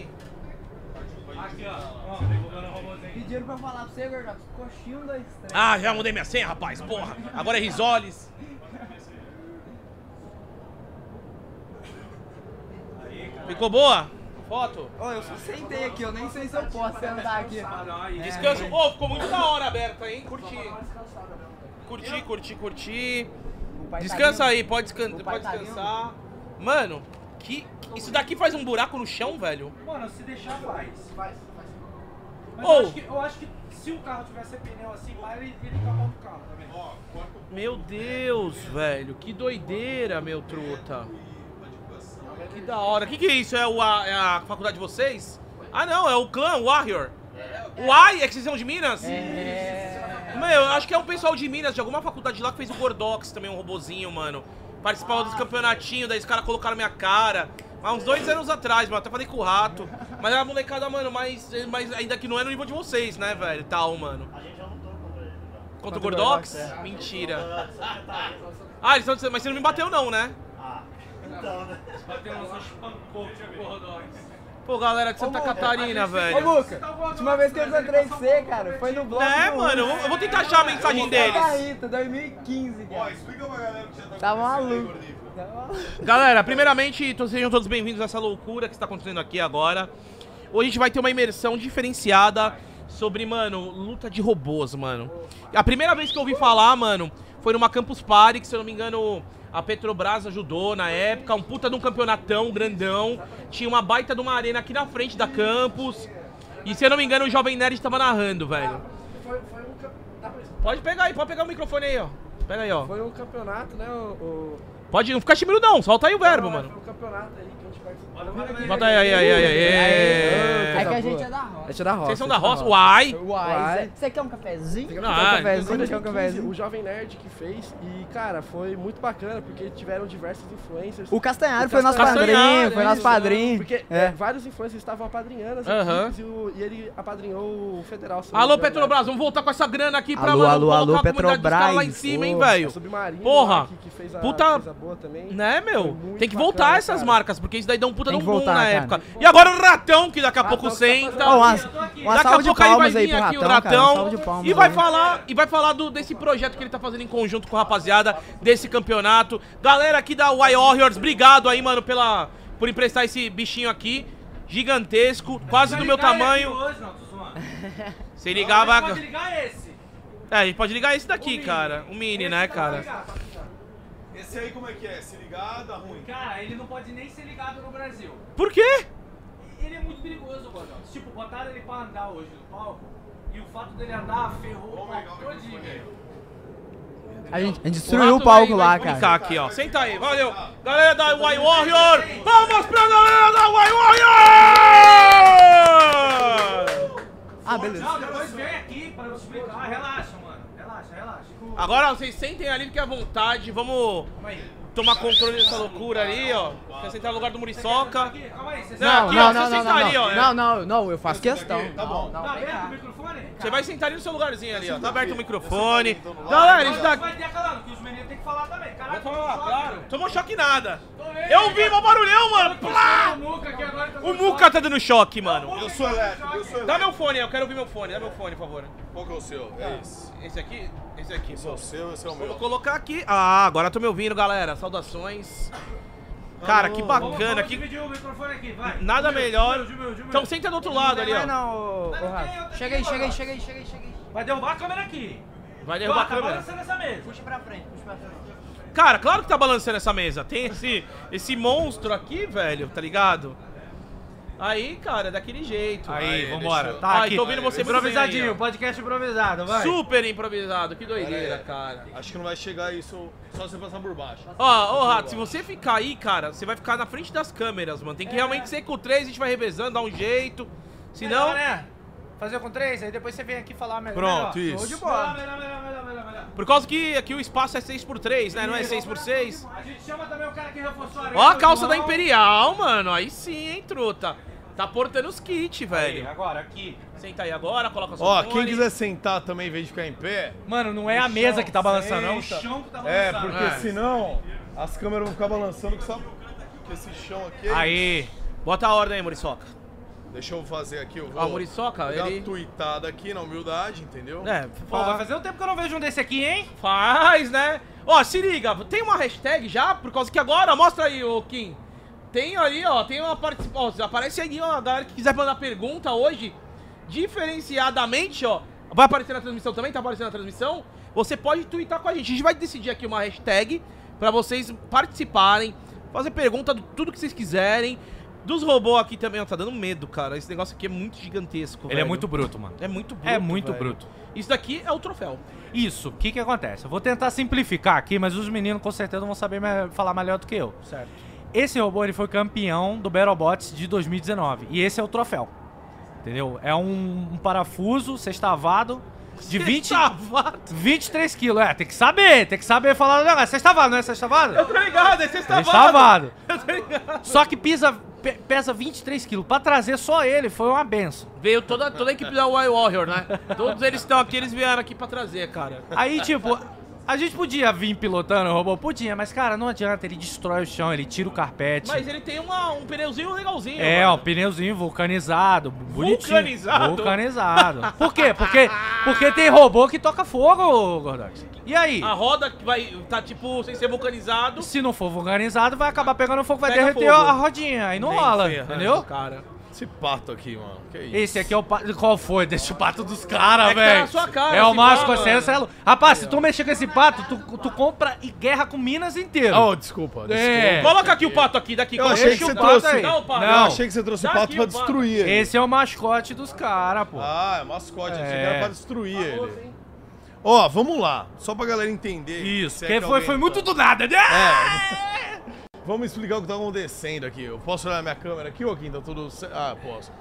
aí. Aqui, ó. Pediram pra falar pra você, Gordox. Coxinho da estreia. Ah, já mudei minha senha, rapaz, porra. Agora é Risoles. Ficou boa? Foto? Ô, eu só sentei aqui, eu nem sei se eu posso sentar aqui. Aí. Descanso. Ô, ficou muito da hora aberta, hein? Curti. Curti, curti, curti. Pai tá Descansa aí, descan pode tá descansar. Mano, que. Isso daqui faz um buraco no chão, velho? Mano, se deixar, faz. Faz, Mas Ou- eu, acho que, eu acho que se o carro tivesse pneu assim, lá ele, ele capota o carro também. Ó, Meu Deus, velho. Que doideira, meu truta. Que da hora. Que que é isso? É, o, a, é a faculdade de vocês? Ah, não. É o clã Warrior. O Ai é que vocês são de Minas? É. Meu, eu acho que é um pessoal de Minas, de alguma faculdade lá que fez o Gordox também, um robozinho, mano. Participava dos campeonatinhos, daí os caras colocaram minha cara. Há uns dois anos atrás, mano, até falei com o rato. Mas era a molecada, mano, mas, mas ainda que não é no nível de vocês, né, velho? Tal, mano. Contra o Gordox? Mentira. Ah, eles estão mas você não me bateu não, né? Bateu no seu espancou, tipo Rodox. Pô, galera de Santa Ô, Catarina, Ô, velho. Muca, última vez que eu encontrei você, cara, foi no bloco. É, mano, eu vou, tentar achar a mensagem deles. Caíta, 2015, Ó, cara. explica pra galera que já tá Tá maluco. Tá maluco. Galera, primeiramente, sejam todos bem-vindos a essa loucura que está acontecendo aqui agora. Hoje a gente vai ter uma imersão diferenciada sobre, mano, luta de robôs, mano. A primeira vez que eu ouvi falar, mano, foi numa Campus Party, que se eu não me engano, a Petrobras ajudou na época, um puta de um campeonatão grandão. Tinha uma baita de uma arena aqui na frente da campus. E se eu não me engano, o Jovem Nerd tava narrando, velho. Foi, foi, um, camp- dá pra- Pode pegar aí, pode pegar o microfone aí, ó. Pega aí, ó. foi um campeonato, né? O, o- Pode não ficar tímido não, solta aí o verbo, Não, mano. Foi um campeonato aí Bota aí, aí, aí, aí, aí. É que a gente é da roça. A gente é da roça. Vocês são da é roça? Uai! Uai, Uai. você quer um cafezinho? Quer um cafezinho? Quer um o cafezinho? Jovem Nerd que fez e, cara, foi muito bacana porque tiveram diversos influencers. O Castanhari O foi nosso padrinho, foi nosso padrinho. Porque É. é, vários influencers estavam apadrinhando as equipes e, o- ele apadrinhou o Federal. Alô, não engano, Petrobras, vamos voltar com essa grana aqui pra, Alô, mano, alô, alô, caras lá em Petrobras. cima, hein, velho? Submarino Porra. Puta- coisa boa também. Né, meu? Tem que voltar essas marcas, porque isso daí dá um puta de um que boom voltar, na cara. época. E agora o Ratão, que daqui a pouco tá senta. Ó, uma, eu tô aqui. uma Daqui a pouco aí vai palmas aí vir aqui o Ratão, cara. E vai aí. falar e vai falar do, desse projeto que ele tá fazendo em conjunto com a rapaziada desse campeonato. Galera aqui da Y Warriors, obrigado aí, mano, pela por emprestar esse bichinho aqui gigantesco, quase do meu tamanho. Hoje, não. Se ligar Mas vai Pode ligar esse. É, a gente pode ligar esse daqui, O cara. O mini, Esse né, cara? ligar, tá ligado? Esse aí como é que é? Se ligar, dá ruim. Cara, ele não pode nem ser ligado no Brasil. Por quê? Ele é muito perigoso, Gordão. Tipo, botaram ele pra andar hoje no palco e o fato dele andar ferrou o Vamos palco o todinho. A gente, a gente O destruiu o Rato palco lá, cara. explicar aqui, ó. Senta aí, valeu. Galera da Y Warrior, vamos pra galera da Y Warrior! Ah, beleza. Não, depois vem aqui pra eu explicar. Relaxa, mano. Relaxa, relaxa. Agora vocês sentem ali, fiquem à vontade. Vamos tomar controle dessa loucura ali, ó. Quer sentar no lugar do Muriçoca. Calma aí. Você Não, Não, aqui, não, ó, não, você não, senta ali, ó, não, é. não, não, eu faço questão. Tá bom. Tá aberto o microfone? Você vai sentar ali no seu lugarzinho ali, ó. Tá aberto o microfone. Galera, isso daqui. vai intercalando, que os meninos têm que falar também. Caralho, falar, tô claro. Tomou choque nada. Eu vi meu barulhão, mano. Plá! O Muca aqui agora. tá dando choque. tá mano. Eu sou elétrico, eu sou Dá elétrico. meu fone, eu quero ouvir meu fone. Dá meu fone, por favor. Qual que é o seu? É esse. Esse aqui? Esse aqui. Esse é o seu, esse é o Vou meu. colocar aqui. Ah, agora tô me ouvindo, galera. Saudações. Cara, que bacana. vamos Que... dividir o microfone aqui, vai. Nada Jumil, melhor. Jumil, Jumil, Jumil. Então senta do outro lado ali, Vai ó. não, não outra Chega aí, chega aí, chega aí, chega aí, chega aí. Vai derrubar a câmera aqui. Vai derrubar a Ó, tá câmera. balançando essa mesa. Puxa pra frente, puxa pra frente. Cara, claro que tá balançando essa mesa. Tem esse, esse monstro aqui, velho, tá ligado? Aí, cara, daquele jeito. Aí, Aí, vambora. Tá aqui. tô ouvindo você aí, Improvisadinho, ó. podcast improvisado, vai. Super improvisado, que doideira, aí. cara. Acho que não vai chegar isso só você passar por baixo. Ó, ô Rato, se você ficar aí, cara, você vai ficar na frente das câmeras, mano. Tem que realmente ser com três, a gente vai revezando, dar um jeito. Senão. Melhor, né? Fazer com três, aí depois você vem aqui falar melhor. Pronto, melhor. isso. Show de bola. Melhor, melhor, melhor. Por causa que aqui o espaço é 6x3, né? Não é 6x6. A gente chama também o cara que reforçou a. Ó a calça da. Imperial, mano. Aí sim, hein, truta. Tá portando os kits, Aí, velho. agora, aqui. Senta aí agora, coloca seu Ó, quem quiser sentar também em vez de ficar em pé, Mano, não é a mesa que tá balançando, é o senta. chão que tá é, balançando. porque É. senão as câmeras vão ficar balançando que sabe que esse chão aqui é Aí. Bota a ordem aí, Muriçoca. Deixa eu fazer aqui, eu vou Ó, o Muriçoca, dar ele... uma tuitada aqui na humildade, entendeu? É, Pô, vai fazer um tempo que eu não vejo um desse aqui, hein? Faz, né? Ó, se liga, tem uma hashtag já, por causa que agora, mostra aí, ô Kim. Tem ali, ó, tem uma participação. Aparece aí, ó, a galera que quiser mandar pergunta hoje, diferenciadamente, ó. Vai aparecer na transmissão também? Tá aparecendo na transmissão? Você pode twittar com a gente. A gente vai decidir aqui uma hashtag pra vocês participarem, fazer pergunta de tudo que vocês quiserem. Dos robôs aqui também, ó, tá dando medo, cara. Esse negócio aqui é muito gigantesco, Ele é velho. muito bruto, mano. É muito bruto, É muito velho. bruto. Isso daqui é o troféu. Isso, o que que acontece? Eu vou tentar simplificar aqui, mas os meninos com certeza vão saber me- falar melhor do que eu. Certo. Esse robô ele foi campeão do BattleBots de 2019 e esse é o troféu. Entendeu? É um, um parafuso sextavado de 20, Sextavado. 23 quilos. É, tem que saber, tem que saber falar do negócio. Sextavado, não é sextavado? Eu tô ligado, é sextavado. Sextavado. Eu tô ligado. Só que pisa, pe- pesa 23 quilos. Pra trazer só ele foi uma benção. Veio toda, toda a equipe da Wild Warrior, né? Todos eles estão aqui, eles vieram aqui pra trazer, cara. Aí, tipo, a gente podia vir pilotando o robô, podia, mas, cara, não adianta, ele destrói o chão, ele tira o carpete. Mas ele tem uma, um pneuzinho legalzinho. É, mano. um pneuzinho vulcanizado, bonitinho. Vulcanizado? Vulcanizado. Por quê? Porque, porque tem robô que toca fogo, Gordox. E aí? A roda que vai tá tipo sem ser vulcanizado. Se não for vulcanizado, vai acabar pegando fogo, vai Pega derreter fogo. a rodinha. Aí não Nem rola, entendeu? cara? Esse pato aqui, mano. Que isso? Esse aqui é o pato. Qual foi? Deixa o pato dos caras, É tá velho. cara, É o você mano. é louco. Rapaz, se tu mexer com esse pato, tu, tu compra e guerra com Minas inteiro. Oh, desculpa, desculpa. É. Coloca aqui o pato aqui, daqui. Eu achei que o você pato. trouxe- Dá o pato. Eu Não. achei que você trouxe o pato pra o pato. destruir ele. Esse é o mascote dos caras, pô. Ah, é mascote. Achei que É. era pra destruir ele. Ó, vamos lá. Só pra galera entender. Isso, é porque que foi, alguém foi tá- muito do nada, né? É. Vamos explicar o que tá acontecendo aqui. Eu posso olhar minha câmera aqui, ou aqui? Tá tudo. Ah, posso.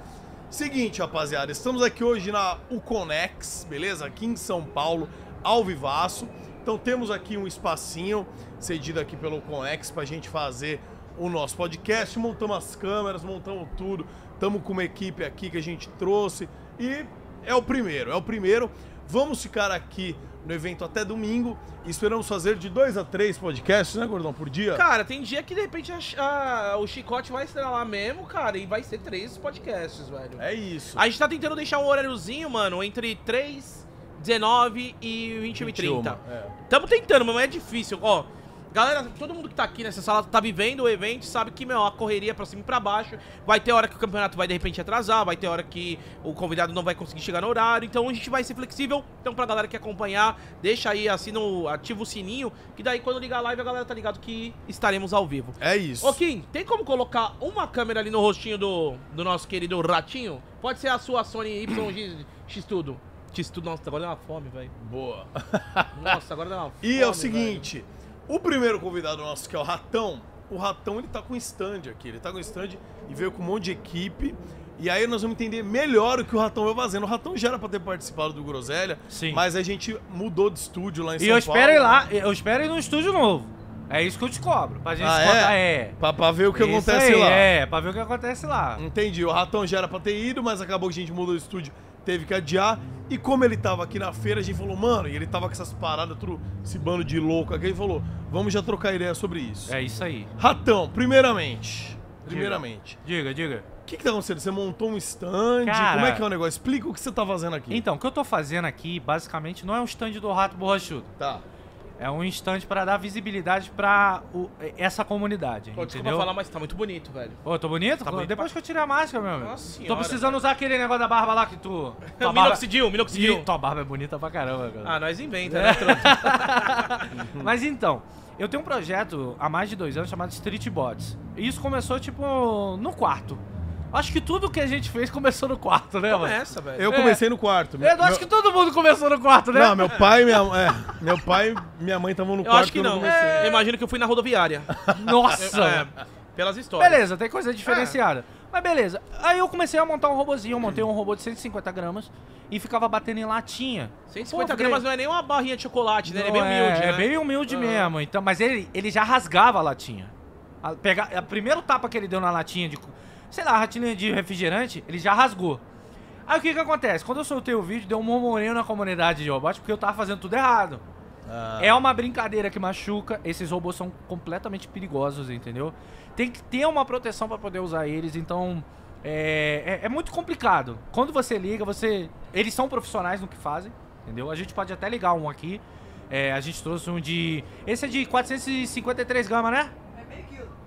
Seguinte, rapaziada, estamos aqui hoje na Uconex, beleza? Aqui em São Paulo, ao vivaço. Então temos aqui um espacinho cedido aqui pelo Uconex pra gente fazer o nosso podcast. Montamos as câmeras, montamos tudo. Estamos com uma equipe aqui que a gente trouxe. E é o primeiro, é o primeiro. Vamos ficar aqui no evento até domingo. E esperamos fazer de dois a três podcasts, né, Gordão, por dia? Cara, tem dia que de repente a- a- o chicote vai estrelar mesmo, cara, e vai ser três podcasts, velho. É isso. A gente tá tentando deixar um horáriozinho, mano, entre 3, 19 e 21 e 30. É. Tamo tentando, mas é difícil. Ó, galera, todo mundo que tá aqui nessa sala tá vivendo o evento, sabe que, meu, a correria pra cima e pra baixo. Vai ter hora que o campeonato vai de repente atrasar, vai ter hora que o convidado não vai conseguir chegar no horário. Então a gente vai ser flexível. Então, pra galera que acompanhar, deixa aí, assina o, ativa o sininho, que daí quando ligar a live a galera tá ligado que estaremos ao vivo. É isso. Ô Kim, tem como colocar uma câmera ali no rostinho do, do nosso querido ratinho? Pode ser a sua Sony YX X tudo. X tudo, nossa, agora deu uma fome, velho. Boa. Nossa, agora deu uma fome. E é o seguinte, o primeiro convidado nosso, que é o Ratão, o Ratão ele tá com stand aqui, ele tá com stand e veio com um monte de equipe. E aí nós vamos entender melhor o que o Ratão vai fazendo. O Ratão já era pra ter participado do Groselha, Sim. mas a gente mudou de estúdio lá em E São eu Paulo. espero ir lá, eu espero ir num estúdio novo. É isso que eu te cobro. Pra gente Ah, é? É. Pra, pra ver o que Isso acontece aí, lá. É, pra ver o que acontece lá. Entendi, o Ratão já era pra ter ido, mas acabou que a gente mudou de estúdio, teve que adiar. E como ele tava aqui na feira, a gente falou, mano, e ele tava com essas paradas, tudo, esse bando de louco aqui, ele falou, vamos já trocar ideia sobre isso. É isso aí. Ratão, primeiramente, primeiramente, Diga, diga. o que que tá acontecendo? Você montou um stand? Cara- Como é que é o negócio? Explica o que você tá fazendo aqui. Então, o que eu tô fazendo aqui, basicamente, não é um stand do Rato Borrachudo. Tá. É um stand pra dar visibilidade pra o- essa comunidade, Pô, desculpa entendeu? falar, mas tá muito bonito, velho. Ô, tô bonito? Tá bonito Depois que eu tirei a máscara, meu amigo. Nossa Tô senhora, precisando usar aquele negócio da barba lá que tu... Tua barba... Minoxidil, minoxidil. Ih, Tua barba é bonita pra caramba, cara. Ah, nós inventa, né, truta? Mas então, eu tenho um projeto há mais de dois anos chamado Street Bots. E isso começou, tipo, no quarto. Acho que tudo que a gente fez começou no quarto, né, mano? Começa, velho. Eu É. comecei no quarto. Eu acho Meu- que todo mundo começou no quarto, né? Não, meu pai e minha, é, meu pai e minha mãe estavam no Eu quarto acho que eu não. comecei. Eu imagino que eu fui na rodoviária. Nossa! É, pelas histórias. Beleza, tem coisa diferenciada. Mas beleza. Aí eu comecei a montar um robozinho. Eu montei um robô de 150 gramas e ficava batendo em latinha. 150 Pô, gramas não é nem uma barrinha de chocolate, né? Ele é bem humilde, é, né? É bem humilde Ah. mesmo. Então, mas ele, ele já rasgava a latinha. A, pega, a primeiro tapa que ele deu na latinha de, sei lá, latinha de refrigerante, ele já rasgou. Aí o que que acontece? Quando eu soltei o vídeo, deu um murmurinho na comunidade de robótica porque eu tava fazendo tudo errado. Ah, É uma brincadeira que machuca. Esses robôs são completamente perigosos, entendeu? Tem que ter uma proteção pra poder usar eles, então é, é, é muito complicado. Quando você liga, você. Eles são profissionais no que fazem, entendeu? A gente pode até ligar um aqui. É, a gente trouxe um de. Esse é de 453 gramas, né?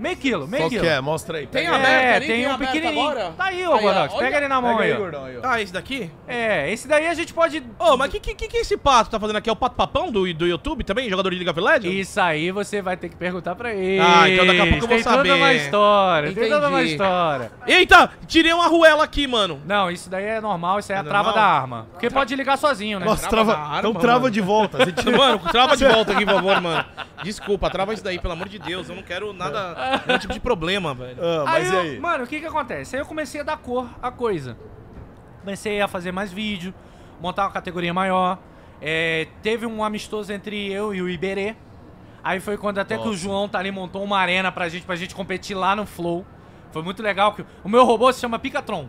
Meio quilo, meio Qual quilo. que é? Mostra aí. Tem aberto É, ali? tem, Tem um pequenininho. agora? Tá aí, ô Godox. Pega ele na mão aí, aí, ó. gordão. Aí, ó. Ah, esse daqui? É, esse daí a gente pode. Ô, mas o que, que, que esse pato tá fazendo aqui? É o pato papão do, do YouTube também? Jogador de League of Legends? Isso aí você vai ter que perguntar pra ele. Ah, então daqui a pouco eu vou Tem toda saber. uma história, tem toda uma Entendi. história. Eita, tirei uma arruela aqui, mano. Não, isso daí é normal, isso aí é a É trava normal? da arma. Porque pode ligar sozinho, né? Nossa, Trava trava. na então arma, trava mano. de volta. Você tira- Mano, trava de volta aqui, por favor, mano. Desculpa, trava isso daí, pelo amor de Deus. Eu não quero nada, nenhum tipo de problema, velho. Ah, mas aí, e eu- aí? Mano, o que que acontece? Aí eu comecei a dar cor à coisa. Comecei a fazer mais vídeo, montar uma categoria maior. É, teve um amistoso entre eu e o Iberê. Aí foi quando até que o Nossa. João tá ali montou uma arena pra gente, pra gente competir lá no Flow. Foi muito legal que o meu robô se chama Picatron,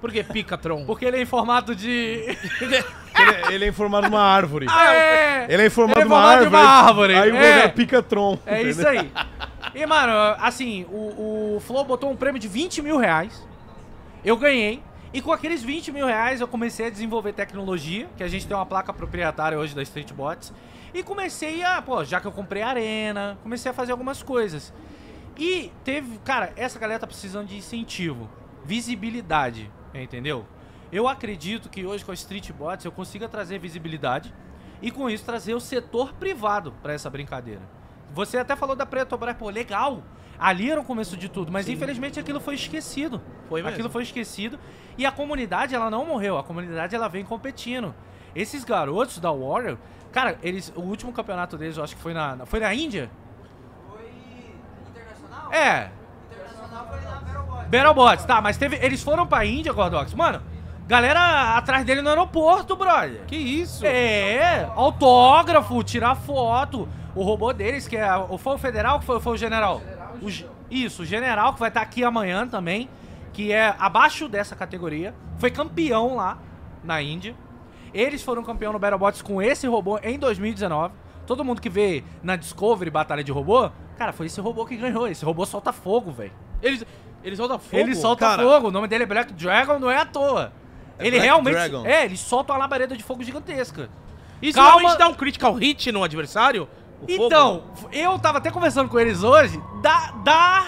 Por que Picatron? porque ele é em formato de Ele, é- ele é informado numa árvore. Ah, é. Ele é informado Ele é numa formado de árvore. uma árvore, Aí o é. é. Picatron. É isso aí. E, mano, assim, o, o Flow botou um prêmio de 20 mil reais. Eu ganhei. E com aqueles 20 mil reais eu comecei a desenvolver tecnologia, que a gente tem uma placa proprietária hoje da Streetbots. E comecei a, pô, já que eu comprei arena, comecei a fazer algumas coisas. E teve, cara, essa galera tá precisando de incentivo, visibilidade, entendeu? Eu acredito que hoje com a Streetbots eu consiga trazer visibilidade e com isso trazer o setor privado pra essa brincadeira. Você até falou da Petrobras, pô, legal. Ali era o começo de tudo, mas infelizmente aquilo foi esquecido. Foi mesmo. Aquilo foi esquecido e a comunidade ela não morreu, a comunidade ela vem competindo. Esses garotos da Warrior, cara, eles o último campeonato deles, eu acho que foi na foi na Índia. Foi internacional? É, Internacional foi na Battlebot. Battlebots, tá, mas teve eles foram pra Índia, Gordox. Mano, galera atrás dele no aeroporto, brother. Que isso? É, autógrafo, tirar foto. O robô deles, que é. o- Foi o federal que foi, foi o general? O ge- isso, o general, que vai estar aqui amanhã também. Que é abaixo dessa categoria. Foi campeão lá na Índia. Eles foram campeão no Battlebots com esse robô em 2019. Todo mundo que vê na Discovery Batalha de Robô, cara, foi esse robô que ganhou. Esse robô solta fogo, velho. Eles, eles soltam fogo? Ele solta Cara. fogo, o nome dele é Black Dragon, não é à toa. É ele Black realmente. Dragon. É, ele solta uma labareda de fogo gigantesca. Isso Calma. realmente dá um critical hit no adversário? O fogo? Então, eu tava até conversando com eles hoje, dá, dá,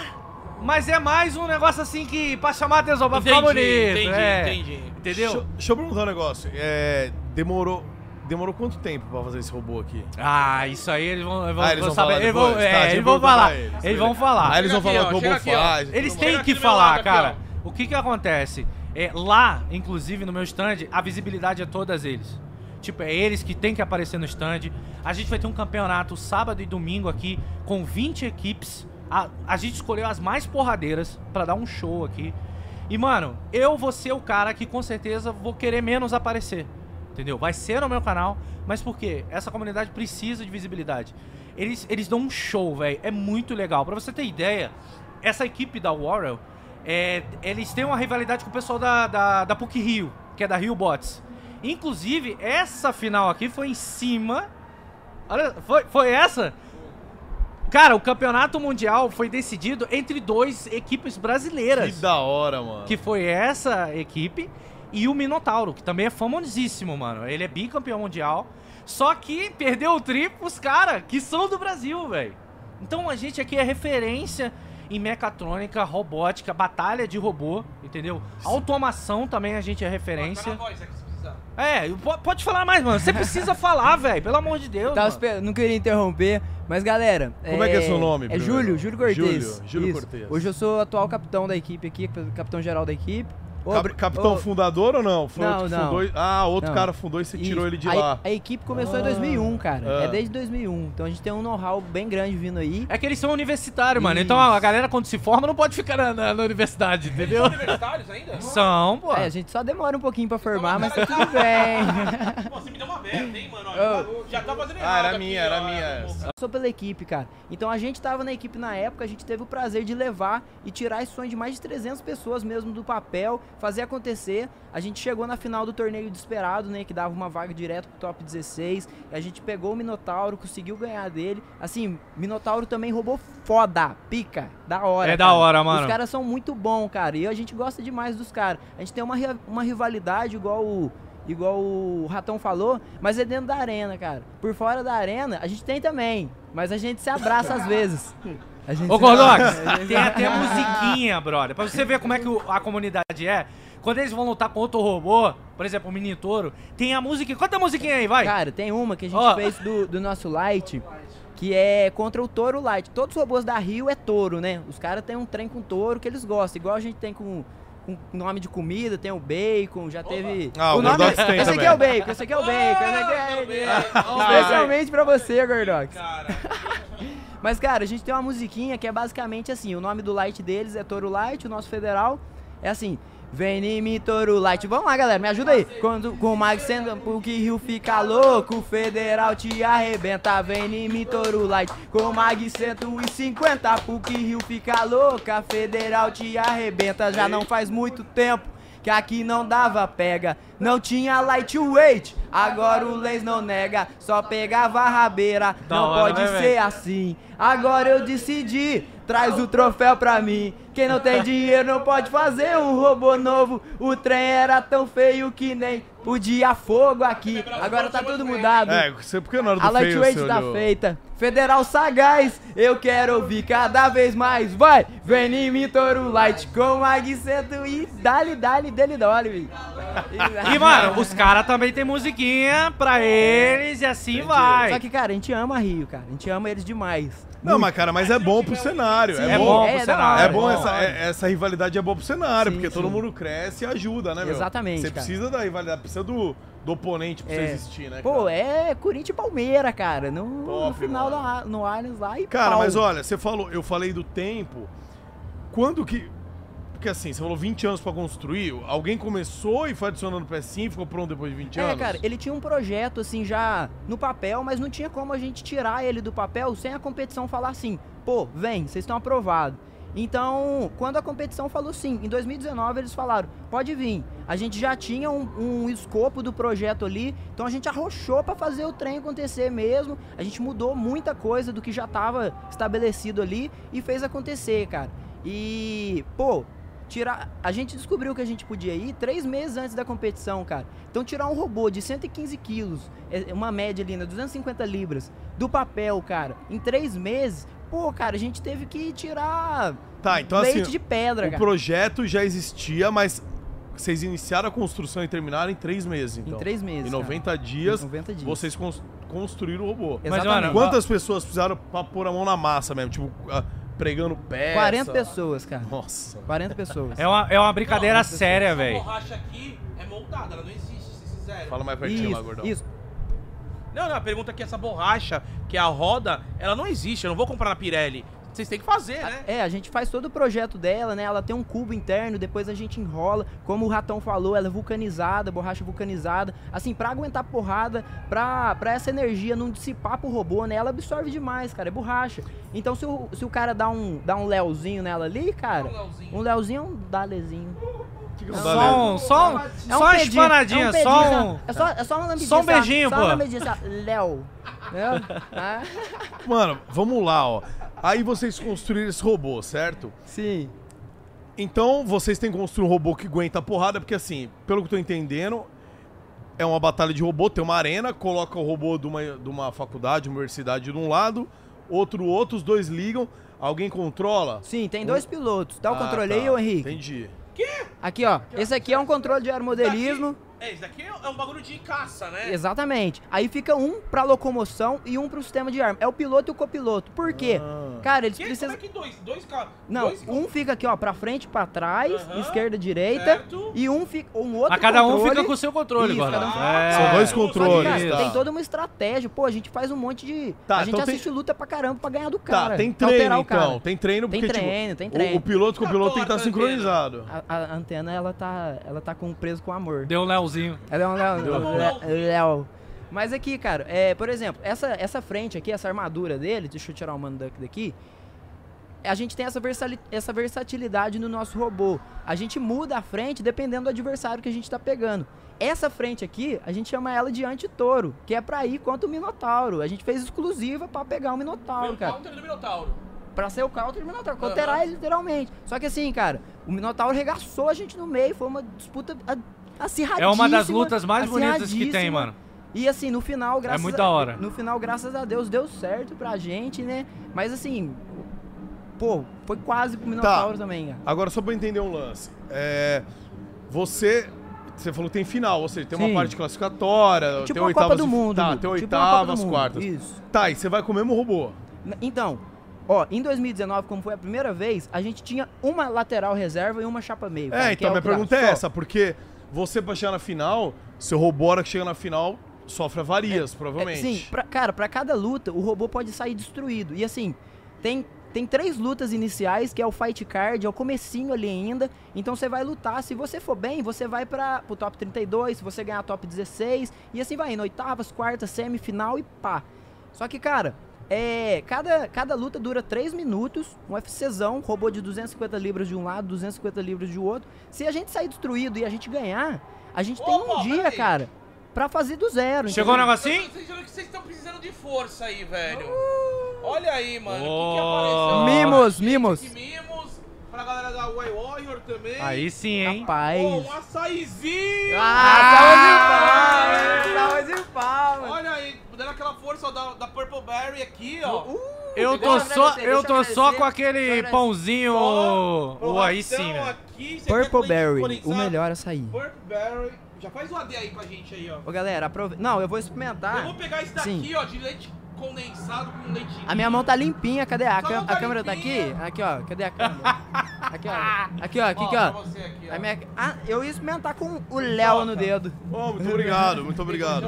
mas é mais um negócio assim que pra chamar a atenção, pra ficar Entendi, bonito. entendi, é. entendi. Entendeu? Deixa, deixa eu perguntar um negócio. É, demorou, demorou quanto tempo pra fazer esse robô aqui? Ah, isso aí eles vão, vão, Ah, eles vão saber. falar eles vão, é, Tá, eles vão falar. eles. Eles vão falar. Aí eles vão falar aqui, o que o robô aqui, faz. Eles têm que aqui falar, lado aqui, cara. O que que acontece? É, lá, inclusive no meu stand, a visibilidade é todas eles. Tipo, é eles que tem que aparecer no stand. A gente vai ter um campeonato sábado e domingo aqui com 20 equipes. A, a gente escolheu as mais porradeiras pra dar um show aqui. E, mano, eu vou ser o cara que com certeza vou querer menos aparecer. Entendeu? Vai ser no meu canal, mas por quê? Essa comunidade precisa de visibilidade. Eles, eles dão um show, velho. É muito legal. Pra você ter ideia, essa equipe da Warrior, é, eles têm uma rivalidade com o pessoal da, da, da PUC Rio, que é da Rio Bots. Inclusive, essa final aqui foi em cima. Olha, foi, foi essa? Cara, o campeonato mundial foi decidido entre duas equipes brasileiras. Que da hora, mano. Que foi essa equipe e o Minotauro, que também é famosíssimo, mano. Ele é bicampeão mundial. Só que perdeu o tri pros caras que são do Brasil, velho. Então a gente aqui é referência em mecatrônica, robótica, batalha de robô, entendeu? Automação também a gente é Tá na referência. voz precisar. É, po- pode falar mais, mano. Você precisa falar, velho. Pelo amor de Deus. Tava não queria interromper, mas galera. Como é que é seu nome, É primeiro? Júlio, Júlio Cortez. Júlio, Júlio. Cortez. Hoje eu sou o atual capitão da equipe aqui, capitão geral da equipe. Ô, Cap- capitão ô, fundador ou não? Foi Não, outro que não. fundou. Ah, outro Não. cara fundou e você tirou isso. ele de a, lá. A equipe começou em Ah. 2001, cara. Ah. É desde 2001. Então a gente tem um know-how bem grande vindo aí. É que eles são universitários, mano. Isso. Então a galera, quando se forma, não pode ficar na, na- na universidade, entendeu? Universitários ainda? São, pô. É, a gente só demora um pouquinho pra formar, mas tá cara, tudo bem. Pô, você me deu uma merda, hein, mano? Ó, Já tá fazendo errado Ah, era aqui, minha, ó, era é, minha. Sou pela equipe, cara. Então a gente tava na equipe na época, a gente teve o prazer de levar e tirar esse sonho de mais de 300 pessoas mesmo do papel, fazer acontecer. A gente chegou na final do torneio desesperado, né, que dava uma vaga direto pro top 16. E a gente pegou o Minotauro, conseguiu ganhar dele. Assim, Minotauro também roubou foda, pica, da hora. É da cara. hora, mano. Os caras são muito bons, cara. E a gente gosta demais dos caras. A gente tem uma, uma rivalidade igual o igual o Ratão falou, mas é dentro da arena, cara. Por fora da arena, a gente tem também, mas a gente se abraça às vezes. A gente Ô, Gordox, tem até musiquinha, brother. Pra você ver como é que o- a comunidade é. Quando eles vão lutar com outro robô, por exemplo, o Mini Touro, tem a musiquinha. Conta a musiquinha aí, vai. Cara, tem uma que a gente Ó. fez do, do nosso Light, que é contra o Touro Light. Todos os robôs da Rio é touro, né? Os caras têm um trem com touro que eles gostam, igual a gente tem com com nome de comida, tem o bacon, já teve. Ah, o nome, Gordox tem Esse aqui também. é o bacon, esse aqui é o bacon, esse aqui é. Tudo bem. Especialmente pra você, Gordox. Cara, Mas, cara, a gente tem uma musiquinha que é basicamente assim: o nome do light deles é Toro Light, o nosso federal é assim. Vem em mim, Toro Light. Vamos lá, galera, me ajuda aí. Quando com o Mag sendo o que Rio fica louco, o federal te arrebenta. Vem em mim, Toro Light. Com o Mag 150, pro que Rio fica louca, federal te arrebenta. Já não faz muito tempo que aqui não dava pega. Não tinha lightweight, agora o Lens não nega. Só pegava a rabeira, não hora, pode né, ser assim. Agora eu decidi, traz o troféu pra mim. Quem não tem dinheiro não pode fazer um robô novo. O trem era tão feio que nem podia fogo aqui. Agora tá tudo mudado. É, você porque na hora do A feio lightweight tá olhou. feita. Federal sagaz, eu quero ouvir cada vez mais. Vai, vem em mim, Toro Light, com Mag Cento e dali, dali, dele, dole. E, mano, os caras também tem musiquinha pra eles e assim vai. Só que, cara, a gente ama Rio, cara. A gente ama eles demais. Não, mas cara, mas é bom pro cenário. Sim, é, É bom. é pro cenário. É bom essa, é- essa rivalidade é boa pro cenário, Sim, porque todo sim. mundo cresce e ajuda, né, meu? Exatamente, Você cara. precisa da rivalidade, precisa do, do oponente pra você É. existir, né? Pô, cara? é Corinthians e Palmeira, cara. No, no Top, final mano. da, no Allianz lá e Cara, pau. mas olha, você falou, eu falei do tempo. Quando que. Porque assim, você falou 20 anos pra construir, alguém começou e foi adicionando pecinha e ficou pronto depois de 20 É, anos? cara, ele tinha um projeto assim já no papel, mas não tinha como a gente tirar ele do papel sem a competição falar assim: pô, vem, vocês estão aprovados. Então, quando a competição falou sim, em 2019 eles falaram: pode vir. A gente já tinha um, um escopo do projeto ali, então a gente arrochou pra fazer o trem acontecer mesmo. A gente mudou muita coisa do que já tava estabelecido ali e fez acontecer, cara. E, pô, tirar. A gente descobriu que a gente podia ir três meses antes da competição, cara. Então tirar um robô de 115 quilos, é uma média ali, né, 250 libras, do papel, cara, em três meses, pô, cara, a gente teve que tirar Tá, então leite assim, de pedra, o cara. projeto já existia, mas vocês iniciaram a construção e terminaram em 3 meses, então. Em três meses. Em cara. 90 dias, Em 90 dias. vocês cons- construíram o robô. Mas, Exatamente. mano, Quantas pessoas precisaram pra pôr a mão na massa mesmo? Tipo, ah, pregando peça? 40 pessoas, cara. Nossa. 40 pessoas. É uma, é uma brincadeira Não, séria, Essa velho. borracha aqui é moldada, ela não existe, se fizeram. Fala mais pertinho lá, Isso, gordão. isso. Não, não, a pergunta é que essa borracha, que é a roda, ela não existe, eu não vou comprar na Pirelli. Vocês têm que fazer, né? É, a gente faz todo o projeto dela, né? Ela tem um cubo interno, depois a gente enrola. Como o Ratão falou, ela é vulcanizada, borracha vulcanizada. Assim, pra aguentar porrada, pra, pra essa energia não dissipar pro robô, né? Ela absorve demais, cara, é borracha. Então se o, se o cara dá um, dá um Leozinho nela ali, cara, Um Leozinho. um Leozinho é um Dalezinho. Não, falei? Só, um, só, um- É só pedinho, espanadinha, é um só um. É só, é só uma lambidinha. Só um beijinho, Só pô. uma lambidinha? Léo. Ah, Mano, vamos lá, ó. Aí vocês construíram esse robô, certo? Sim. Então vocês têm que construir um robô que aguenta a porrada, porque assim, pelo que eu tô entendendo, é uma batalha de robô, tem uma arena, coloca o robô de uma, de uma faculdade, uma universidade de um lado, outro outro, os dois ligam, alguém controla? Sim, tem dois pilotos. Dá o Ah, controle tá. aí, ô Henrique. Entendi. Aqui, ó. Esse aqui é um controle de aeromodelismo. É, isso daqui é um bagulho de caça, né? Exatamente. Aí fica um pra locomoção e um pro sistema de arma. É o piloto e o copiloto. Por quê? Ah. Cara, eles Que, precisam. Como é que dois? Dois caras. Não, dois, um fica aqui, ó, pra frente, pra trás, Aham, esquerda, direita. certo. E um fica. Um outro Mas cada um controle. fica com o seu controle, Isso, cada um- É. São dois controles, cara, tá. tem toda uma estratégia. Pô, a gente faz um monte de. Tá, a gente então tem- assiste luta pra caramba pra ganhar do cara. Tá, tem treino o cara. então. Tem treino Tem porque, treino, tipo, tem o- treino. O, piloto com o Tá piloto tem que estar a sincronizado. A, a antena, ela tá. Ela tá com preso com amor. Deu um Léozinho. Ela é um. Léo- Léo. Mas aqui, cara, é, por exemplo, essa, essa frente aqui, essa armadura dele, deixa eu tirar o mano daqui, a gente tem essa, essa versatilidade no nosso robô. A gente muda a frente dependendo do adversário que a gente tá pegando. Essa frente aqui, a gente chama ela de anti-touro, que é pra ir contra o Minotauro. A gente fez exclusiva pra pegar o Minotauro, o cara. counter do Minotauro. Pra ser o counter do Minotauro, counterar ele literalmente. Só que assim, cara, o Minotauro regaçou a gente no meio, foi uma disputa acirradíssima. É uma das lutas mais bonitas que tem, mano. E assim, no final, graças muito a, da hora. No final, graças a Deus, deu certo pra gente, né? Mas assim, pô, foi quase pro Minotauro também, cara. Agora, só pra eu entender um lance. É, você. Você falou que tem final, ou seja, tem uma Sim. parte classificatória, Tipo tem uma oitavas Copa do Mundo. Tá, tem tipo uma oitavas, Mundo. quartas. Isso. Tá, e você vai com o mesmo robô. Então, ó, em 2019, como foi a primeira vez, a gente tinha uma lateral reserva e uma chapa meio. cara, É, que então o minha pergunta é essa, porque você pra chegar na final, seu robô, a hora que chega na final, sofre avarias, É, provavelmente. sim, pra- cara, pra cada luta, o robô pode sair destruído. E assim, tem, tem três lutas iniciais, que é o fight card, é o comecinho ali ainda. Então você vai lutar. Se você for bem, você vai para pro top 32, se você ganhar top 16, e assim vai indo, oitavas, quartas, semifinal e pá. Só que, cara, é, cada, cada luta dura 3 minutos, um FCzão, robô de 250 libras de um lado, 250 libras de outro. Se a gente sair destruído e a gente ganhar, a gente tem Opa, um dia, peraí. cara, pra fazer do zero. Chegou o entendeu? negocinho? Vocês viram que vocês estão precisando de força aí, velho. Olha aí, mano. O que, que Oh. apareceu? Mimos, Gente, mimos. mimos. Pra galera da Way Warrior também. Aí sim, hein? Rapaz. Pô, um açaizinho. Ah, salve de palmas! Salve de palmas! Olha aí, dando aquela força da, da Purple Berry aqui, ó. Uh, Eu deixa tô só, eu tô só com aquele eu pãozinho. Ó, O aí sim, né? Purple Berry, o melhor açaí. Purple Berry. Já faz o AD aí com a gente aí, ó. Ô galera, aproveita. Não, eu vou Eu experimentar. vou pegar esse daqui, Sim. ó, de leite condensado com leite. A minha mão tá limpinha, cadê? A, cam- tá a câmera tá aqui? limpinha. Aqui, ó, cadê a câmera? Aqui, ó. Aqui, ó, aqui, Ó, aqui, ó. você aqui, ó. A minha... Ah, eu ia experimentar com o Léo no dedo. Ô, muito obrigado, muito obrigado.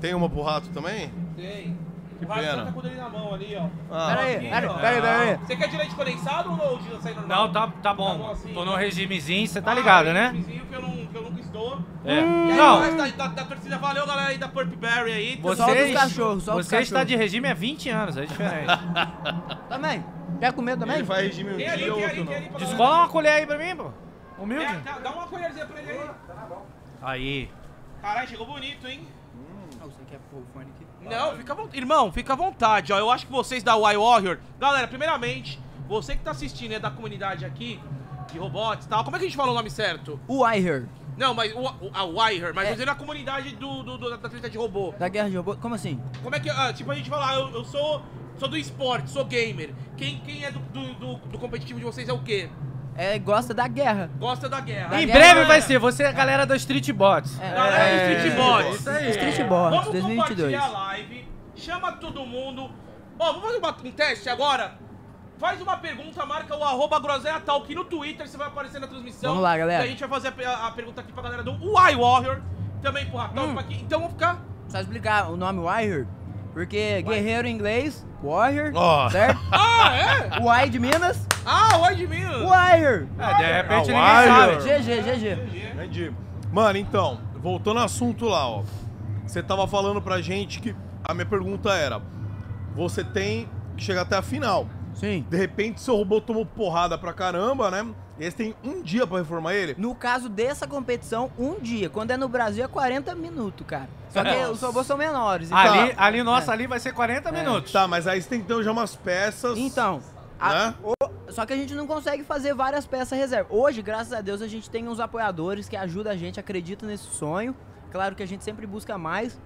Tem uma pro rato também? Tem. Que o pena. tá com ele na mão ali, ó. Ah, Pera aí, pera aí, pera aí, pera aí. Você quer de leite condensado ou de açaí normal? Não, tá, tá Tá bom bom. assim, Tô no regimezinho, você tá Ah, ligado, né? vizinho Que eu, não, que eu nunca estou. É. E aí, Não, galera da, da, da torcida, valeu, galera aí da Purple Berry aí. Só dos vocês, cachorros, só dos você está de regime há 20 anos, é diferente. Também. Quer comer também? Ele faz regime um Tem ali, dia, tem outro ali, tem não. ali. Descola uma colher aí pra mim, pô. Humilde. É, dá- dá uma colherzinha pra ele aí. Aí. Caralho, chegou bonito, hein? Você quer pôr o fone aqui? Não, fica à vontade. Irmão, fica à vontade, ó. Eu acho que vocês da Y Warrior. Galera, primeiramente, você que tá assistindo é da comunidade aqui, de robots e tal. Como é que a gente fala o nome certo? O Iher, Não, mas o, a Wire, mas É. dizendo a comunidade do, do, do- da treta de robô. da Guerra de Robô. Como assim? Como é que. ah, tipo, a gente fala, ah, eu, eu sou. Sou do esporte, sou gamer. Quem, quem é do, do, do- do competitivo de vocês é o quê? É, gosta da guerra. Gosta da guerra. Da Em guerra, breve né? vai ser, você é a galera da Street Bots. É, Galera do É, Street Bots. isso aí. Street Vamos Bots compartilhar 2022. a live, chama todo mundo. Ó, vamos fazer um teste agora? Faz uma pergunta, marca o arroba groselha talk no Twitter, você vai aparecer na transmissão. Vamos lá, galera. E a gente vai fazer a, a pergunta aqui pra galera do Y Warrior, também pro Ratão, Hum. pra aqui. Então vamos ficar... Só explicar o nome Warrior. Porque guerreiro em inglês, Warrior, Ó. certo? Ah, é? O I de Minas, Ah, o de Minas. Warrior. É, de repente Ah, ninguém sabe. GG, GG. Entendi. Mano, então, voltando ao assunto lá, ó. Você tava falando pra gente que a minha pergunta era: você tem que chegar até a final. Sim. De repente, seu robô tomou porrada pra caramba, né? E você tem um dia pra reformar ele? No caso dessa competição, um dia. Quando é no Brasil, é 40 minutos, cara. Só que Nossa. os robôs são menores. Então, Ali, ali nossa, ali vai ser 40 É. minutos. Tá, mas aí você tem que ter já umas peças. Então, a- Né? o- só que a gente não consegue fazer várias peças reserva. Hoje, graças a Deus, a gente tem uns apoiadores que ajudam a gente, acreditam nesse sonho. Claro que a gente sempre busca mais,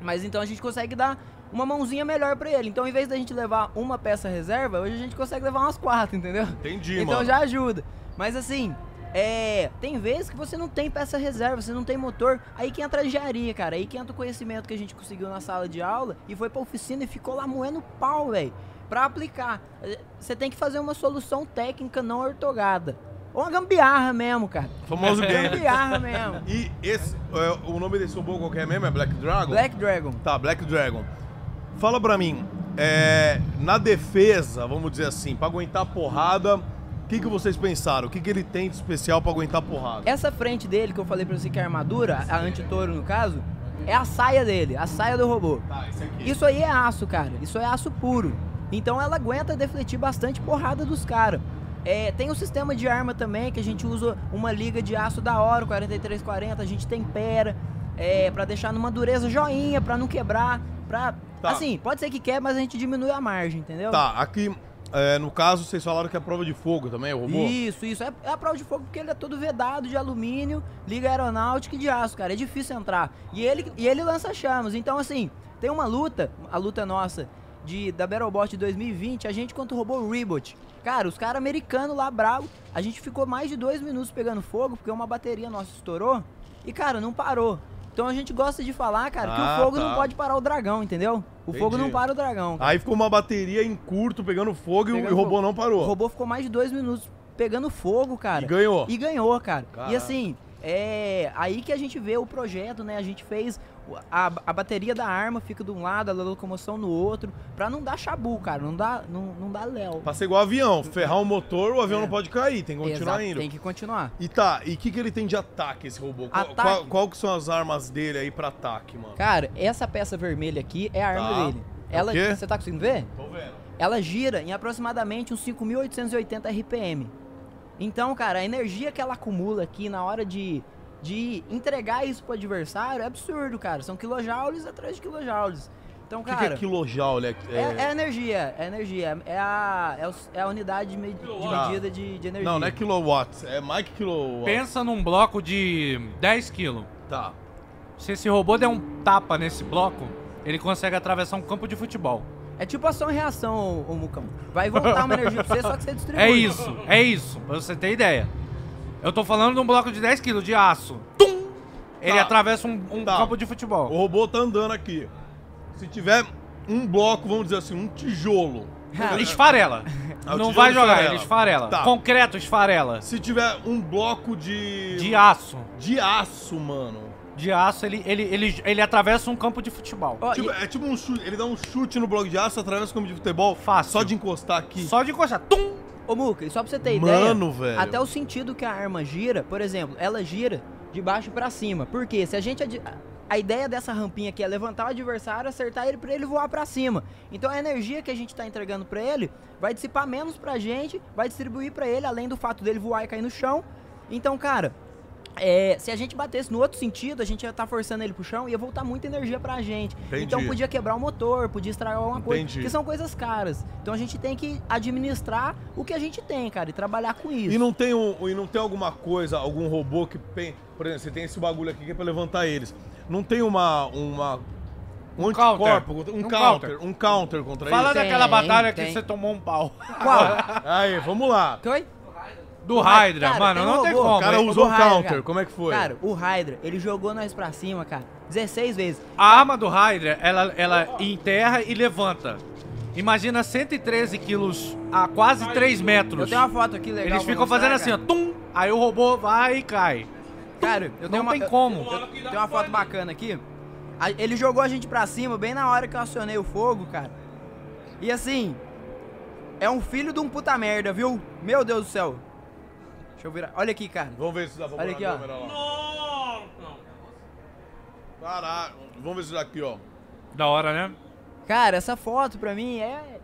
mas então a gente consegue dar uma mãozinha melhor pra ele. Então, em vez da gente levar uma peça reserva, hoje a gente consegue levar umas quatro, entendeu? Entendi, então mano. já ajuda. Mas assim, É, tem vezes que você não tem peça reserva, você não tem motor, aí que entra a engenharia, cara, aí que entra o conhecimento que a gente conseguiu na sala de aula e foi pra oficina e ficou lá moendo pau, velho, pra aplicar. Você tem que fazer uma solução técnica não ortogada. Ou uma gambiarra mesmo, cara. Famoso game. Gambiarra mesmo. E esse, é, o nome desse robô qualquer mesmo é Black Dragon? Black Dragon. Tá, Black Dragon. Fala pra mim, é, na defesa, vamos dizer assim, pra aguentar porrada, o que, que vocês pensaram? O que, que ele tem de especial pra aguentar porrada? Essa frente dele que eu falei pra você que é a armadura, a anti-touro no caso, é a saia dele, a saia do robô. Tá, esse aqui. Isso aí é aço, cara. Isso é aço puro. Então ela aguenta defletir bastante porrada dos caras. É, tem um sistema de arma também que a gente usa uma liga de aço da hora, 4340, a gente tempera é, para deixar numa dureza joinha, pra não quebrar, pra... Tá. Assim, pode ser que quebre, mas a gente diminui a margem, entendeu? Tá, aqui, é, no caso, vocês falaram que é prova de fogo também, o robô? Isso, isso. É, é a prova de fogo porque ele é todo vedado de alumínio, liga aeronáutica e de aço, cara. É difícil entrar. E ele, e ele lança chamas. Então, assim, tem uma luta, a luta nossa de, da Battlebot de 2020, a gente contra o robô Rebot. Cara, os caras americanos lá bravo, a gente ficou mais de dois minutos pegando fogo, porque uma bateria nossa estourou. E, cara, não parou. Então a gente gosta de falar, cara, que Ah, o fogo tá. não pode parar o dragão, entendeu? O fogo Entendi. não para o dragão. cara. Aí ficou uma bateria em curto, pegando fogo e o- e Pegando o robô fogo. não parou. O robô ficou mais de dois minutos pegando fogo, cara. E ganhou. E ganhou, cara. Caraca. E assim, é aí que a gente vê o projeto, né? A gente fez a, a bateria da arma fica de um lado, a locomoção no outro, pra não dar chabu, cara. Não dá, não, não dá léo. Pra ser igual avião, ferrar o motor, o avião É. não pode cair, tem que continuar Exato, indo. Tem que continuar. E tá, e o que, que ele tem de ataque, esse robô? Qual, Ataque? qual- qual que são as armas dele aí pra ataque, mano? Cara, essa peça vermelha aqui é a arma Tá. dele. É Ela, você tá conseguindo ver? Tô vendo. ela gira em aproximadamente uns 5.880 RPM. Então, cara, a energia que ela acumula aqui na hora de, de entregar isso pro adversário é absurdo, cara. São kilojoules atrás de kilojoules. Então, O que, cara, que é kilojoule? É, é, é energia, é energia. É a, é, os- é a unidade de, me- de medida de, de energia. Não, não é kilowatts, é mais que kilowatt. Pensa num bloco de 10 quilos. Tá. Se esse robô der um tapa nesse bloco, ele consegue atravessar um campo de futebol. É tipo ação e reação, ô, ô Mucão. Vai voltar uma energia pra você, só que você distribui. É isso, é isso, pra você ter ideia. Eu tô falando de um bloco de 10 quilos de aço. Tum! Ele Tá. atravessa um, um Tá. campo de O futebol. robô tá andando aqui. Se tiver um bloco, vamos dizer assim, um tijolo. Ele esfarela. Ah, o Não tijolo vai jogar, esfarela. ele esfarela. Tá. Concreto esfarela. Se tiver um bloco de. De aço. de aço, mano. De aço, ele, ele, ele, ele atravessa um campo de futebol. Tipo, e- é tipo um chute. Ele dá um chute no bloco de aço através do campo de futebol. Fácil. Só de encostar aqui. Só de encostar. Tum! Ô, Muca, e só pra você ter ideia. Mano, velho. Até o sentido que a arma gira, por exemplo, ela gira de baixo pra cima. Por quê? Se a gente. adi- A ideia dessa rampinha aqui é levantar o adversário, acertar ele pra ele voar pra cima. Então a energia que a gente tá entregando pra ele vai dissipar menos pra gente, vai distribuir pra ele, além do fato dele voar e cair no chão. Então, cara, é, se a gente batesse no outro sentido, a gente ia estar forçando ele pro chão e ia voltar muita energia pra gente. Entendi. Então podia quebrar o motor, podia estragar alguma coisa. Entendi. Que são coisas caras. Então a gente tem que administrar o que a gente tem, cara, e trabalhar com isso. E não tem um, e não tem alguma coisa, algum robô que tem, por exemplo, você tem esse bagulho aqui que é pra levantar eles. Não tem uma uma um, Um counter. um, Um counter, counter. um counter contra Fala eles. Tem, daquela batalha que tem. você tomou um pau. Qual? Aí, vamos lá. Que Oi? Do Hydra, Cara, mano, tem não tem como. O cara usou o Hydra, counter, cara. como é que foi? Cara, o Hydra, ele jogou nós pra cima, cara, 16 vezes. A arma do Hydra, ela, ela enterra e levanta. Imagina 113 quilos a quase 3 metros. Eu tenho uma foto aqui legal. Eles ficam mostrar, fazendo assim, ó, tum, aí o robô vai e cai. Cara, eu tenho Não uma, tem eu- como. Tem uma foto bacana aqui. A- Ele jogou a gente pra cima bem na hora que eu acionei o fogo, cara. E assim, é um filho de um puta merda, viu? Meu Deus do céu. Deixa eu virar. Olha aqui, cara. Vamos ver se dá pra Olha aqui, ó. câmera lá. Nossa! Caraca, vamos ver se dá aqui, ó. Da hora, né? Cara, essa foto pra mim é.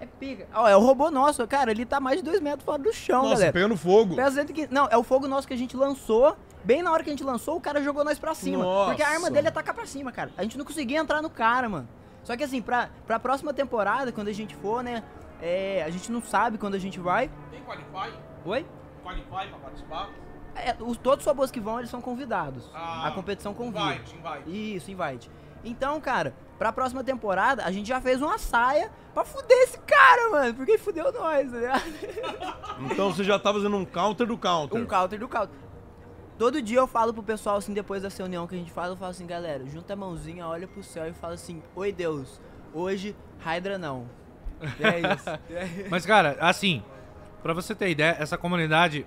É pica. Ó, é o robô nosso, cara. Ele tá mais de 2 metros fora do chão, Nossa, galera. pegando fogo. Pesa 115. Não, é o fogo nosso que a gente lançou. Bem na hora que a gente lançou, o cara jogou nós pra cima. Nossa. Porque a arma dele é tacar pra cima, cara. A gente não conseguia entrar no cara, mano. Só que assim, pra, pra próxima temporada, quando a gente for, né? É, a gente não sabe quando a gente vai. Tem Qualify? Oi? Qualify pra participar? É, os, todos os robôs que vão, eles são convidados. Ah, a competição convida. Invite, invite. Isso, invite. Então, cara, pra próxima temporada, a gente já fez uma saia pra fuder esse cara, mano. Porque fudeu nós, tá ligado? Então você já tá fazendo um counter do counter. Um counter do counter. Todo dia eu falo pro pessoal, assim, depois dessa reunião que a gente faz, eu falo assim, galera, junta a mãozinha, olha pro céu e fala assim, oi Deus, hoje, Hydra não. E é isso. É- Mas, cara, assim, pra você ter ideia, essa comunidade.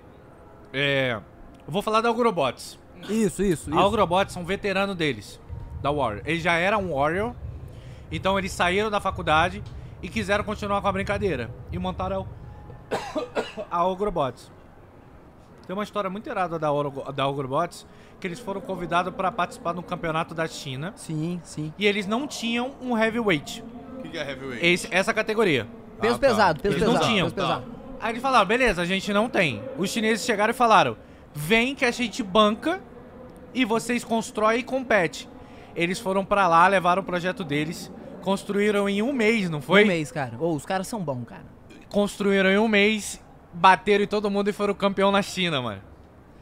É. Eu vou falar da Agrobots. Isso, isso, A Agrobots são veteranos deles, da Warrior. Eles já eram um Warrior, então eles saíram da faculdade e quiseram continuar com a brincadeira. E montaram a Agrobots. Tem uma história muito irada da, Oro- da Agrobots, que eles foram convidados pra participar de um campeonato da China. Sim, sim. E eles não tinham um heavyweight, O que, que é heavyweight? esse- essa categoria. Peso Ah, tá. pesado, peso Eles pesado. não tinham. Peso pesado. Aí eles falaram, beleza, a gente não tem. Os chineses chegaram e falaram, vem que a gente banca e vocês constroem e compete. Eles foram pra lá, levaram o projeto deles, construíram em um mês, não foi? Um mês, cara. Ô, os caras são bons, cara. Construíram em um mês, bateram em todo mundo e foram campeão na China, mano.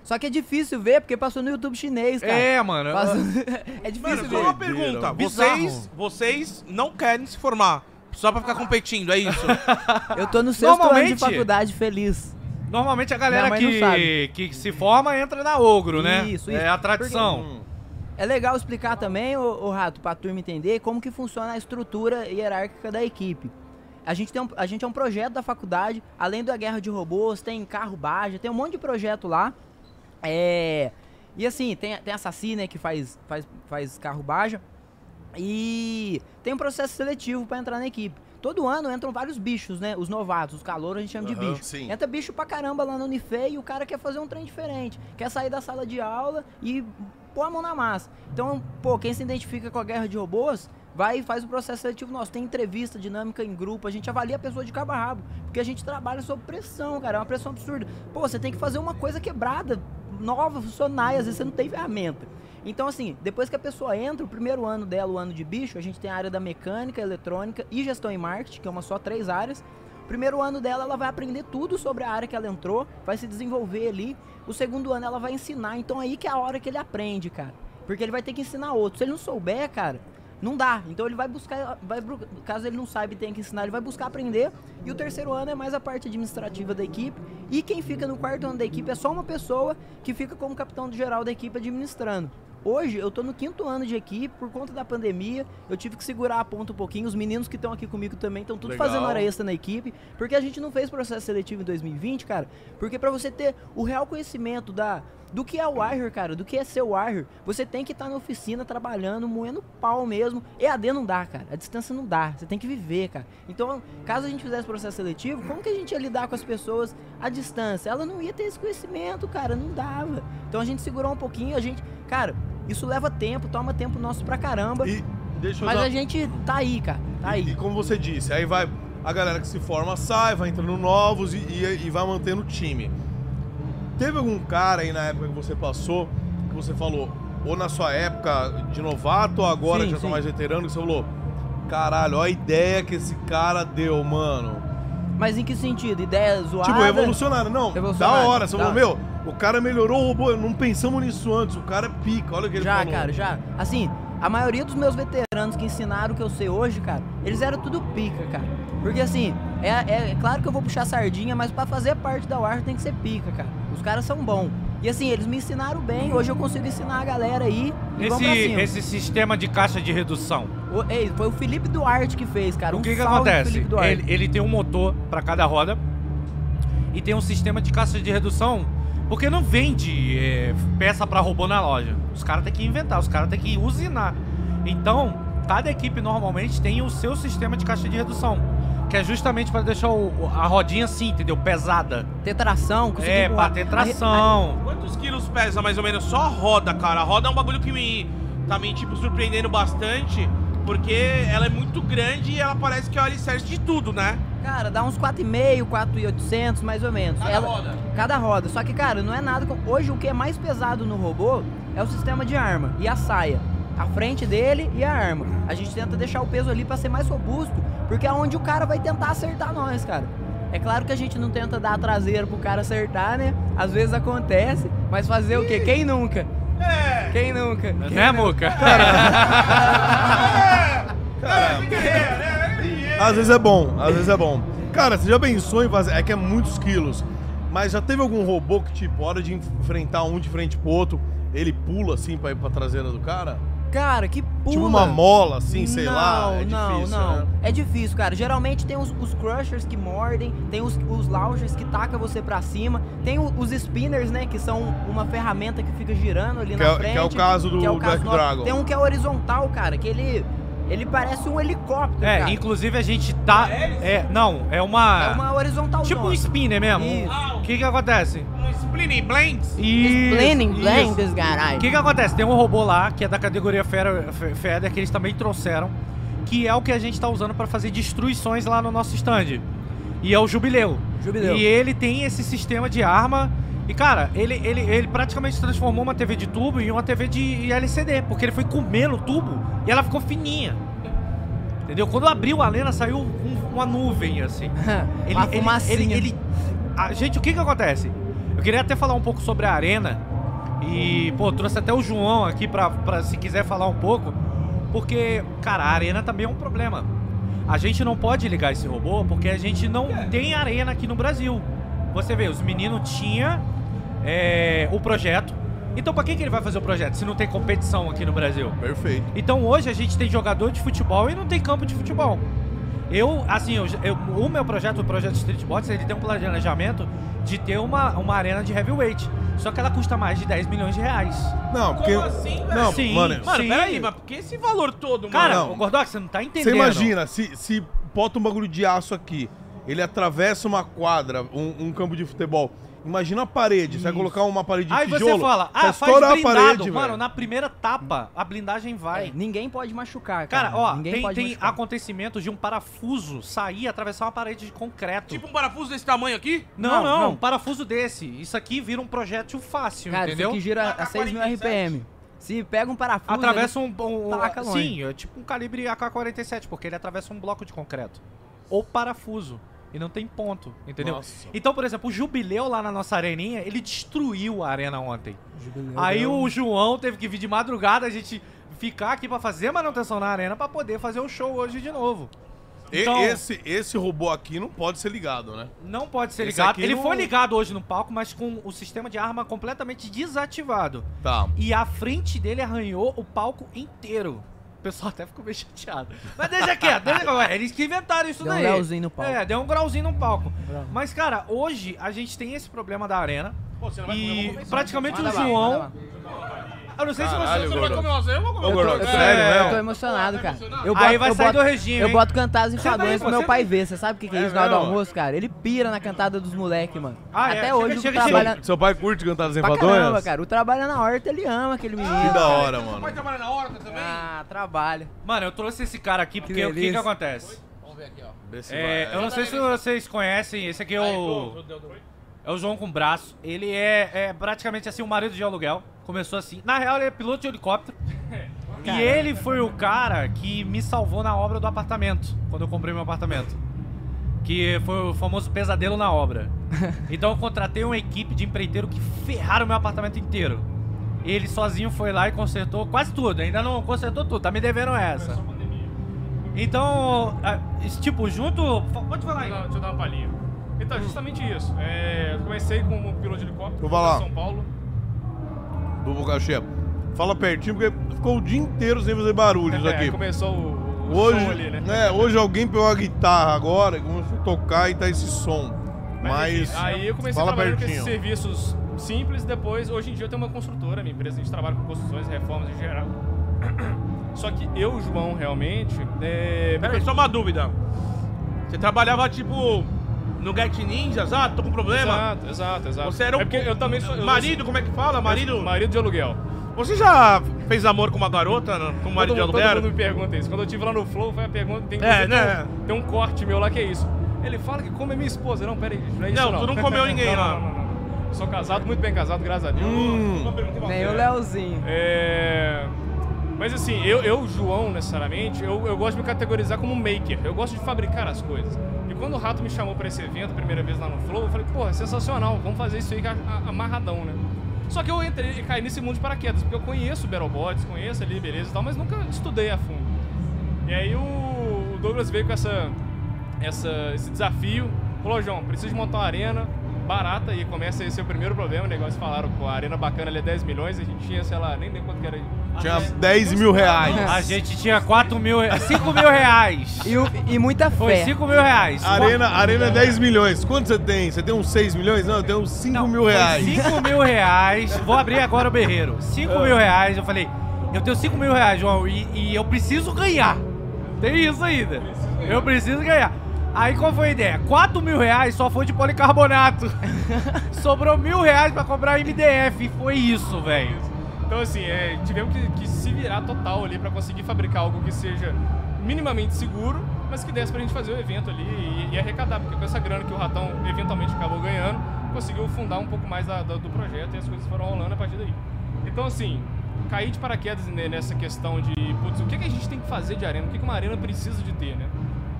Só que é difícil ver, porque passou no YouTube chinês, cara. É, mano. Passou- é difícil Mano, ver. só uma pergunta. Vocês, vocês não querem se formar só pra ficar competindo, é isso? Eu tô no sexto ano de faculdade feliz. Normalmente a galera que, que se forma entra na ogro, né? Isso, isso. É a tradição. Hum. É legal explicar também, ô, ô Rato, pra turma entender como que funciona a estrutura hierárquica da equipe. A gente, tem um- a gente é um projeto da faculdade, além da guerra de robôs, tem carro Baja, tem um monte de projeto lá. É, e assim, tem, tem a Saci, né, que faz, faz, faz carro Baja. E tem um processo seletivo pra entrar na equipe. Todo ano entram vários bichos, né? Os novatos, os calouros, a gente chama de Aham, bicho. sim. Entra bicho pra caramba lá no Unife e o cara quer fazer um trem diferente. Quer sair da sala de aula e pôr a mão na massa. Então, pô, quem se identifica com a guerra de robôs, vai e faz o processo seletivo nosso. Tem entrevista, dinâmica em grupo, a gente avalia a pessoa de cabo a rabo. Porque a gente trabalha sob pressão, cara. É uma pressão absurda. Pô, você tem que fazer uma coisa quebrada, nova, funcionar, e às vezes você não tem ferramenta. Então, assim, depois que a pessoa entra, o primeiro ano dela, o ano de bicho, a gente tem a área da mecânica, eletrônica e gestão e marketing, que é uma só três áreas. Primeiro ano dela, ela vai aprender tudo sobre a área que ela entrou, vai se desenvolver ali. O segundo ano, ela vai ensinar. Então, aí que é a hora que ele aprende, cara. Porque ele vai ter que ensinar outro. Se ele não souber, cara, não dá. Então, ele vai buscar, vai, caso ele não saiba e tenha que ensinar, ele vai buscar aprender. E o terceiro ano é mais a parte administrativa da equipe. E quem fica no quarto ano da equipe é só uma pessoa que fica como capitão geral da equipe administrando. Hoje eu tô no quinto ano de equipe, por conta da pandemia, eu tive que segurar a ponta um pouquinho. Os meninos que estão aqui comigo também estão tudo Legal. fazendo hora extra na equipe, porque a gente não fez processo seletivo em 2020, cara. Porque pra você ter o real conhecimento da do que é o Warrior, cara, do que é ser Warrior, você tem que estar na oficina trabalhando, moendo pau mesmo. EAD não dá, cara. A distância não dá. Você tem que viver, cara. Então, caso a gente fizesse processo seletivo, como que a gente ia lidar com as pessoas à distância? Ela não ia ter esse conhecimento, cara. Não dava. Então a gente segurou um pouquinho, a gente. Cara, isso leva tempo, toma tempo nosso pra caramba. E deixa eu Mas dar- a gente tá aí, cara. Tá E, e aí. como você disse, aí vai a galera que se forma sai, vai entrando novos e, e- e vai mantendo o time. Teve algum cara aí na época que você passou, que você falou, ou na sua época de novato, ou agora Sim, já tá sim. mais veterano, que você falou, caralho, olha a ideia que esse cara deu, mano. Mas em que sentido? Ideia zoada? Tipo, revolucionário. Não, Revolucionário, da hora. Você da falou, hora. meu, o cara melhorou o robô, não pensamos nisso antes, o cara é pica, olha o que ele Já, falou. cara, já. Assim, a maioria dos meus veteranos que ensinaram o que eu sei hoje, cara, eles eram tudo pica, cara. Porque assim, é, é, é claro que eu vou puxar sardinha, mas pra fazer parte da Warrior tem que ser pica, cara. Os caras são bons. E assim, eles me ensinaram bem, hoje eu consigo ensinar a galera aí e Esse, esse sistema de caixa de redução, O- ei, foi o Felipe Duarte que fez, cara. o Um que, que salve pro acontece? Ele, ele tem um motor pra cada roda e tem um sistema de caixa de redução, porque não vende é, peça pra robô na loja. Os caras têm que inventar, os caras têm que usinar. Então, cada equipe normalmente tem o seu sistema de caixa de redução, que é justamente pra deixar o- a rodinha assim, entendeu? Pesada. Ter tração, conseguir É, pra empurrar. ter A re- tração. Quantos quilos pesa mais ou menos só a roda, cara? A roda é um bagulho que me tá me tipo surpreendendo bastante, porque ela é muito grande e ela parece que é o alicerce de tudo, né? Cara, dá uns 4,5, 4,800 mais ou menos. Cada roda. Cada roda. Só que, cara, não é nada. Hoje o que é mais pesado no robô é o sistema de arma e a saia. A frente dele e a arma. A gente tenta deixar o peso ali pra ser mais robusto, porque é onde o cara vai tentar acertar nós, cara. É claro que a gente não tenta dar a traseira pro cara acertar, né? Às vezes acontece, mas fazer o quê? Quem nunca? É. Quem nunca? Né, Muca? Às vezes é bom, às vezes é bom. Cara, você já pensou em fazer. É que é muitos quilos. Mas já teve algum robô que, tipo, hora de enfrentar um de frente pro outro, ele pula assim pra ir pra traseira do cara? Cara, que pula. Tipo uma mola, assim, sei não, lá. É não, difícil, não. né? É difícil, cara. Geralmente tem os, os crushers que mordem, tem os, os launchers que tacam você pra cima, tem o- os spinners, né, que são uma ferramenta que fica girando ali Que na é- frente. que é o caso do que é o caso Black nosso. Dragon. Tem um que é horizontal, cara, que ele ele parece um helicóptero, É, cara. inclusive a gente tá. É, não, é uma. É uma horizontal Tipo um spinner mesmo. O que que acontece? Um Splitting Blends. Isso. blanks, caralho. O que que acontece? Tem um robô lá, que é da categoria Fera- Fe- Feder, que eles também trouxeram, que é o que a gente tá usando pra fazer destruições lá no nosso stand. E é o Jubileu. Jubileu. E ele tem esse sistema de arma. E, cara, ele, ele, ele praticamente transformou uma TV de tubo em uma TV de LCD, porque ele foi comer no tubo e ela ficou fininha. Entendeu? Quando abriu a lena, saiu um- uma nuvem, assim. uma fumacinha. Ele, ele- a- gente, o que que acontece? Eu queria até falar um pouco sobre a arena. E, pô, trouxe até o João aqui pra, pra se quiser falar um pouco. Porque, cara, a arena também é um problema. A gente não pode ligar esse robô porque a gente não tem arena aqui no Brasil. Você vê, os meninos tinham é, o projeto. Então, pra que, que ele vai fazer o projeto se não tem competição aqui no Brasil? Perfeito. Então hoje a gente tem jogador de futebol e não tem campo de futebol. Eu, assim, eu, eu- o meu projeto, o projeto Street Box, ele tem um planejamento de ter uma, uma arena de heavyweight. Só que ela custa mais de 10 milhões de reais. Não, porque. Como assim, velho? Não, Sim. mano. Mano, Sim. peraí, mas por que esse valor todo, Cara, mano? não. o Gordox, você não tá entendendo. Você imagina, se, se bota um bagulho de aço aqui, ele atravessa uma quadra, um, um campo de futebol. Imagina a parede. Você vai Isso. colocar uma parede de Aí tijolo. você fala, ah, faz blindado. a parede, Mano, velho. na primeira tapa, a blindagem vai. É, ninguém pode machucar, cara. Cara, ó, ninguém tem, pode tem machucar. acontecimentos de um parafuso sair e atravessar uma parede de concreto. Tipo um parafuso desse tamanho aqui? não, não, não, não. um parafuso desse. Isso aqui vira um projétil fácil, Cara, entendeu? isso aqui gira a 6 mil RPM. Se pega um parafuso... Atravessa um, um, taca longe. Sim, é tipo um calibre AK-47, porque ele atravessa um bloco de concreto. Ou parafuso. E não tem ponto, entendeu? Nossa. Então, por exemplo, o Jubileu lá na nossa areninha, ele destruiu a arena ontem. ele- Aí Jubileu- o João teve que vir de madrugada, a gente ficar aqui pra fazer manutenção na arena pra poder fazer o show hoje de novo. E- Então- esse, esse robô aqui não pode ser ligado, né? Não pode ser Esse ligado. Ele não- foi ligado hoje no palco, mas com o sistema de arma completamente desativado. Tá. E a frente dele arranhou o palco inteiro. O pessoal até ficou meio chateado. Mas deixa quieto, deixa quieto. Eles que inventaram isso Deu um daí. grauzinho no palco. É, deu um grauzinho no palco. Grau. Mas, cara, hoje a gente tem esse problema da arena. Pô, você não vai comer, eu vou E praticamente Manda o João. Eu não sei Caralho, se você. Você vai comer uma, eu vou comer Eu uma. tô, Gordox, eu tô- sério eu mesmo? tô emocionado, cara. Eu Aí boto- vai eu sair boto- do Reginho, Eu boto cantadas aí, enfadonhas pro meu pai aí. ver. Você sabe o que, que é É isso na hora do almoço, cara? Ele pira na cantada dos moleques, mano. Ah, é? Até hoje chega, o chega. trabalha... Seu pai curte cantar as Pra caramba, enfadonhas? cara. O trabalha na horta, ele ama aquele menino. Que da hora, Seu pai mano. trabalha na horta também? Ah, trabalha. Mano, eu trouxe esse cara aqui porque o que, que acontece? Vamos ver aqui, ó. É, vai. eu não sei se vocês conhecem, esse aqui é o. É o João com braço. Ele é, é praticamente assim um marido de aluguel. Começou assim. Na real, ele é piloto de helicóptero. E ele foi o cara que me salvou na obra do apartamento. Quando eu comprei meu apartamento. Que foi o famoso pesadelo na obra. Então eu contratei uma equipe de empreiteiro que ferraram meu apartamento inteiro. Ele sozinho foi lá e consertou quase tudo. Ainda não consertou tudo, tá me devendo essa. Então, tipo, junto. Pode falar aí. Deixa eu dar uma palhinha. Então, justamente isso. É, eu comecei como piloto de helicóptero lá. em São Paulo. Do Bocaxê. Fala pertinho, porque ficou o dia inteiro sem fazer barulhos É, aqui. começou o, o Hoje, show ali, né? é, hoje alguém pegou a guitarra agora e começou a tocar e tá esse som. Mas, Mas. aí eu comecei fala trabalhando com esses serviços simples, depois, hoje em dia eu tenho uma construtora, minha empresa, a gente trabalha com construções e reformas em geral. Só que eu, João, realmente, é... Pera aí, só uma dúvida. Você trabalhava, tipo, no Get Ninjas? Ah, tô com problema. Exato, exato, exato. Você era um é porque eu também sou... marido, como é que fala? Marido? Marido de aluguel. Você já fez amor com uma garota, né? com um marido de todo, todo aluguel? mundo me pergunta isso. Quando eu tive lá no Flow, foi a pergunta. Tem, É, tem né? Um, tem um corte meu lá que é isso. Ele fala que come minha esposa. Não, pera aí, gente, não é isso Não, não. tu não comeu ninguém Não, lá. Não, não, não, não. Sou casado, muito bem casado, graças a Deus. Hum, Nem o Leozinho. É... Mas assim, eu, eu, João, necessariamente, eu, eu gosto de me categorizar como maker. Eu gosto de fabricar as coisas. Quando o Rato me chamou pra esse evento, primeira vez lá no Flow, eu falei, pô, é sensacional, vamos fazer isso aí a- amarradão, né? Só que eu entrei e caí nesse mundo de paraquedas, porque eu conheço o Battlebots, conheço ali, beleza e tal, mas nunca estudei a fundo. E aí o Douglas veio com essa, essa, esse desafio. Falou, João, preciso montar uma arena barata e começa esse é o primeiro problema. O negócio falaram, pô, a arena bacana ali é 10 milhões, a gente tinha, sei lá, nem nem quanto que era. Tinha 10 mil reais. A gente tinha 4 mil, re- 5 mil reais. E, o- e muita Foi fé. 5 mil reais. Arena, arena é 10 milhões. Quanto você tem? Você tem uns 6 milhões? Não, eu tenho uns 5 Não, mil foi reais. 5 mil reais. Vou abrir agora o berreiro. 5 mil reais. Eu falei, eu tenho 5 mil reais, João, e, e eu preciso ganhar. Tem isso ainda. Eu preciso ganhar. Aí qual foi a ideia? 4 mil reais só foi de policarbonato. Sobrou mil reais pra comprar MDF. Foi isso, velho. Então, assim, é, tivemos que, que se virar total ali pra conseguir fabricar algo que seja minimamente seguro, mas que desse pra gente fazer o evento ali e, e arrecadar, porque com essa grana que o Ratão eventualmente acabou ganhando, conseguiu fundar um pouco mais da- da- do projeto e as coisas foram rolando a partir daí. Então, assim, cair de paraquedas ne- nessa questão de, putz, o que, que a gente tem que fazer de arena? O que, que uma arena precisa de ter, né?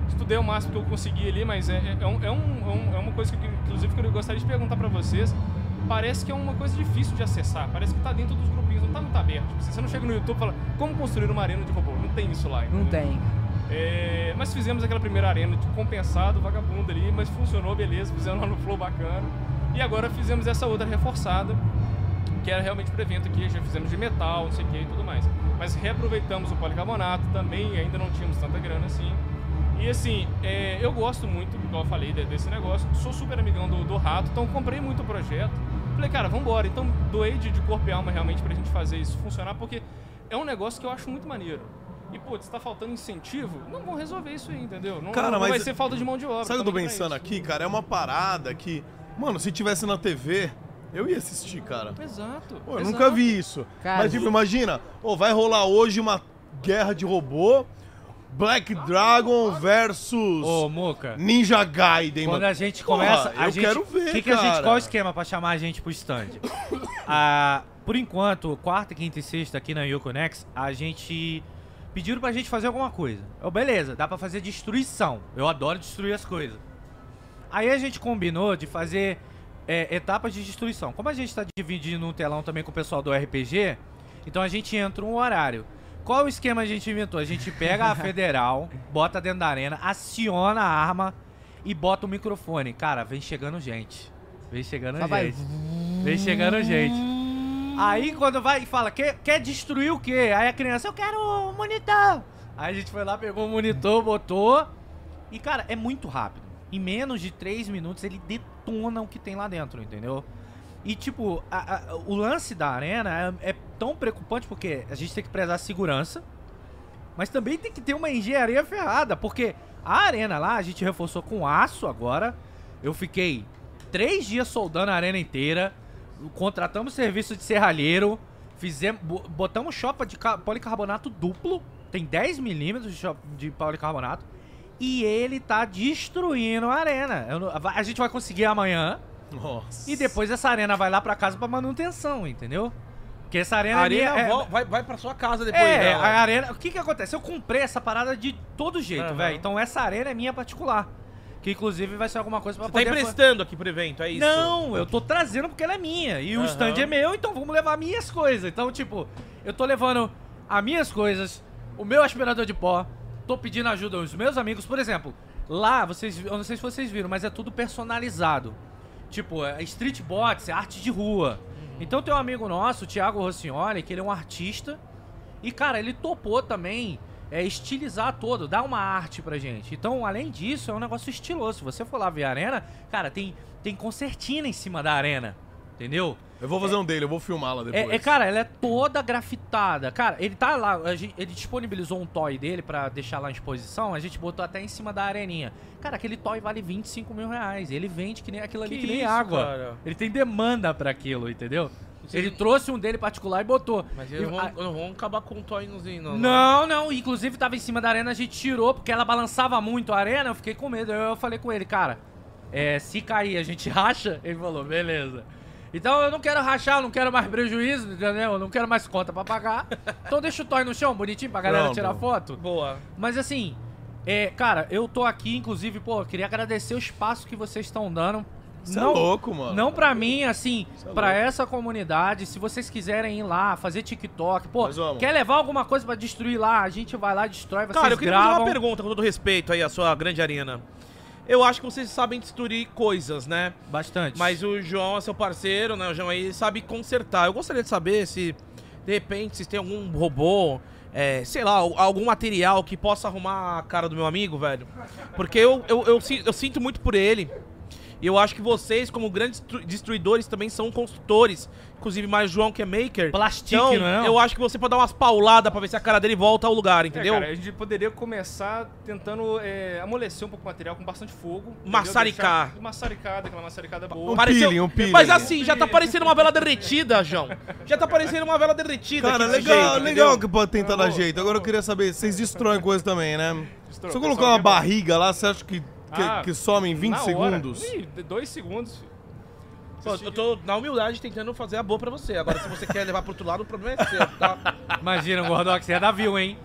Estudei o máximo que eu consegui ali, mas é, é, é é um- é um- é uma coisa que, inclusive, que eu gostaria de perguntar pra vocês. Parece que é uma coisa difícil de acessar, parece que tá dentro dos grupinhos, não tá muito aberto. Tipo, você não chega no YouTube e fala, como construir uma arena de robô? Não tem isso lá. Não entendeu? tem. É, mas fizemos aquela primeira arena de compensado, vagabundo ali, mas funcionou, beleza, fizemos lá no Flow bacana. E agora fizemos essa outra reforçada, que era realmente pro evento aqui, já fizemos de metal, não sei o que e tudo mais. Mas reaproveitamos o policarbonato também, ainda não tínhamos tanta grana assim. E assim, é, eu gosto muito, igual eu falei, de- desse negócio. Sou super amigão do, do Rato, então comprei muito o projeto. Falei, cara, vambora. Então doei de, de corpo e alma realmente pra gente fazer isso funcionar, porque é um negócio que eu acho muito maneiro. E, putz, tá faltando incentivo? Não vão resolver isso aí, entendeu? Não, Cara, não vai mas- ser falta de mão de obra. Sabe o que eu tô pra pensando aqui, cara? É uma parada que, mano, se tivesse na TV, eu ia assistir, cara. Exato. Pô, eu exato. nunca vi isso. Cara, Mas, tipo, imagina, ô, vai rolar hoje uma guerra de robô, Black Dragon versus Ô, Moca. Ninja Gaiden, Quando mano. a gente Porra, começa. a eu gente, quero ver, que que a gente, cara. qual o esquema pra chamar a gente pro stand? Ah, por enquanto, quarta, quinta e sexta aqui na Yokonex, a gente pediram pra gente fazer alguma coisa. Eu, beleza, dá pra fazer destruição. Eu adoro destruir as coisas. Aí a gente combinou de fazer é, etapas de destruição. Como a gente tá dividindo um telão também com o pessoal do RPG, então a gente entra um horário. Qual o esquema a gente inventou? A gente pega a federal, bota dentro da arena, aciona a arma e bota o microfone. Cara, vem chegando gente. Vem chegando Só vai gente. Vem chegando gente. Aí quando vai e fala, quer, quer destruir o quê? Aí a criança, eu quero o monitor. Aí a gente foi lá, pegou o monitor, botou. E, cara, é muito rápido. Em menos de 3 minutos ele detona o que tem lá dentro, entendeu? E, tipo, a- a- o lance da arena é, é tão preocupante porque a gente tem que prezar a segurança, mas também tem que ter uma engenharia ferrada, porque a arena lá a gente reforçou com aço agora. Eu fiquei três dias soldando a arena inteira, contratamos serviço de serralheiro, fizemos, bo- botamos chopa de ca- policarbonato duplo, tem 10 milímetros de, policarbonato, e ele tá destruindo a arena. Eu a gente vai conseguir amanhã, Nossa. e depois essa arena vai lá pra casa pra manutenção, entendeu? Porque essa arena, A é arena é- vo- vai, vai pra sua casa depois é, dela. a arena. O que que acontece? Eu comprei essa parada de todo jeito, Aham. velho. Então essa arena é minha particular. Que inclusive vai ser alguma coisa pra Você tá poder. fa- emprestando aqui pro evento, é isso? Não, eu tô trazendo porque ela é minha. E o Aham. stand é meu, então vamos levar minhas coisas. Então, tipo, eu tô levando as minhas coisas, o meu aspirador de pó, tô pedindo ajuda aos meus amigos. Por exemplo, lá, vocês, eu não sei se vocês viram, mas é tudo personalizado. Tipo, é street bots, é arte de rua. Então tem um amigo nosso, o Thiago Rossignoli, que ele é um artista. E, cara, ele topou também é, estilizar todo, dar uma arte pra gente. Então, além disso, é um negócio estiloso. Se você for lá ver a arena, cara, tem, tem concertina em cima da arena. Entendeu? Eu vou fazer um dele, eu vou filmá-la depois. É, é, cara, ela é toda grafitada. Cara, ele tá lá, a gente- ele disponibilizou um toy dele pra deixar lá em exposição, a gente botou até em cima da areninha. Cara, aquele toy vale 25 mil reais. Ele vende que nem aquilo ali, Que que, nem isso, água. cara? Ele tem demanda pra aquilo, entendeu? Ele trouxe um dele particular e botou. Mas eles não a- vão, não vão acabar com o toyzinho, não. não, não, inclusive tava em cima da arena, a gente tirou, porque ela balançava muito a arena, eu fiquei com medo. Eu, eu falei com ele, cara, é, se cair a gente racha? Ele falou, beleza. Então eu não quero rachar, não quero mais prejuízo, entendeu? Eu não quero mais conta pra pagar. Então deixa o toy no chão, bonitinho, pra galera Pronto. tirar foto. Boa. Mas assim, é, cara, eu tô aqui, inclusive, pô, eu queria agradecer o espaço que vocês estão dando. É não, louco, mano. Não pra mim, assim, é pra louco. essa comunidade, se vocês quiserem ir lá, fazer TikTok, pô, quer levar alguma coisa pra destruir lá, a gente vai lá, destrói, vocês Cara, eu queria fazer gravam. uma pergunta com todo respeito aí à sua grande arena. Eu acho que vocês sabem destruir coisas, né? Bastante. Mas o João é seu parceiro, né? O João aí sabe consertar. Eu gostaria de saber se, de repente, vocês têm algum robô, é, sei lá, al- algum material que possa arrumar a cara do meu amigo, velho. Porque eu, eu, eu, eu sinto muito por ele. E eu acho que vocês, como grandes destru- destruidores, também são construtores. Inclusive, mais João que é maker. Plastique, então, não é, eu acho que você pode dar umas pauladas pra ver se a cara dele volta ao lugar, É, entendeu? cara, a gente poderia começar tentando é, amolecer um pouco o material com bastante fogo. Maçaricar. Deixar- Maçaricada, aquela maçaricada boa. Um Pareceu- peeling, um peeling. Mas assim, já tá parecendo uma vela derretida, João. Já tá parecendo uma vela derretida. Cara, legal, jeito, legal que pode tentar dar jeito. Agora eu queria saber, vocês destroem coisa também, né? Destrói. Se eu colocar uma barriga lá, você acha que, que, Ah, que some em 20 na hora. segundos? Ih, dois segundos. Pô, eu tô na humildade tentando fazer a boa pra você. Agora, se você quer levar pro outro lado, o problema é seu, tá? Imagina, o Gordox, é Davi, hein?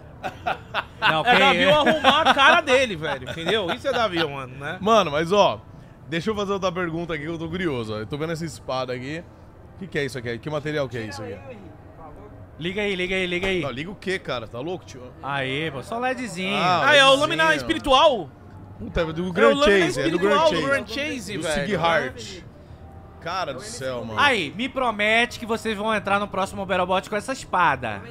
Não, É quem Davi arrumar a cara dele, velho. Entendeu? Isso é Davi, mano, né? Mano, mas ó, deixa eu fazer outra pergunta aqui que eu tô curioso. ó. Eu tô vendo essa espada aqui. O que, que é isso aqui? Que material que é isso aqui? Liga aí, liga aí, liga aí. Não, liga o quê, cara? Tá louco, tio? Aí, pô, só um LEDzinho. Ah, Ah, é o lâmina espiritual. Puta, é do É o Grand lâmina Chase, é do Grand espiritual Chase. do Grand Chase, Do velho. Sig Heart. Cara do céu, mano. Aí, me promete que vocês vão entrar no próximo Battlebot com essa espada.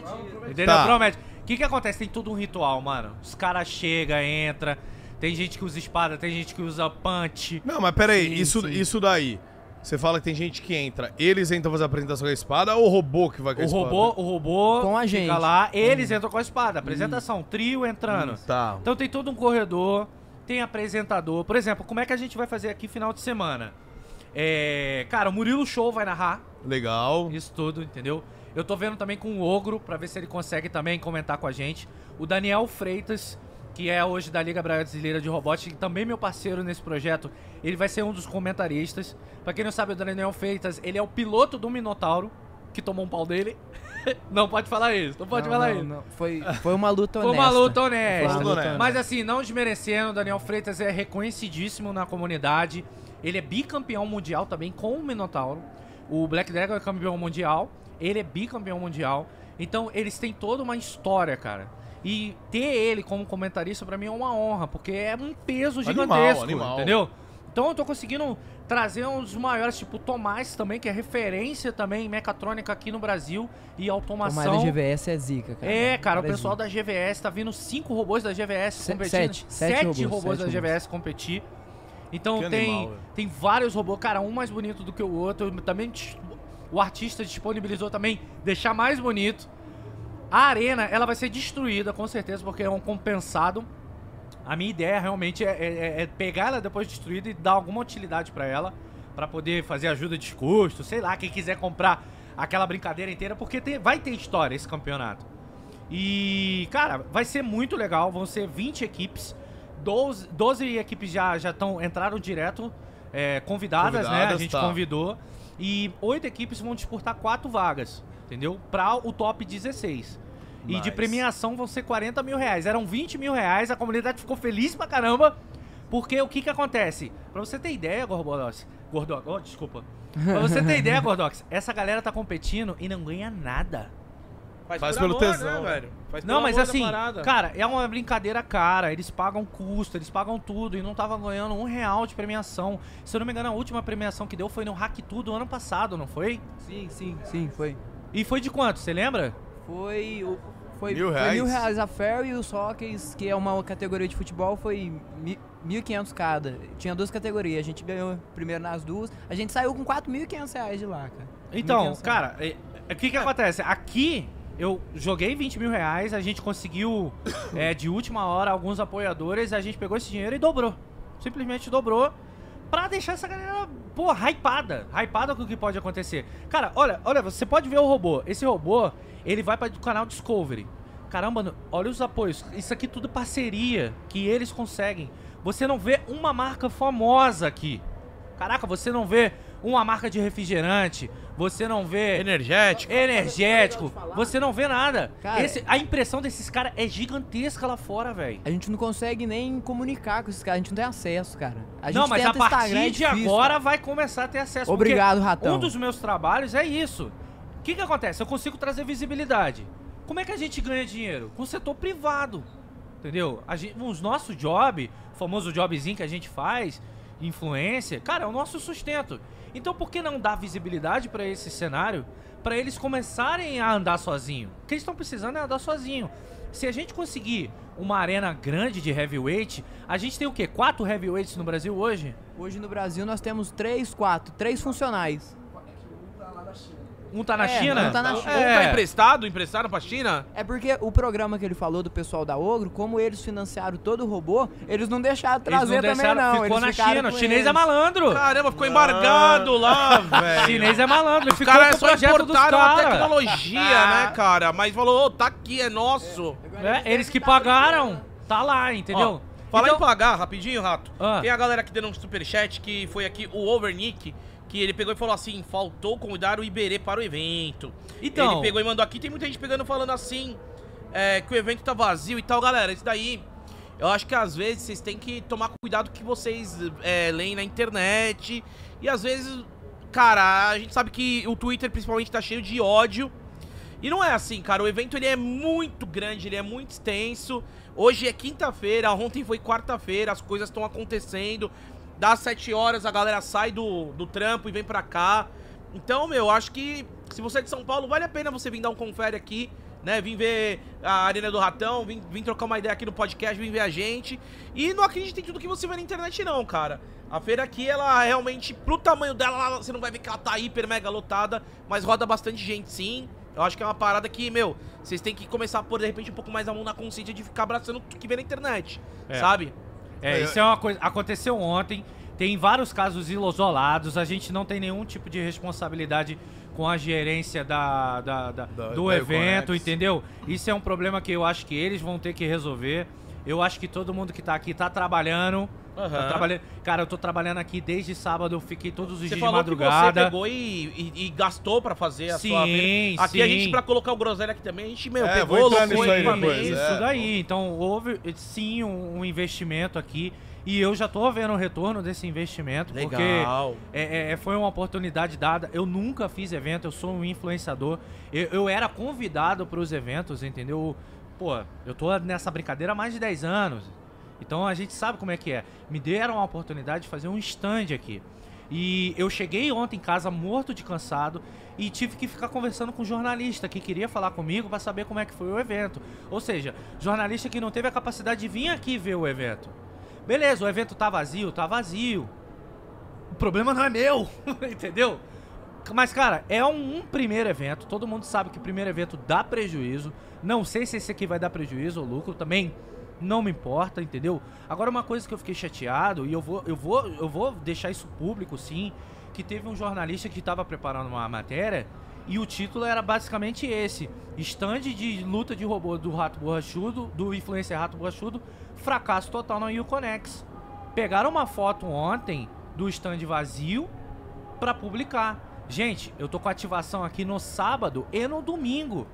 Entendeu? Tá. Promete. O que que acontece? Tem todo um ritual, mano. Os caras chegam, entra. Tem gente que usa espada, tem gente que usa punch. Não, mas pera aí, Sim, isso, sim. isso daí. Você fala que tem gente que entra, eles entram fazer a apresentação com a espada ou o robô que vai com a O espada? robô, o robô Com a fica gente. lá, eles entram com a espada. Apresentação, trio entrando. Tá. Então tem todo um corredor, tem apresentador. Por exemplo, como é que a gente vai fazer aqui final de semana? É, cara, o Murilo Show vai narrar Legal. isso tudo, entendeu? Eu tô vendo também com o Ogro, pra ver se ele consegue também comentar com a gente. O Daniel Freitas, que é hoje da Liga Brasileira de Robótica, e também meu parceiro nesse projeto, ele vai ser um dos comentaristas. Pra quem não sabe, o Daniel Freitas, ele é o piloto do Minotauro, que tomou um pau dele. não pode falar isso, não pode Não, falar não, isso. não. Foi, foi uma luta Foi honesta. uma luta honesta. Foi uma luta honesta. Mas assim, não desmerecendo, o Daniel Freitas é reconhecidíssimo na comunidade. Ele é bicampeão mundial também com o Minotauro. O Black Dragon é campeão mundial. Ele é bicampeão mundial. Então eles têm toda uma história, cara. E ter ele como comentarista pra mim é uma honra, porque é um peso Animal, gigantesco, animal. entendeu? Então eu tô conseguindo trazer um dos maiores, tipo o Tomás também, que é referência também em mecatrônica aqui no Brasil e automação. Mário GVS é zica, cara. É, cara, o é pessoal da GVS tá vindo cinco robôs da GVS Se- competindo. sete, sete robôs, robôs sete da robôs. GVS competir. Então Que tem, animal, tem vários robôs, cara, um mais bonito do que o outro. Também o artista disponibilizou também deixar mais bonito. A arena, ela vai ser destruída com certeza, porque é um compensado. A minha ideia realmente é, é- é pegar ela depois destruída e dar alguma utilidade pra ela, Pra poder fazer ajuda de custo, sei lá, quem quiser comprar aquela brincadeira inteira, porque tem- vai ter história esse campeonato. E, cara, vai ser muito legal, vão ser 20 equipes, 12, 12 equipes já já estão entraram direto é, convidadas, né? A Convidadas, gente tá. convidou e oito equipes vão disputar quatro vagas, entendeu? Pra o top 16. E de premiação vão ser 40 mil reais. Eram 20 mil reais, a comunidade ficou feliz pra caramba. Porque o que que acontece? Pra você ter ideia, Gordox, Gordox, oh, desculpa. Pra você ter ideia, Gordox, essa galera tá competindo e não ganha nada. Faz por pelo amor, tesão. Né, velho? Faz Não, mas assim, cara, é uma brincadeira cara. Eles pagam custo, eles pagam tudo e não tava ganhando um real de premiação. Se eu não me engano, a última premiação que deu foi no Hack Tudo ano passado, não foi? Sim, sim, sim, foi. E foi de quanto, você lembra? Foi. o- Foi Mil foi reais? mil reais a Fair e os Hockeys, que é uma categoria de futebol, foi mi- 1.500 cada. Tinha duas categorias, a gente ganhou primeiro nas duas. A gente saiu com 4.500 reais de lá, cara. Então, 1.500 cara, é- é- o que que acontece? Aqui eu joguei 20 mil reais, a gente conseguiu é, de última hora alguns apoiadores, a gente pegou esse dinheiro e dobrou. Simplesmente dobrou pra deixar essa galera, pô, hypada. Hypada com o que pode acontecer. Cara, olha, olha, você pode ver o robô. Esse robô, ele vai para o canal Discovery. Caramba, olha os apoios. Isso aqui tudo parceria que eles conseguem. Você não vê uma marca famosa aqui. Caraca, você não vê uma marca de refrigerante, você não vê Energético. energético, você não vê nada. Cara, Esse- a impressão desses caras é gigantesca lá fora, velho. A gente não consegue nem comunicar com esses caras, a gente não tem acesso, cara. A gente Não, mas a partir é de agora cara. vai começar a ter acesso. Obrigado, Ratão. Um dos meus trabalhos é isso. O que que acontece? Eu consigo trazer visibilidade. Como é que a gente ganha dinheiro? Com o setor privado. Entendeu? A gente, os nossos job, o famoso jobzinho que a gente faz, influência, cara, é o nosso sustento. Então por que não dar visibilidade pra esse cenário? Pra eles começarem a andar sozinho. O que eles estão precisando é andar sozinho. Se a gente conseguir uma arena grande de heavyweight, a gente tem o quê? Quatro heavyweights no Brasil hoje? Hoje no Brasil nós temos três, quatro, três funcionais. Um tá na É, China? um tá na Um China. tá emprestado, emprestaram pra China? É porque o programa que ele falou do pessoal da Ogro, como eles financiaram todo o robô, eles não deixaram Eles trazer não também deixaram, não. ficou eles na China. O chinês eles. é malandro. Caramba, ficou embargado lá, velho. chinês é malandro. Ele ficou caras com o só projeto importaram a tecnologia, né, cara? Mas falou, ô, tá aqui, é nosso. É, eles que pagaram. Tá lá, entendeu? Ó, Falar Então- em pagar, rapidinho, Rato. Ah. Tem a galera que deu um superchat que foi aqui, o Overnick, que ele pegou e falou assim, faltou convidar o Iberê para o evento. Então- Ele pegou e mandou aqui, tem muita gente pegando falando assim, é, que o evento tá vazio e tal. Galera, isso daí, eu acho que às vezes vocês têm que tomar cuidado que vocês é, leem na internet. E às vezes, cara, a gente sabe que o Twitter principalmente tá cheio de ódio. E não é assim, cara. O evento ele é muito grande, ele é muito extenso. Hoje é quinta-feira, ontem foi quarta-feira, as coisas estão acontecendo. Das 7 horas a galera sai do, do trampo e vem pra cá. Então, meu, acho que se você é de São Paulo, vale a pena você vir dar um confere aqui, né? Vim ver a Arena do Ratão, vim, vim trocar uma ideia aqui no podcast, vim ver a gente. E não acredite em tudo que você vê na internet, não, cara. A feira aqui, ela realmente, pro tamanho dela, ela- você não vai ver que ela tá hiper mega lotada, mas roda bastante gente sim. Eu acho que é uma parada que, meu, vocês têm que começar a pôr, de repente, um pouco mais a mão na consciência de ficar abraçando tudo que vê na internet, É. sabe? É, isso é uma coisa. Aconteceu ontem. Tem vários casos isolados. A gente não tem nenhum tipo de responsabilidade com a gerência da, da- da- Da- do evento, Econex. entendeu? Isso é um problema que eu acho que eles vão ter que resolver. Eu acho que todo mundo que tá aqui tá trabalhando. Tá Aham. trabalhando. Cara, eu tô trabalhando aqui desde sábado, eu fiquei todos os Você dias de falou que você madrugada. pegou e, e- e gastou pra fazer a Sim, sua. Aqui a sim. gente, pra colocar o groselha aqui também, a gente, meu, É, pegou, vou entrar locou nisso aí depois, Isso é. daí. Então, houve sim um, um investimento aqui. E eu já tô vendo o retorno desse investimento. Porque Legal. é, é, foi uma oportunidade dada. Eu nunca fiz evento, eu sou um influenciador. Eu, eu era convidado para os eventos, entendeu? Pô, eu tô nessa brincadeira há mais de 10 anos. Então a gente sabe como é que é. Me deram a oportunidade de fazer um stand aqui. E eu cheguei ontem em casa morto de cansado e tive que ficar conversando com um jornalista que queria falar comigo para saber como é que foi o evento. Ou seja, jornalista que não teve a capacidade de vir aqui ver o evento. Beleza, o evento tá vazio, tá vazio. O problema não é meu, entendeu? Mas, cara, é um, um primeiro evento. Todo mundo sabe que primeiro evento dá prejuízo. Não sei se esse aqui vai dar prejuízo ou lucro. Também não me importa, entendeu? Agora, uma coisa que eu fiquei chateado, e eu vou, eu vou, eu vou deixar isso público, sim, que teve um jornalista que estava preparando uma matéria e o título era basicamente esse: Stand de luta de robô do Rato Borrachudo, do influencer Rato Borrachudo, fracasso total na Uconex. Pegaram uma foto ontem do stand vazio pra publicar. Gente, eu tô com ativação aqui no sábado e no domingo.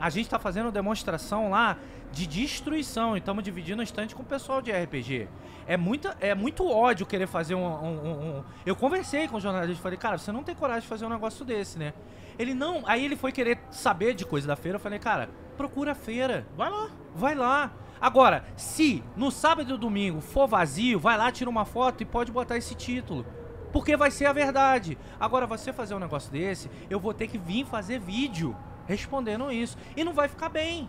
A gente tá fazendo demonstração lá de destruição e estamos dividindo o stand com o pessoal de RPG. É, muita, é muito ódio querer fazer um, um- um- um- Eu conversei com o jornalista e falei, cara, você não tem coragem de fazer um negócio desse, né? Ele não. Aí ele foi querer saber de coisa da feira. Eu falei, cara, procura a feira. Vai lá. Vai lá. Agora, se no sábado e domingo for vazio, vai lá, tira uma foto e pode botar esse título. Porque vai ser a verdade. Agora, você fazer um negócio desse, eu vou ter que vir fazer vídeo respondendo isso. E não vai ficar bem.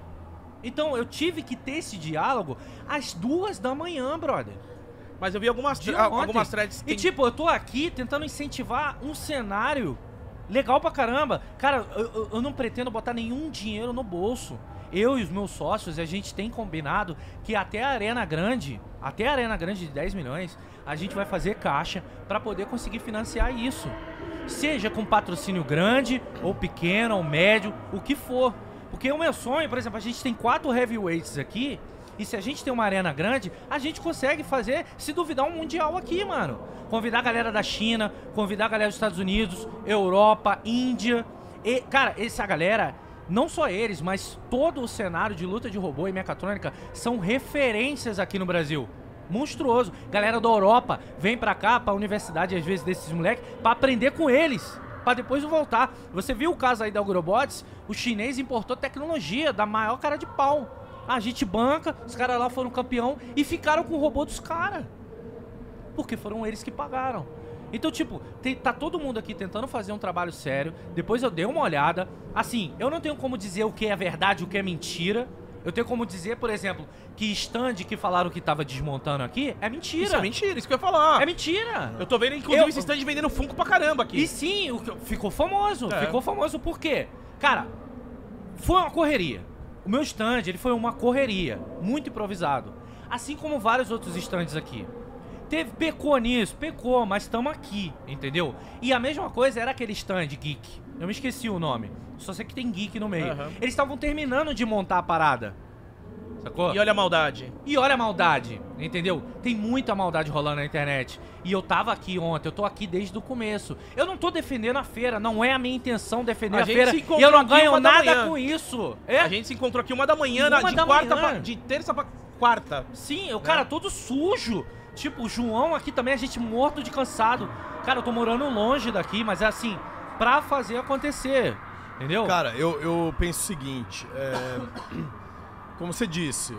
Então, eu tive que ter esse diálogo às duas da manhã, brother. Mas eu vi algumas, algumas threads. E tem- tipo, eu tô aqui tentando incentivar um cenário legal pra caramba. Cara, eu- eu não pretendo botar nenhum dinheiro no bolso. Eu e os meus sócios, a gente tem combinado que até a Arena Grande, até a Arena Grande de 10 milhões, a gente vai fazer caixa pra poder conseguir financiar isso. Seja com patrocínio grande, ou pequeno, ou médio, o que for. Porque o meu sonho, por exemplo, a gente tem quatro heavyweights aqui E se a gente tem uma arena grande, a gente consegue fazer, se duvidar, um mundial aqui, mano. Convidar a galera da China, convidar a galera dos Estados Unidos, Europa, Índia. E, cara, essa galera, não só eles, mas todo o cenário de luta de robô e mecatrônica são referências aqui no Brasil. Monstruoso. Galera da Europa vem pra cá, pra universidade, às vezes, desses moleques, pra aprender com eles. Pra depois voltar. Você viu o caso aí da Agrobots? O chinês importou tecnologia da maior cara de pau. A gente banca, os caras lá foram campeão e ficaram com o robô dos caras. Porque foram eles que pagaram. Então, tipo, tem- tá todo mundo aqui tentando fazer um trabalho sério. Depois eu dei uma olhada. Assim, eu não tenho como dizer o que é verdade o que é mentira. Eu tenho como dizer, por exemplo, que stand que falaram que tava desmontando aqui é mentira. Isso é mentira, isso que eu ia falar. É mentira. Eu tô vendo, inclusive, Eu- esse stand vendendo Funko pra caramba aqui. E sim, o que- ficou famoso. É. Ficou famoso por quê? Cara, foi uma correria. O meu stand, ele foi uma correria. Muito improvisado. Assim como vários outros stands aqui. Teve, pecou nisso, pecou, mas estamos aqui, entendeu? E a mesma coisa era aquele stand geek. Eu me esqueci o nome. Só sei que tem geek no meio. Aham. Eles estavam terminando de montar a parada. Sacou? E olha a maldade. E olha a maldade, entendeu? Tem muita maldade rolando na internet. E eu tava aqui ontem, eu tô aqui desde o começo. Eu não tô defendendo a feira, não é a minha intenção defender A a, gente feira. se E eu não ganho nada com isso. É? A gente se encontrou aqui uma da manhã, na- Uma de da quarta manhã. pra, de terça pra quarta. Sim, o cara todo sujo. Tipo, o João aqui também, a gente morto de cansado. Cara, eu tô morando longe daqui, mas é assim, pra fazer acontecer. Entendeu? Cara, eu, eu penso o seguinte, é, como você disse,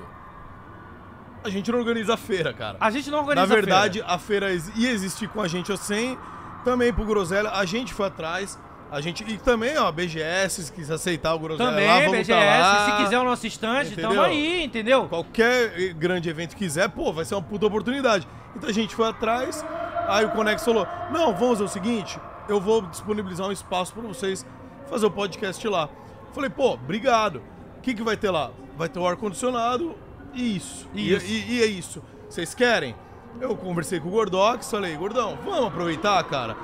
a gente não organiza a feira, cara. a gente não organiza Na a feira. verdade, a feira ia existir com a gente ou sem, também pro Groselha, a gente foi atrás, a gente, e também, ó, BGS, se quiser aceitar o Groselha Também, lá, vamos BGS, tá lá. se quiser o nosso stand, tamo aí, entendeu? Qualquer eh, grande evento que quiser, pô, vai ser uma puta oportunidade. Então a gente foi atrás, aí o Conex falou: Não, vamos fazer o seguinte, eu vou disponibilizar um espaço pra vocês fazer o podcast lá. Falei, pô, obrigado. O que, que vai ter lá? Vai ter o ar-condicionado e isso. E- Isso. E, e é isso. Vocês querem? Eu conversei com o Gordox, falei, Gordão, vamos aproveitar, cara.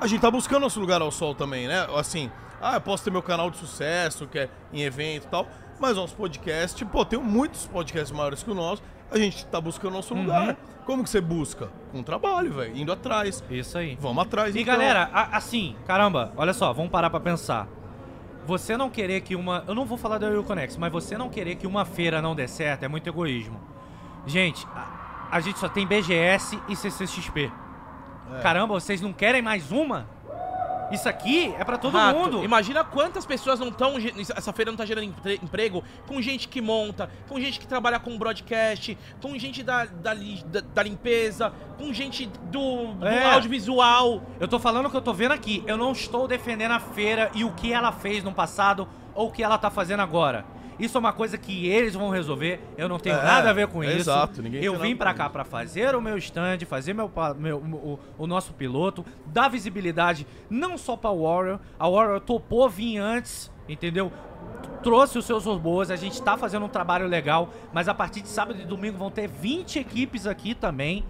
A gente tá buscando nosso lugar ao sol também, né? Assim, ah, eu posso ter meu canal de sucesso, que é em evento e tal, mas nosso podcast, pô, tem muitos podcasts maiores que o nosso, a gente tá buscando nosso Uhum. lugar. Como que você busca? Com trabalho, velho, indo atrás. Isso aí. Vamos atrás, E então. galera, a- assim, caramba, olha só, vamos parar pra pensar. Você não querer que uma. Eu não vou falar da Euroconex, mas você não querer que uma feira não dê certo é muito egoísmo. Gente, a, a gente só tem BGS e CCXP. É. Caramba, vocês não querem mais uma? Isso aqui é pra todo Rato, mundo. Imagina quantas pessoas não estão. Essa feira não tá gerando empre- emprego com gente que monta, com gente que trabalha com broadcast, com gente da, da, da- da limpeza, com gente do, do É. audiovisual. Eu tô falando o que eu tô vendo aqui. Eu não estou defendendo a feira e o que ela fez no passado ou o que ela tá fazendo agora. Isso é uma coisa que eles vão resolver. Eu não tenho É, nada a ver com é isso. exato, ninguém eu vim com cá pra fazer o meu stand, fazer meu, meu- o, o nosso piloto, dar visibilidade não só pra Warrior. A Warrior topou vir antes, entendeu? Trouxe os seus robôs, a gente tá fazendo um trabalho legal, mas a partir de sábado e domingo vão ter 20 equipes aqui também.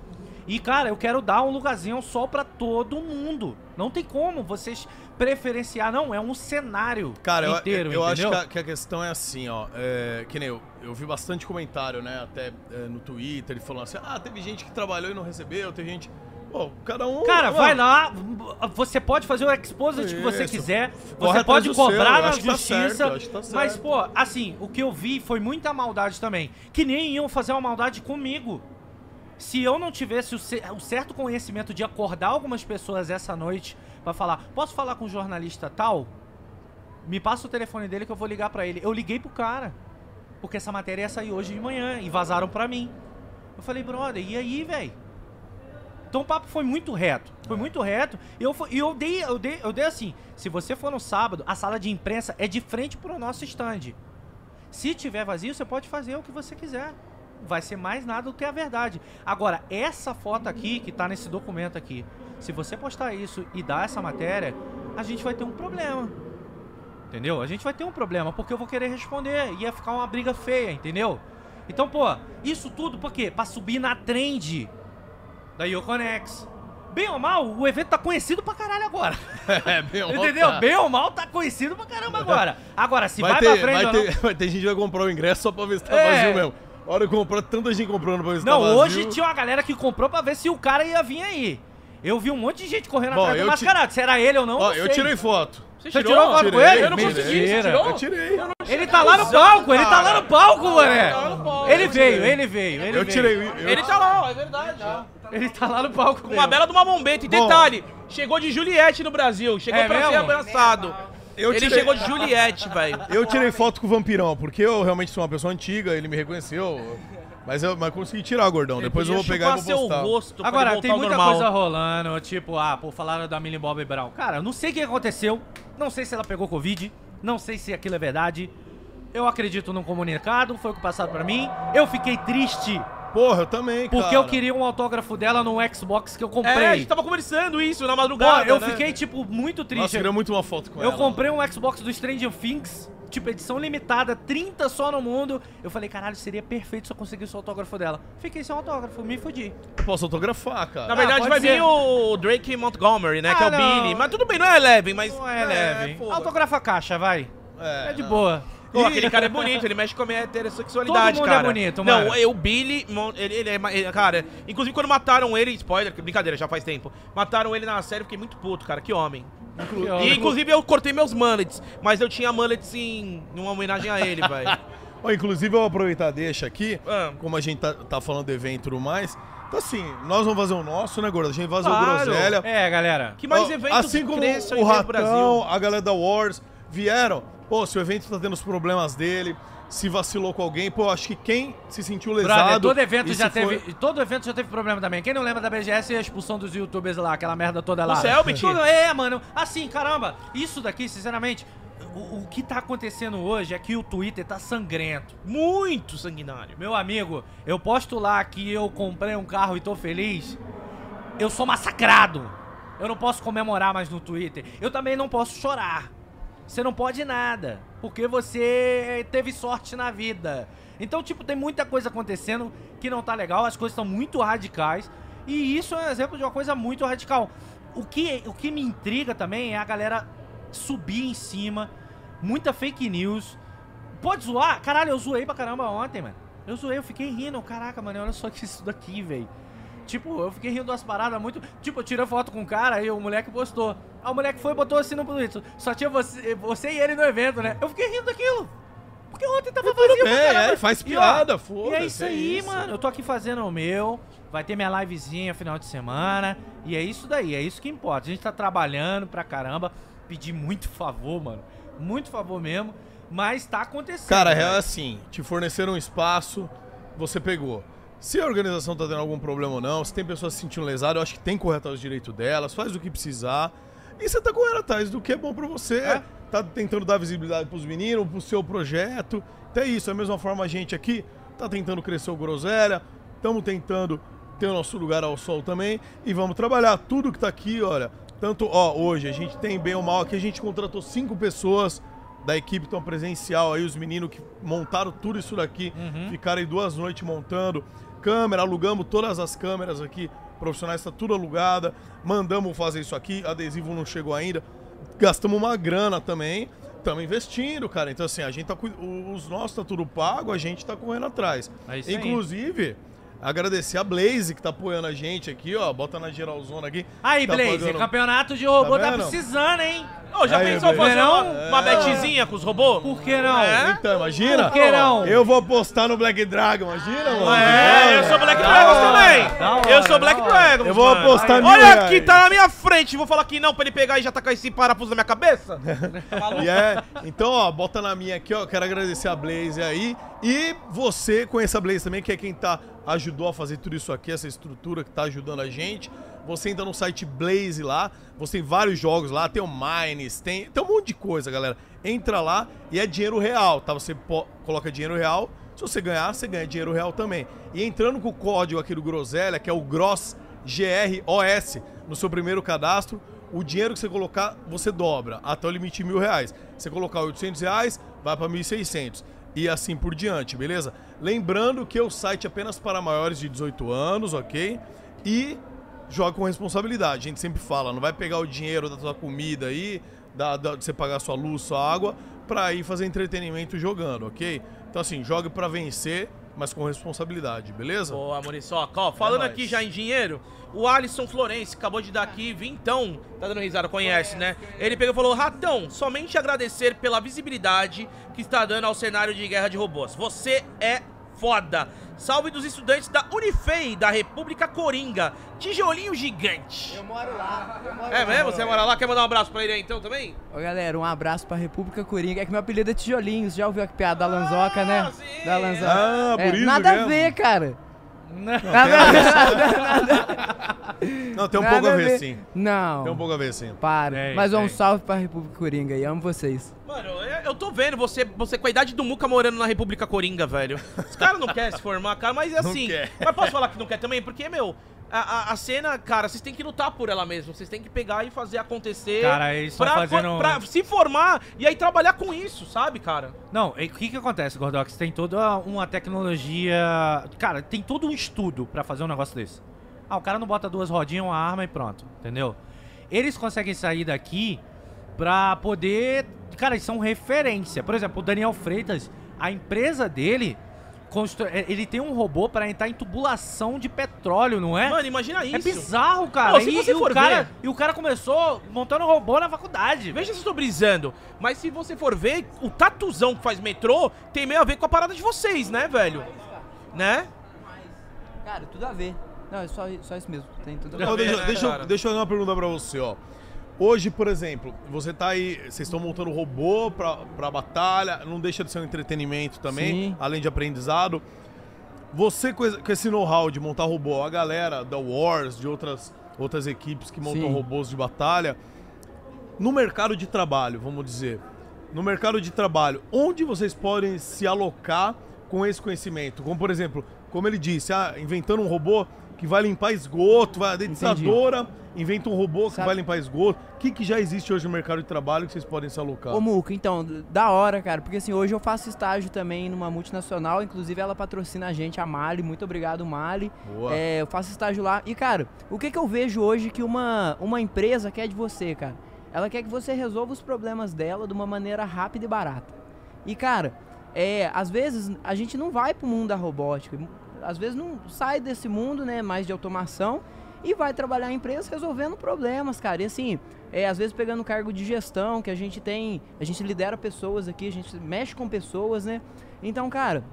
E, cara, eu quero dar um lugarzinho só pra todo mundo. Não tem como vocês preferenciar, não. É um cenário Cara, inteiro, eu, eu acho entendeu? que a, que a questão é assim, ó. É, que nem eu, eu vi bastante comentário, né? Até é, no Twitter, e falando assim: ah, teve gente que trabalhou e não recebeu, teve gente. Pô, cada um. Cara, vai lá, você pode fazer o exposit que você Isso. quiser, Corre você pode cobrar na acho que tá justiça, certo, acho tá mas, pô, assim, o que eu vi foi muita maldade também, que nem iam fazer uma maldade comigo. Se eu não tivesse o, ce- o certo conhecimento de acordar algumas pessoas essa noite pra falar, posso falar com o jornalista tal? Me passa o telefone dele que eu vou ligar pra ele. Eu liguei pro cara, porque essa matéria ia sair hoje de manhã e vazaram pra mim. Eu falei, brother, e aí, velho? Então o papo foi muito reto. Foi muito reto. E eu, e eu, dei, eu, dei, eu dei assim: se você for no sábado, a sala de imprensa é de frente pro nosso stand. Se tiver vazio, você pode fazer o que você quiser. Vai ser mais nada do que a verdade. Agora, essa foto aqui, que tá nesse documento aqui, se você postar isso e dar essa matéria, a gente vai ter um problema. Entendeu? A gente vai ter um problema, porque eu vou querer responder. Ia ficar uma briga feia, entendeu? Então, pô, isso tudo por quê? Pra subir na trend da Yoconex. Bem ou mal, o evento tá conhecido pra caralho agora. É, bem, ó, Entendeu? tá. Bem ou mal, tá conhecido pra caramba agora. Agora, se vai, vai, pra ter, frente vai, ou ter, não... vai ter gente que vai comprar o ingresso só pra ver se tá É. vazio mesmo. Hora de comprar, tanta gente comprando pra ver se Não, tá vazio. hoje tinha uma galera que comprou pra ver se o cara ia vir aí. Eu vi um monte de gente correndo Bom, atrás do eu ti- mascarado. Se era ele ou não, Ó, não eu tirei foto. Você Você tirou foto com ele? Eu não consegui, você tirou? Eu tirei. Ele tá lá no palco, ele tá lá no palco, mané. tá no palco. Ele veio, ele veio, ele Eu veio. tirei. Eu, Ele tá lá, é verdade. Ele tá lá no palco Com mesmo. uma bela de uma bombeta. E detalhe, chegou de Juliette no Brasil. Chegou É pra ser mesmo? abraçado. Eu Ele tirei- chegou de Juliette, velho. Eu tirei foto com o Vampirão, porque eu realmente sou uma pessoa antiga, ele me reconheceu. Mas eu mas consegui tirar, gordão. Depois eu vou pegar e vou seu postar. rosto ele Agora, tem muita normal. coisa rolando, tipo, ah, pô, falaram da Millie Bobby Brown. Cara, eu não sei o que aconteceu, não sei se ela pegou Covid, não sei se aquilo é verdade. Eu acredito num comunicado, foi o que passaram pra mim. Eu fiquei triste, Porra, eu também, cara. porque eu queria um autógrafo dela no Xbox que eu É, a comprei. gente tava conversando isso na madrugada, eu né? fiquei, tipo, muito Nossa, triste. queria muito uma foto com eu ela. comprei um Xbox do Stranger Things, tipo, edição limitada, 30 só no mundo. Eu falei, caralho, seria perfeito se eu conseguisse o autógrafo dela. Fiquei sem autógrafo, me fudi. Eu posso autografar, cara. Na verdade, pode vai ser. vir o Drake Montgomery, né? que é Ah, o não. Billy. Mas tudo bem, não é Eleven, mas. Não é leve. foda. Autografa a caixa, vai. É, É de não. boa. Pô, aquele cara é bonito, ele mexe com a minha heterossexualidade, Todo mundo é cara. bonito, Não, mano. é o Billy, ele, ele é. ele- Cara, inclusive quando mataram ele, spoiler, que brincadeira, já faz tempo. Mataram ele na série, eu fiquei muito puto, cara, que homem. E inclusive eu cortei meus mullets, mas eu tinha mullets em, uma homenagem a ele, velho. Inclusive, eu vou aproveitar deixa aqui, Ah. como a gente tá, tá falando do evento e tudo mais. Então, assim, nós vamos fazer o nosso, né, Gordo? A gente vai fazer o Claro. Groselha. É, galera. Que mais eventos Assim como o venham Ratão, Brasil. a galera da Wars vieram, pô, se o evento tá tendo os problemas dele, se vacilou com alguém, pô, acho que quem se sentiu lesado... Brother, todo evento já se teve. foi- Todo evento já teve problema também. Quem não lembra da BGS e a expulsão dos youtubers lá, aquela merda toda lá. O Selbit? Tudo- É, mano. Assim, caramba, isso daqui, sinceramente, o, o que tá acontecendo hoje é que o Twitter tá sangrento. Muito sanguinário. Meu amigo, eu posto lá que eu comprei um carro e tô feliz. Eu sou massacrado. Eu não posso comemorar mais no Twitter. Eu também não posso chorar. Você não pode nada. Porque você teve sorte na vida. Então, tipo, tem muita coisa acontecendo que não tá legal. As coisas estão muito radicais. E isso é um exemplo de uma coisa muito radical. O que, o que me intriga também é a galera subir em cima. Muita fake news. Pode zoar? Caralho, eu zoei pra caramba ontem, mano. Eu zoei, eu fiquei rindo. Caraca, mano, olha só isso daqui, velho. Tipo, eu fiquei rindo das paradas muito. Tipo, eu tirei foto com o cara aí o moleque postou. Aí o moleque foi e botou assim no Twitter. Só tinha você, você e ele no evento, né? Eu fiquei rindo daquilo. Porque ontem tava vazio bem, é, faz E, piada, E é foda-se, isso é aí, isso. mano. Eu tô aqui fazendo o meu. Vai ter minha livezinha final de semana. E é isso daí, é isso que importa. A gente tá trabalhando pra caramba. Pedi muito favor, mano. Muito favor mesmo. Mas tá acontecendo. Cara, real é assim, te forneceram um espaço, você pegou. Se a organização tá tendo algum problema ou não, se tem pessoas se sentindo lesadas, eu acho que tem que correr atrás do direito delas, faz o que precisar. E você tá correndo atrás do que é bom pra você. É. Tá tentando dar visibilidade pros meninos, pro seu projeto. Então é isso, da mesma forma a gente aqui tá tentando crescer o Groselha, estamos tentando ter o nosso lugar ao sol também e vamos trabalhar tudo que tá aqui, olha. Tanto, ó, hoje a gente tem bem ou mal aqui, a gente contratou cinco pessoas da equipe tão presencial aí, os meninos que montaram tudo isso daqui, ficaram aí duas noites montando câmera, alugamos todas as câmeras aqui, profissionais, tá tudo alugada, mandamos fazer isso aqui, adesivo não chegou ainda, gastamos uma grana também, estamos investindo, cara, então assim, a gente tá, os nossos tá tudo pago, a gente tá correndo atrás. É isso aí. Agradecer a Blaze que tá apoiando a gente aqui, ó, bota na geralzona aqui. Aí, tá Blaze, pagando- campeonato de robô Tá tá, precisando, hein? Ô, já Aí, pensou fazer Não? uma, uma betzinha com os robôs? Por que não? É? Então, imagina? Por que não? Eu vou apostar no Black Dragon, imagina, mano? É, eu sou Black Dragons hora, também. hora, eu sou Black hora. Dragons. Eu vou apostar mil Olha aqui, tá na minha frente. Vou falar que não pra ele pegar e já tacar esse parafuso na minha cabeça? Tá? E é, então, ó, bota na minha aqui, ó. Quero agradecer a Blaze aí. E você conhece a Blaze também, que é quem tá ajudou a fazer tudo isso aqui, essa estrutura que tá ajudando a gente. Você entra no site Blaze lá, você tem vários jogos lá, tem o Mines, tem, tem um monte de coisa, galera. Entra lá e é dinheiro real, tá? Você coloca dinheiro real, se você ganhar, você ganha dinheiro real também. E entrando com o código aqui do Groselha, que é o GROSS, G-R-O-S, no seu primeiro cadastro, o dinheiro que você colocar, você dobra, até o limite de mil reais. Você colocar 800 reais, vai para 1.600. E assim por diante, beleza? Lembrando que o site é apenas para maiores de 18 anos, ok? E joga com responsabilidade. A gente sempre fala, não vai pegar o dinheiro da tua comida aí, da, da- de você pagar sua luz, sua água, pra ir fazer entretenimento jogando, ok? Então assim, jogue pra vencer, mas com responsabilidade, beleza? Boa, Muriçoca. Ó, falando nóis. aqui já em dinheiro, o Alisson Florense acabou de dar aqui, vintão, tá dando risada, conhece, né? Ele pegou e falou, Ratão, somente agradecer pela visibilidade que está dando ao cenário de guerra de robôs. Você é foda. Salve dos estudantes da Unifei, da República Coringa. Tijolinho gigante. Eu moro lá. Eu moro É mesmo? Você mora lá? Quer mandar um abraço pra ele aí então também? Ô galera, um abraço pra República Coringa. É que meu apelido é Tijolinhos. Já ouviu a piada da Lanzoca, né? sim. Da Lanzoca. Ah, por É, isso Nada mesmo. a ver, cara. Não. A ver. Nada, Não, tem um pouco a ver, sim. Não. Tem um pouco a ver, sim. Para. Tem, Mas um tem. salve pra República Coringa aí. Amo vocês. Mano, eu- eu tô vendo você, você com a idade do Muca morando na República Coringa, velho. Os caras não querem se formar, cara, mas é Não assim. quer. Mas posso falar que não quer também? Porque, meu, a, a- a cena, cara, vocês têm que lutar por ela mesmo. Vocês têm que pegar e fazer acontecer. Cara, eles estão fazendo- pra se formar e aí trabalhar com isso, sabe, cara? Não, o que que acontece, Gordox? Tem toda uma tecnologia... Cara, tem todo um estudo pra fazer um negócio desse. Ah, o cara não bota duas rodinhas, uma arma e pronto, entendeu? Eles conseguem sair daqui pra poder... Cara, eles são referência. Por exemplo, o Daniel Freitas, a empresa dele... constrói- Ele tem um robô pra entrar em tubulação de petróleo, não é? Mano, imagina isso. É bizarro, cara. Se e, e o cara, ver- e o cara começou montando robô na faculdade. Veja se eu tô brisando. Mas se você for ver, o tatuzão que faz metrô tem meio a ver com a parada de vocês, né, velho? Né? Cara, tudo a ver. Não, é só, só isso mesmo. Tem tudo a ver. Ó, deixa, né, deixa, deixa eu fazer uma pergunta pra você, ó. Hoje, por exemplo, você tá aí, vocês estão montando robô pra, pra batalha, não deixa de ser um entretenimento também, Sim. além de aprendizado. Você com esse, com esse know-how de montar robô, a galera da Wars, de outras, outras equipes que montam Sim. robôs de batalha, no mercado de trabalho, vamos dizer, no mercado de trabalho, onde vocês podem se alocar com esse conhecimento? Como, por exemplo, como ele disse, ah, inventando um robô que vai limpar esgoto, vai a dedetizadora, inventa um robô que Sabe- vai limpar esgoto. O que, que já existe hoje no mercado de trabalho que vocês podem se alocar? Ô, Muco, então, da hora, cara, porque assim, hoje eu faço estágio também numa multinacional, inclusive ela patrocina a gente, a Mali, muito obrigado, Mali. Boa. É, eu faço estágio lá. E, cara, o que que eu vejo hoje que uma, uma empresa quer de você, cara? Ela quer que você resolva os problemas dela de uma maneira rápida e barata. E, cara, é, às vezes a gente não vai pro mundo da robótica. Às vezes não sai desse mundo, né, mais de automação e vai trabalhar em empresas resolvendo problemas, cara. E assim, é, às vezes pegando cargo de gestão, que a gente tem, a gente lidera pessoas aqui, a gente mexe com pessoas, né? Então, cara,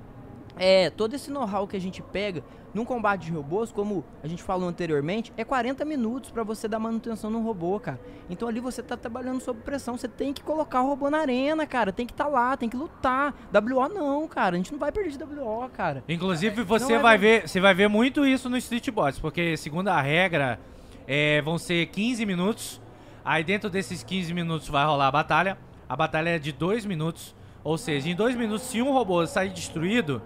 é, todo esse know-how que a gente pega num combate de robôs, como a gente falou anteriormente, é 40 minutos pra você dar manutenção num robô, cara. Então ali você tá trabalhando sob pressão, você tem que colocar o robô na arena, cara, tem que estar lá, tem que lutar. WO não, cara, a gente não vai perder de WO, cara. Inclusive, você não é vai bom. ver, você vai ver muito isso no Street Bots, porque segundo a regra, é, vão ser 15 minutos. Aí dentro desses 15 minutos vai rolar a batalha. A batalha é de 2 minutos. Ou seja, em 2 minutos, se um robô sair destruído,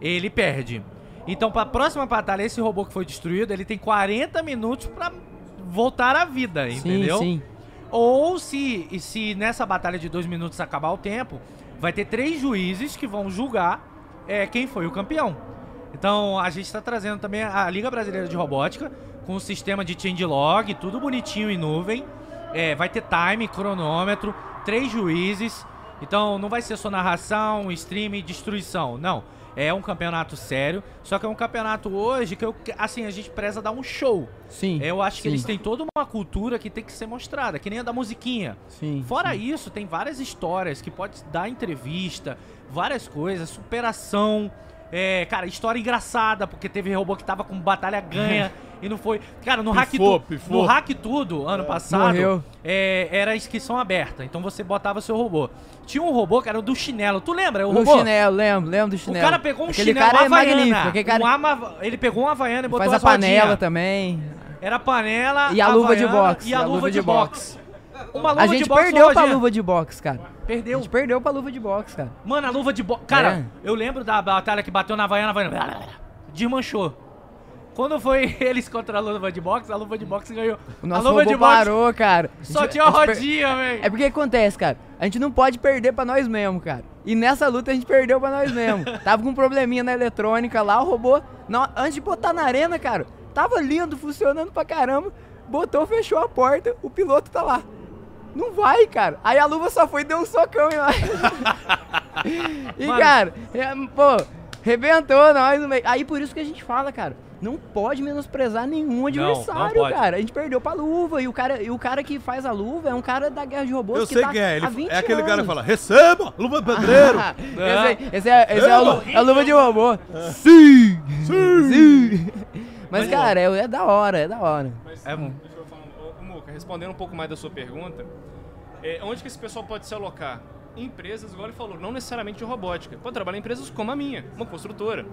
ele perde. Então, pra próxima batalha, esse robô que foi destruído, ele tem 40 minutos pra voltar à vida, entendeu? Sim, sim. Ou se, se nessa batalha de dois minutos acabar o tempo, vai ter três juízes que vão julgar é, quem foi o campeão. Então a gente está trazendo também a Liga Brasileira de Robótica com o sistema de changelog, tudo bonitinho em nuvem. É, vai ter time, cronômetro, três juízes. Então não vai ser só narração, stream e destruição. Não. É um campeonato sério. Só que é um campeonato hoje que eu, assim, a gente preza dar um show. Sim. Eu acho que sim, eles têm toda uma cultura que tem que ser mostrada, que nem a da musiquinha. Sim. Fora sim. isso, tem várias histórias que pode dar entrevista, várias coisas, superação. É, cara, história engraçada, porque teve robô que tava com batalha ganha e não foi. Cara, no Hack, Pifou, Tu- pifou. no hack Tudo, ano passado, Morreu. é, era inscrição aberta. Então você botava seu robô. Tinha um robô que era o do chinelo. Tu lembra? O O robô? chinelo, lembro, lembro do O chinelo. cara pegou um Aquele chinelo cara é havaiana. Aquele cara um ama- Ele pegou um havaiana e botou faz a panela também. Era panela, E a luva de boxe, E a, luva, de boxe. Uma luva A de gente boxe perdeu pra rodinha. luva de boxe, cara. A Perdeu. gente perdeu pra luva de boxe, cara. Mano, a luva de boxe. Cara, É. eu lembro da batalha que bateu na Havaiana, a Havaiana desmanchou. Quando foi eles contra a luva de boxe, a luva de boxe ganhou. O nosso a luva de boxe parou, cara. só A gente- tinha a gente per- rodinha, velho. É porque acontece, cara. A gente não pode perder pra nós mesmo, cara. E nessa luta a gente perdeu pra nós mesmo. tava com um probleminha na eletrônica lá, o robô, na- antes de botar na arena, cara, tava lindo, funcionando pra caramba. Botou, fechou a porta, o piloto tá lá. Não vai, cara. Aí a luva só foi e deu um socão em nós. e, Mano. cara, é, pô, Rebentou nós no meio. Aí por isso que a gente fala, cara, não pode menosprezar nenhum adversário, pode. cara. A gente perdeu pra luva e o cara, e o cara que faz a luva é um cara da guerra de robôs Eu que sei tá quem é. Ele há 20 é aquele cara que anos. fala: receba, luva pedreiro. esse, aí- esse é, esse é, a, é a luva de robô. Sim! Sim! Mas, cara, é, é da hora, é da hora. Mas, É deixa eu falar, ô, ô, Muca, respondendo um pouco mais da sua pergunta, é, onde que esse pessoal pode se alocar? Em empresas, igual ele falou, não necessariamente de robótica. Pode trabalhar em empresas como a minha, uma construtora.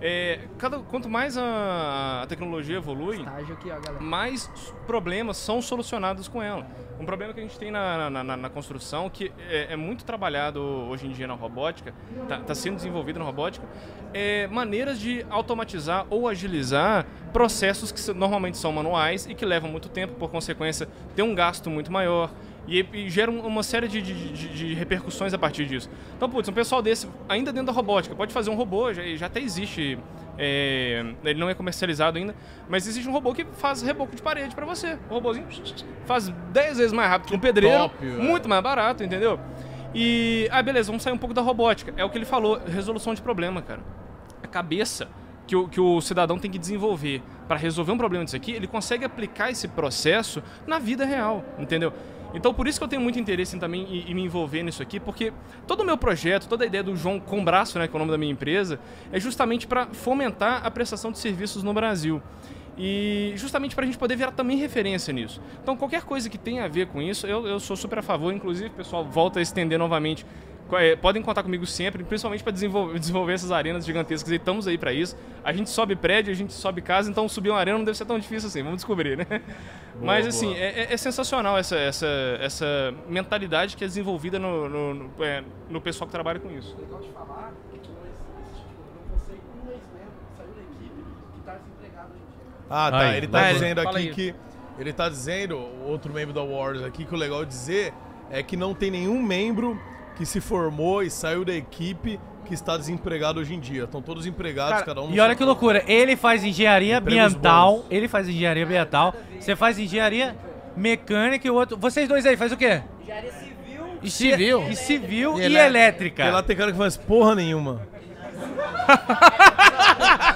É, cada, quanto mais a, a tecnologia evolui, aqui, ó, mais problemas são solucionados com ela. Um problema que a gente tem na, na, na- na construção, que é, é muito trabalhado hoje em dia na robótica, está sendo desenvolvido na robótica, é maneiras de automatizar ou agilizar processos que normalmente são manuais e que levam muito tempo, por consequência, tem um gasto muito maior. E, e gera um- uma série de, de- de- de repercussões a partir disso. Então, putz, um pessoal desse, ainda dentro da robótica, pode fazer um robô, já, já até existe é, ele não é comercializado ainda, mas existe um robô que faz reboco de parede pra você. O robôzinho faz 10 vezes mais rápido que um pedreiro, top, muito mais barato, entendeu? E, ah, beleza, vamos sair um pouco da robótica. É o que ele falou, resolução de problema, cara. A cabeça que o, que o cidadão tem que desenvolver para resolver um problema disso aqui, ele consegue aplicar esse processo na vida real, entendeu? Então, por isso que eu tenho muito interesse em, também em, em me envolver nisso aqui, porque todo o meu projeto, toda a ideia do João com braço, né, que é o nome da minha empresa, é justamente para fomentar a prestação de serviços no Brasil. E justamente para a gente poder virar também referência nisso. Então, qualquer coisa que tenha a ver com isso, eu, eu sou super a favor. Inclusive, pessoal, volta a estender novamente. É, Podem contar comigo sempre, principalmente para desenvolver, desenvolver essas arenas gigantescas. E estamos aí para isso. A gente sobe prédio, a gente sobe casa, então subir uma arena não deve ser tão difícil assim. Vamos descobrir, né? Mas assim, boa. é, é- é sensacional essa, essa, essa mentalidade que é desenvolvida no, no, no- é, no pessoal que trabalha com isso. legal de falar que não existe, eu não passei ex-membro que saiu da equipe que desempregado hoje em dia. Ah, tá. Aí, ele tá vai, dizendo aqui aí. que. Ele tá dizendo, outro membro da Wars aqui, que o legal de dizer é que não tem nenhum membro que se formou e saiu da equipe que está desempregado hoje em dia. Estão todos empregados, Cara, cada um E olha que loucura, ele faz engenharia Empregos ambiental, bons. ele faz engenharia ambiental, você faz engenharia mecânica e o outro. Vocês dois aí, faz o quê? Engenharia civil. E Civil. E civil E e, elétrica. elétrica. Porque lá tem cara que faz porra nenhuma.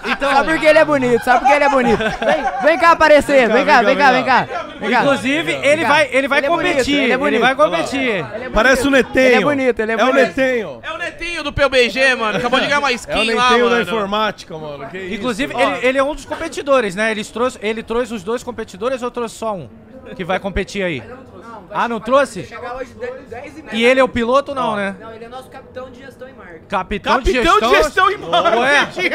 Então, sabe por que ele é bonito? Sabe por que ele é bonito? Vem, vem cá aparecer, vem cá, vem cá, vem cá. Vem cá. Inclusive, ele cá. vai, ele vai Ele é bonito, competir. ele é bonito. vai competir. Ele é bonito. Parece o Netenho. Ele é bonito, ele é É o bonito. Netenho. É o netinho do PUBG, mano. Acabou de ganhar uma É o skin lá, Netenho da mano. informática, mano. Que isso? Inclusive, Ó. ele, ele é um dos competidores, né? Ele trouxe, ele trouxe os dois competidores ou trouxe só um que vai competir aí? Ah, não trouxe? Chegar hoje 10 e meia. E ele é o piloto, não, né? Não, ele é nosso capitão de gestão e marketing. Capitão, de Capitão gestão. de gestão e marketing.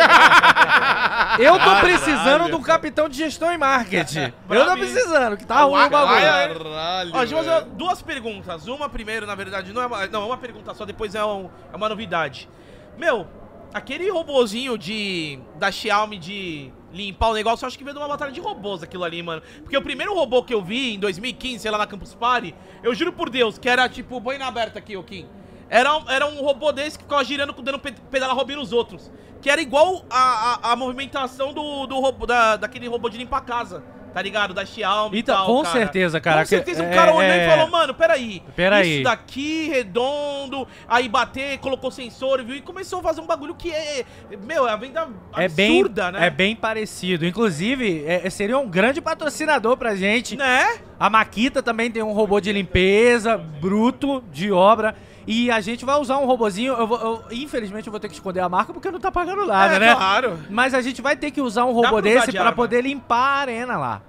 Eu tô precisando de um capitão de gestão e marketing. Eu tô precisando, que tá ruim o bagulho. Caralho. Ó, deixa eu fazer duas perguntas. Uma primeiro, na verdade, não é uma, não, é uma pergunta só, depois é, um- é uma novidade. Meu, aquele robozinho de da Xiaomi de limpar o negócio, eu acho que veio de uma batalha de robôs aquilo ali, mano. Porque o primeiro robô que eu vi em 2015, sei lá, na Campus Party, eu juro por Deus, que era tipo, boina aberta aqui, ô Kim. Era, era um robô desse que ficava girando, dando pe- pedala robô nos outros. Que era igual a, a, a movimentação do, do robô, da, daquele robô de limpar a casa. Tá ligado? Da Xiaomi e Então, tal, com cara. certeza, cara, Com que- certeza, é- o cara olhou é- e falou, mano, peraí. Peraí. Isso daqui, redondo, aí bater, colocou sensor, viu? E começou a fazer um bagulho que é. Meu, é a venda É bem, absurda, né? é bem parecido. Inclusive, é- seria um grande patrocinador pra gente. Né? A Maquita também tem um robô de limpeza, bruto, de obra. E a gente vai usar um robozinho. Eu vou- eu- infelizmente, eu vou ter que esconder a marca porque não tá pagando nada, é, né? claro. Mas a gente vai ter que usar um robô pra desse arma. poder limpar a arena lá.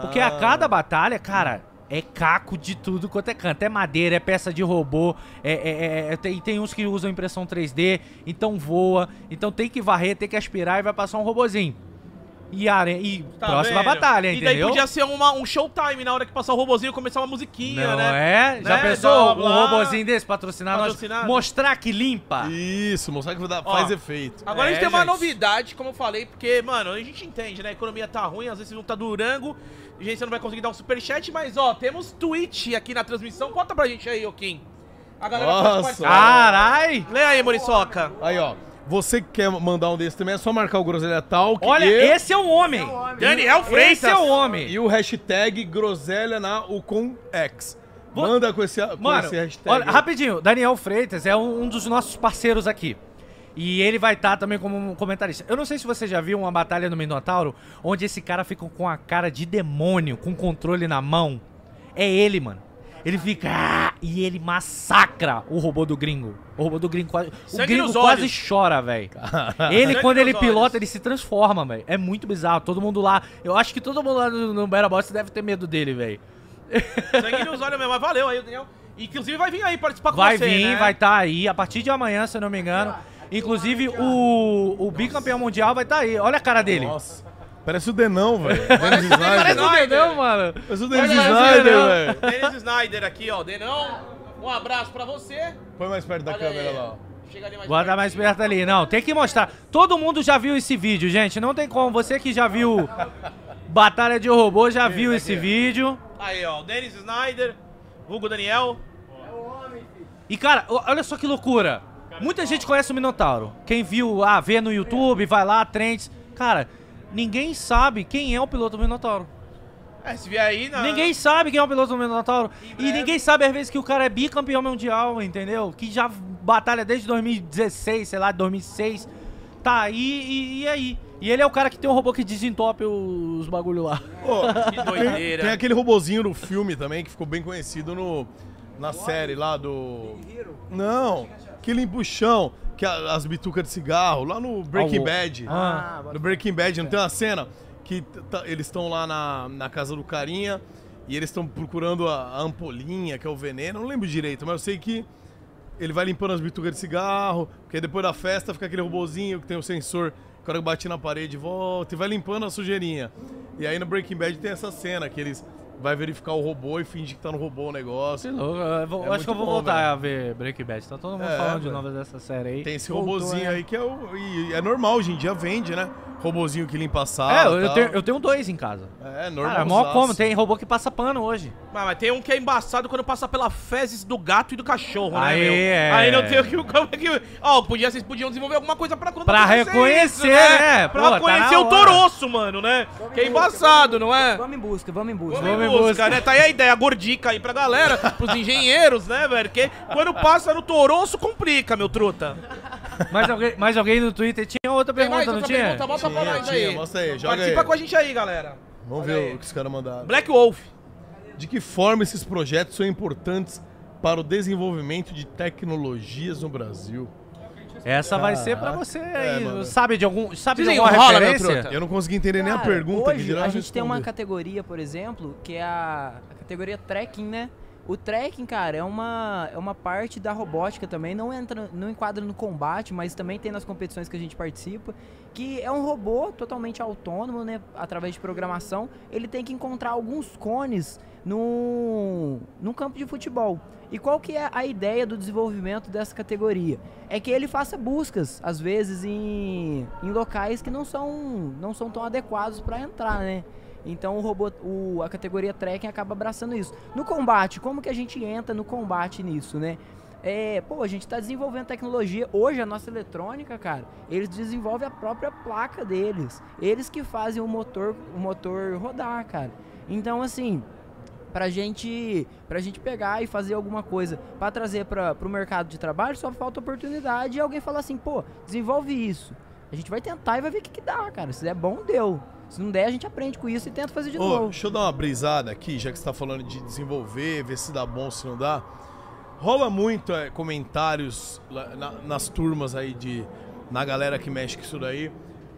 Porque a cada batalha, cara, é caco de tudo quanto é canto. É madeira, é peça de robô, é, é- é- tem, tem uns que usam impressão 3D, então voa, então tem que varrer, tem que aspirar e vai passar um robozinho. E, a are- e Tá próxima vendo? batalha, E daí entendeu? podia ser uma, um showtime na hora que passar o robozinho começar uma musiquinha, Não né? é? Já Né? pensou Blá, um robozinho desse patrocinar nós? Patrocinado. Mostrar que limpa? Isso, mostrar que dá- Ó, faz efeito. Agora a gente É, tem uma gente. novidade, como eu falei, porque, mano, a gente entende, né? A economia tá ruim, às vezes não tá durango, a gente não vai conseguir dar um superchat, mas ó, temos Twitch aqui na transmissão. Conta pra gente aí, ô Kim. A galera Nossa. Carai! Lê aí, Moriçoca. Aí, ó. Você que quer mandar um desses também, é só marcar o Groselha Talk Olha, e, esse é um homem! Daniel Freitas. Esse é o homem! e o hashtag Groselha na UcomX. Vou- Manda com esse, com Mano, esse hashtag. olha, rapidinho, Daniel Freitas é um, um dos nossos parceiros aqui. E ele vai estar também como um comentarista. Eu não sei se você já viu uma batalha no Minotauro, onde esse cara fica com a cara de demônio, com controle na mão. É ele, mano. Ele fica. "Ah", e ele massacra o robô do gringo. O robô do gringo quase. O Sangue gringo nos quase olhos. chora, velho. Ele, Sangue quando ele pilota, olhos. ele se transforma, velho. É muito bizarro. Todo mundo lá. Eu acho que todo mundo lá no, no Battle Boss deve ter medo dele, velho. Sangue nos olhos mesmo, mas valeu aí, Daniel. Inclusive vai vir aí participar com Vai você, vir, né? vai estar aí a partir de amanhã, se eu não me engano. Inclusive, o, o bicampeão mundial vai estar aí. Olha a cara dele. Nossa. Parece o Denão, velho. Parece o dedão, mano. Parece o Dennis esse Snyder, Denão. velho. Dennis Snyder aqui, ó. Denão, um abraço pra você. Põe mais perto da Olha câmera aí. lá, ó. Chega ali mais Bota mais pertinho. perto ali. Não, tem que mostrar. Todo mundo já viu esse vídeo, gente. Não tem como. Você que já viu Batalha de Robô, já viu esse vídeo. Aí, ó. Dennis Snyder, Hugo Daniel. E, cara, o- olha só que loucura. Muita gente conhece o Minotauro. Quem viu, ah, vê no YouTube, vai lá, trends. Cara, ninguém sabe quem é o piloto do Minotauro. É, se vier aí, na... Ninguém sabe quem é o piloto do Minotauro. E ninguém sabe, às vezes, que o cara é bicampeão mundial, entendeu? Que já batalha desde 2016, sei lá, 2006. Tá aí e, e aí. E ele é o cara que tem um robô que desentope os bagulho lá. Ô, Que doideira. Tem aquele robozinho no filme também que ficou bem conhecido no, na série lá do. Não, que limpa o chão, que a- as bitucas de cigarro, lá no Breaking Ah, Bad. Ah, no Breaking Bad, não tem uma cena que eles estão lá na, na casa do carinha e eles estão procurando a, a ampolinha, que é o veneno, não lembro direito, mas eu sei que ele vai limpando as bitucas de cigarro, porque depois da festa fica aquele robozinho que tem o sensor, que hora que bate na parede volta e vai limpando a sujeirinha. E aí no Breaking Bad tem essa cena que eles vai verificar o robô e finge que tá no robô o negócio. Eu vou- É acho que eu vou bom, voltar velho. a ver Breaking Bad. Tá todo mundo É, falando de velho. novo dessa série aí. Tem esse Voltou, robozinho é. aí que é o. E é normal, hoje em dia vende, né? Robozinho que limpa a É, sala. eu, eu tenho, eu tenho dois em casa. É, normal. Cara, maior como, tem robô que passa pano hoje. Mas, mas tem um que é embaçado quando passa pela fezes do gato e do cachorro, né, Aí, meu? é. Aí não tem o que... Como é que... Ó, podia, vocês podiam desenvolver alguma coisa pra quando Pra reconhecer, isso, né? Pra Pô, tá o toroço, mano, né? Que é embaçado, não é? Vamos em busca, vamos em busca. Vamos Vamos em busca, busca. né? Tá aí a ideia, a gordica aí pra galera, pros engenheiros, né, velho? Que quando passa no toroço, complica, meu truta. Mais alguém, mais alguém no Twitter tinha outra Tem pergunta, mais não outra tinha? pergunta? Bota pra nós aí. mostra aí, joga Participa aí. com a gente aí, galera. Vamos Olha ver aí. o que os caras mandaram. Black Wolf. De que forma esses projetos são importantes para o desenvolvimento de tecnologias no Brasil? Essa vai ser pra você É, aí. mano. sabe de algum. Sabe de alguma meu referência? truta. Eu não consegui entender nem a Cara, pergunta que hoje dirá a gente tem uma responder. categoria, por exemplo, que é a, a categoria trekking, né? O trekking, cara, é uma, é uma parte da robótica também, não entra, não enquadra no combate, mas também tem nas competições que a gente participa, que é um robô totalmente autônomo, né, através de programação, ele tem que encontrar alguns cones num, num campo de futebol. E qual que é a ideia do desenvolvimento dessa categoria? É que ele faça buscas, às vezes, em, em locais que não são, não são tão adequados para entrar, né? Então o robô, o, a categoria trekking acaba abraçando isso. No combate, como que a gente entra no combate nisso, né? É, pô, a gente tá desenvolvendo tecnologia. Hoje a nossa eletrônica, cara, eles desenvolvem a própria placa deles. Eles que fazem o motor, o motor rodar, cara. Então, assim, pra gente, pra gente pegar e fazer alguma coisa pra trazer para pro mercado de trabalho, só falta oportunidade e alguém falar assim, pô, desenvolve isso. A gente vai tentar e vai ver o que, que dá, cara. Se der bom, deu. Se não der, a gente aprende com isso e tenta fazer de Ô, novo. deixa eu dar uma brisada aqui, já que você tá falando de desenvolver, ver se dá bom, se não dá. Rola muito é, comentários na- nas turmas aí de. Na galera que mexe com isso daí.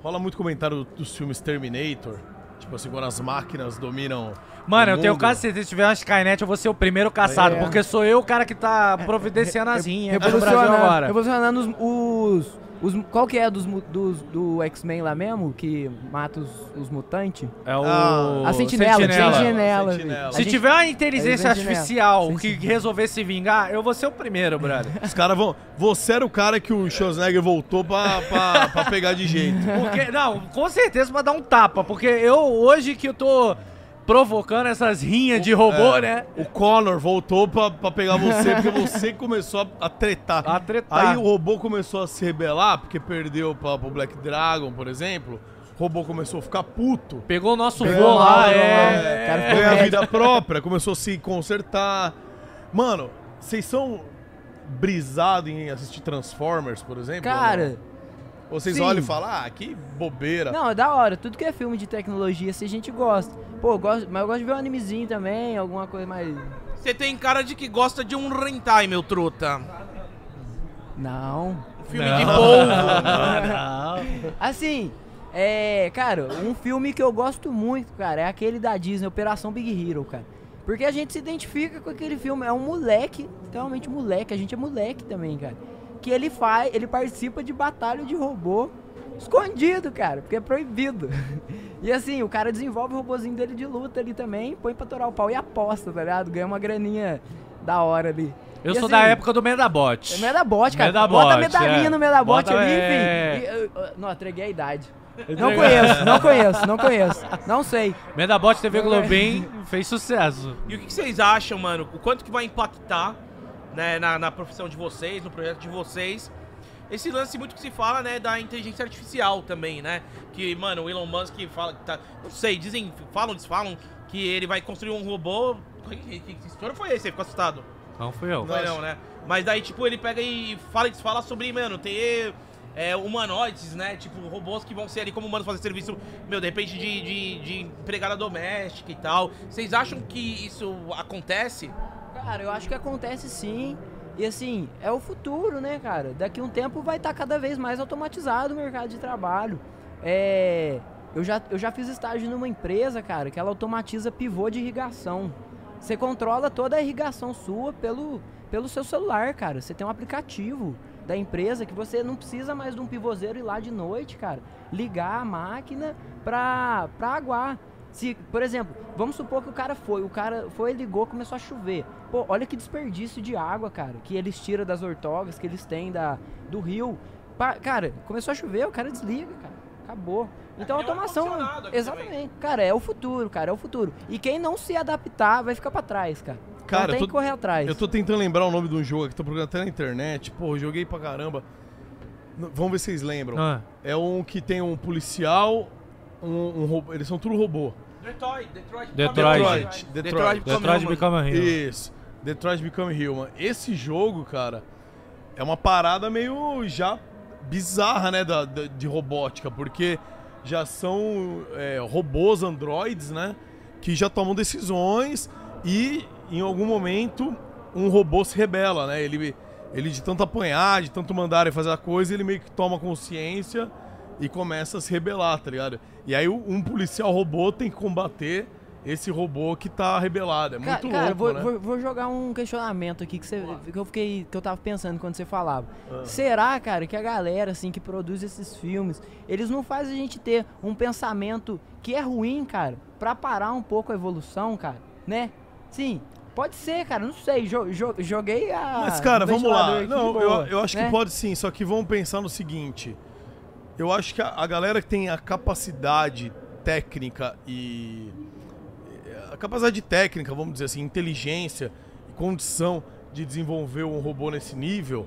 Rola muito comentário dos filmes Terminator. Tipo assim, quando as máquinas dominam. Mano, o eu tenho quase certeza que se tiver uma Skynet, eu vou ser o primeiro caçado, É. porque sou eu o cara que tá providenciando as rinhas pro Brasil Revolucionando, agora. revolucionando os, os, os- Qual que é dos, dos do X-Men lá mesmo? Que mata os, os mutantes? É o. Ah, A sentinela, Sentinela. sentinela. Sentinela. A Se gente- tiver uma inteligência É, Sentinela. artificial que resolver se vingar, eu vou ser o primeiro, brother. Os caras vão. Você era o cara que o Schwarzenegger voltou pra, pra, pra pegar de jeito. Porque, não, com certeza pra dar um tapa, porque eu, hoje que eu tô provocando essas rinhas de robô, É, né? O Connor voltou pra, pra pegar você, porque você começou a, a tretar. A tretar. Aí o robô começou a se rebelar, porque perdeu pra, pro Black Dragon, por exemplo. O robô começou a ficar puto. Pegou o nosso Pegou voo lá, lá, é. cara ficou Ganhou a vida própria, começou a se consertar. Mano, vocês são. brisado em assistir Transformers, por exemplo? ou não? Cara, vocês sim. olham e falam, ah, que bobeira. não, é da hora. Tudo que é filme de tecnologia, se a gente gosta. Pô, eu gosto, mas eu gosto de ver um animezinho também, alguma coisa mais. Você tem cara de que gosta de um hentai, meu truta. Não. Um filme de polvo. Assim, é. Cara, um filme que eu gosto muito, cara, é aquele da Disney, Operação Big Hero, cara. Porque a gente se identifica com aquele filme. É um moleque, literalmente moleque. A gente é moleque também, cara. Que ele faz. Ele participa de batalha de robô escondido, cara. Porque é proibido. E assim, o cara desenvolve o robozinho dele de luta ali também, põe pra torar o pau e aposta, tá ligado? Ganha uma graninha da hora ali. Eu E sou assim, da época do Medabot. É Medabot, cara. Medabot, Bota a medalhinha é. no Medabot Bota- ali, é. enfim. E, eu- eu- não, entreguei a idade. Não conheço, não conheço, não conheço. Não sei. Medabot TV. Globin fez sucesso. E o que vocês acham, mano? O quanto que vai impactar né, na, na profissão de vocês, no projeto de vocês? Esse lance muito que se fala, né, da inteligência artificial também, né? Que, mano, o Elon Musk fala que tá. Não sei, dizem, falam, desfalam que ele vai construir um robô. Que, que, que estouro foi esse? Você ficou assustado? Não fui eu. Não foi não, né? Mas daí, tipo, ele pega e fala, fala sobre, mano, ter é, humanoides, né? Tipo, robôs que vão ser ali como humanos fazer serviço, meu, de repente de, de, de empregada doméstica e tal. Vocês acham que isso acontece? Cara, eu acho que acontece sim. E assim, é o futuro, né, cara? Daqui um tempo vai estar cada vez mais automatizado o mercado de trabalho. É. Eu já, eu já fiz estágio numa empresa, cara, que ela automatiza pivô de irrigação. Você controla toda a irrigação sua pelo, pelo seu celular, cara. Você tem um aplicativo da empresa que você não precisa mais de um pivôzeiro ir lá de noite, cara. Ligar a máquina pra, pra aguar. Se, por exemplo, vamos supor que o cara foi, o cara foi, ligou, começou a chover. Pô, olha que desperdício de água, cara, que eles tiram das ortogas que eles têm da, do rio. Pa- cara, começou a chover, o cara desliga, cara. Acabou. Então a É automação. Exatamente. Cara, é o futuro, cara, é o futuro. E quem não se adaptar vai ficar pra trás, cara. Cara, então tem tô- que correr atrás. Eu tô tentando lembrar o nome de um jogo aqui, tô procurando até na internet. Pô, eu joguei pra caramba. Vamos ver se vocês lembram. Ah. É um que tem um policial, um, um robô. Eles são tudo robô. Detroit, Detroit, Detroit. Detroit. Detroit. Detroit Become a Hero. Isso. Detroit Become Human. Esse jogo, cara, é uma parada meio já bizarra, né, da, da- de robótica, porque já são é, robôs, androids, né, que já tomam decisões e em algum momento um robô se rebela, né? Ele, ele de tanto apanhar, de tanto mandarem fazer a coisa, ele meio que toma consciência e começa a se rebelar, tá ligado? E aí um policial robô tem que combater esse robô que tá rebelado. É muito cara, louco, vou, né? vou- vou jogar um questionamento aqui que, você, que eu fiquei. que eu tava pensando quando você falava. Ah. Será, cara, que a galera, assim, que produz esses filmes, eles não fazem a gente ter um pensamento que é ruim, cara, pra parar um pouco a evolução, cara, né? Sim, pode ser, cara, não sei. jo- jo- joguei a. Mas, cara, vamos lá. Não, boa, eu, eu acho né? que pode sim, só que vamos pensar no seguinte. Eu acho que a, a galera que tem a capacidade técnica e. A capacidade técnica, vamos dizer assim, inteligência e condição de desenvolver um robô nesse nível,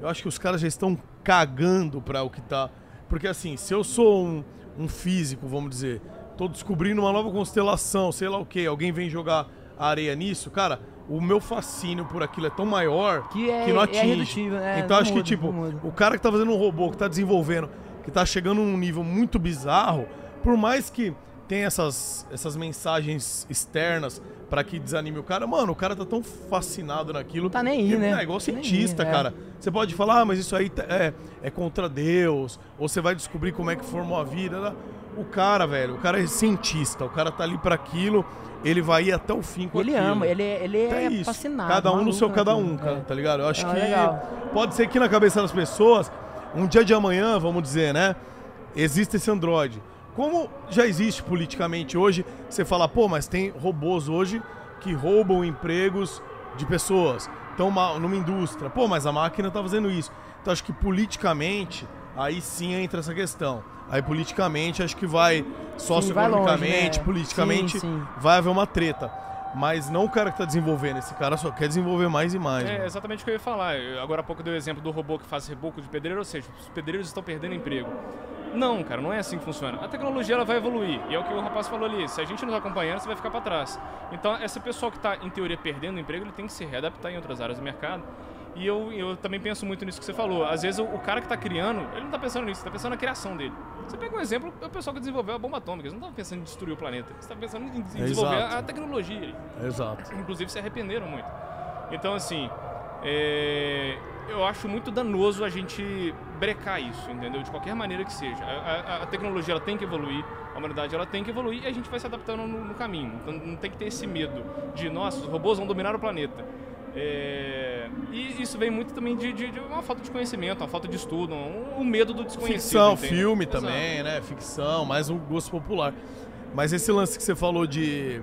eu acho que os caras já estão cagando pra o que tá. Porque assim, se eu sou um, um físico, vamos dizer, tô descobrindo uma nova constelação, sei lá o que, alguém vem jogar areia nisso, cara, o meu fascínio por aquilo é tão maior Que é- não é atinge. né? Então Não acho muda, que, tipo, o cara que tá fazendo um robô, que tá desenvolvendo, que tá chegando num nível muito bizarro, por mais que tenha essas, essas mensagens externas pra que desanime o cara, mano, o cara tá tão fascinado naquilo. Tá nem aí, que, né? É igual Tá nem cientista, aí, é. cara. Você pode falar, ah, mas isso aí tá- é, é contra Deus, ou você vai descobrir como é que formou a vida. né? O cara, velho, o cara é cientista, o cara tá ali pra aquilo, ele vai ir até o fim com Ele aquilo. ama, ele, é- ele É é fascinado. Cada um no seu cada um, cara, é. tá ligado? Eu acho Não, que legal. pode ser que na cabeça das pessoas, um dia de amanhã, vamos dizer, né? Existe esse Android. Como já existe politicamente hoje, você fala, pô, mas tem robôs hoje que roubam empregos de pessoas. Uma- numa indústria, pô, mas a máquina tá fazendo isso. Então, acho que politicamente, aí sim entra essa questão. Aí, politicamente, acho que vai, socioeconomicamente, né? politicamente, Sim, sim. vai haver uma treta. Mas não o cara que tá desenvolvendo, esse cara só quer desenvolver mais e mais. É mano. exatamente o que eu ia falar. Eu- agora há pouco deu o exemplo do robô que faz reboco de pedreiro, ou seja, os pedreiros estão perdendo emprego. Não, cara, não é assim que funciona. A tecnologia ela vai evoluir. E é o que o rapaz falou ali. Se a gente não tá acompanhando, você vai ficar para trás. Então, essa pessoa que tá, em teoria, perdendo emprego, ele tem que se readaptar em outras áreas do mercado. E eu, eu também penso muito nisso que você falou. Às vezes o, o cara que tá criando, ele não tá pensando nisso, tá pensando na criação dele. Você pega um exemplo, é o pessoal que desenvolveu a bomba atômica. Eles não estavam pensando em destruir o planeta. Eles estavam pensando em desenvolver exato. a, a tecnologia. Exato. Inclusive se arrependeram muito. Então, assim, é, eu acho muito danoso a gente brecar isso, entendeu? De qualquer maneira que seja. A, a- a tecnologia ela tem que evoluir, a humanidade ela tem que evoluir e a gente vai se adaptando no, no caminho. Então não tem que ter esse medo de, nossa, os robôs vão dominar o planeta. É, e isso vem muito também de, de- de uma falta de conhecimento, uma falta de estudo, um, um medo do desconhecido. Ficção, entende? filme Exato. também, né? Ficção, mais um gosto popular. Mas esse lance que você falou de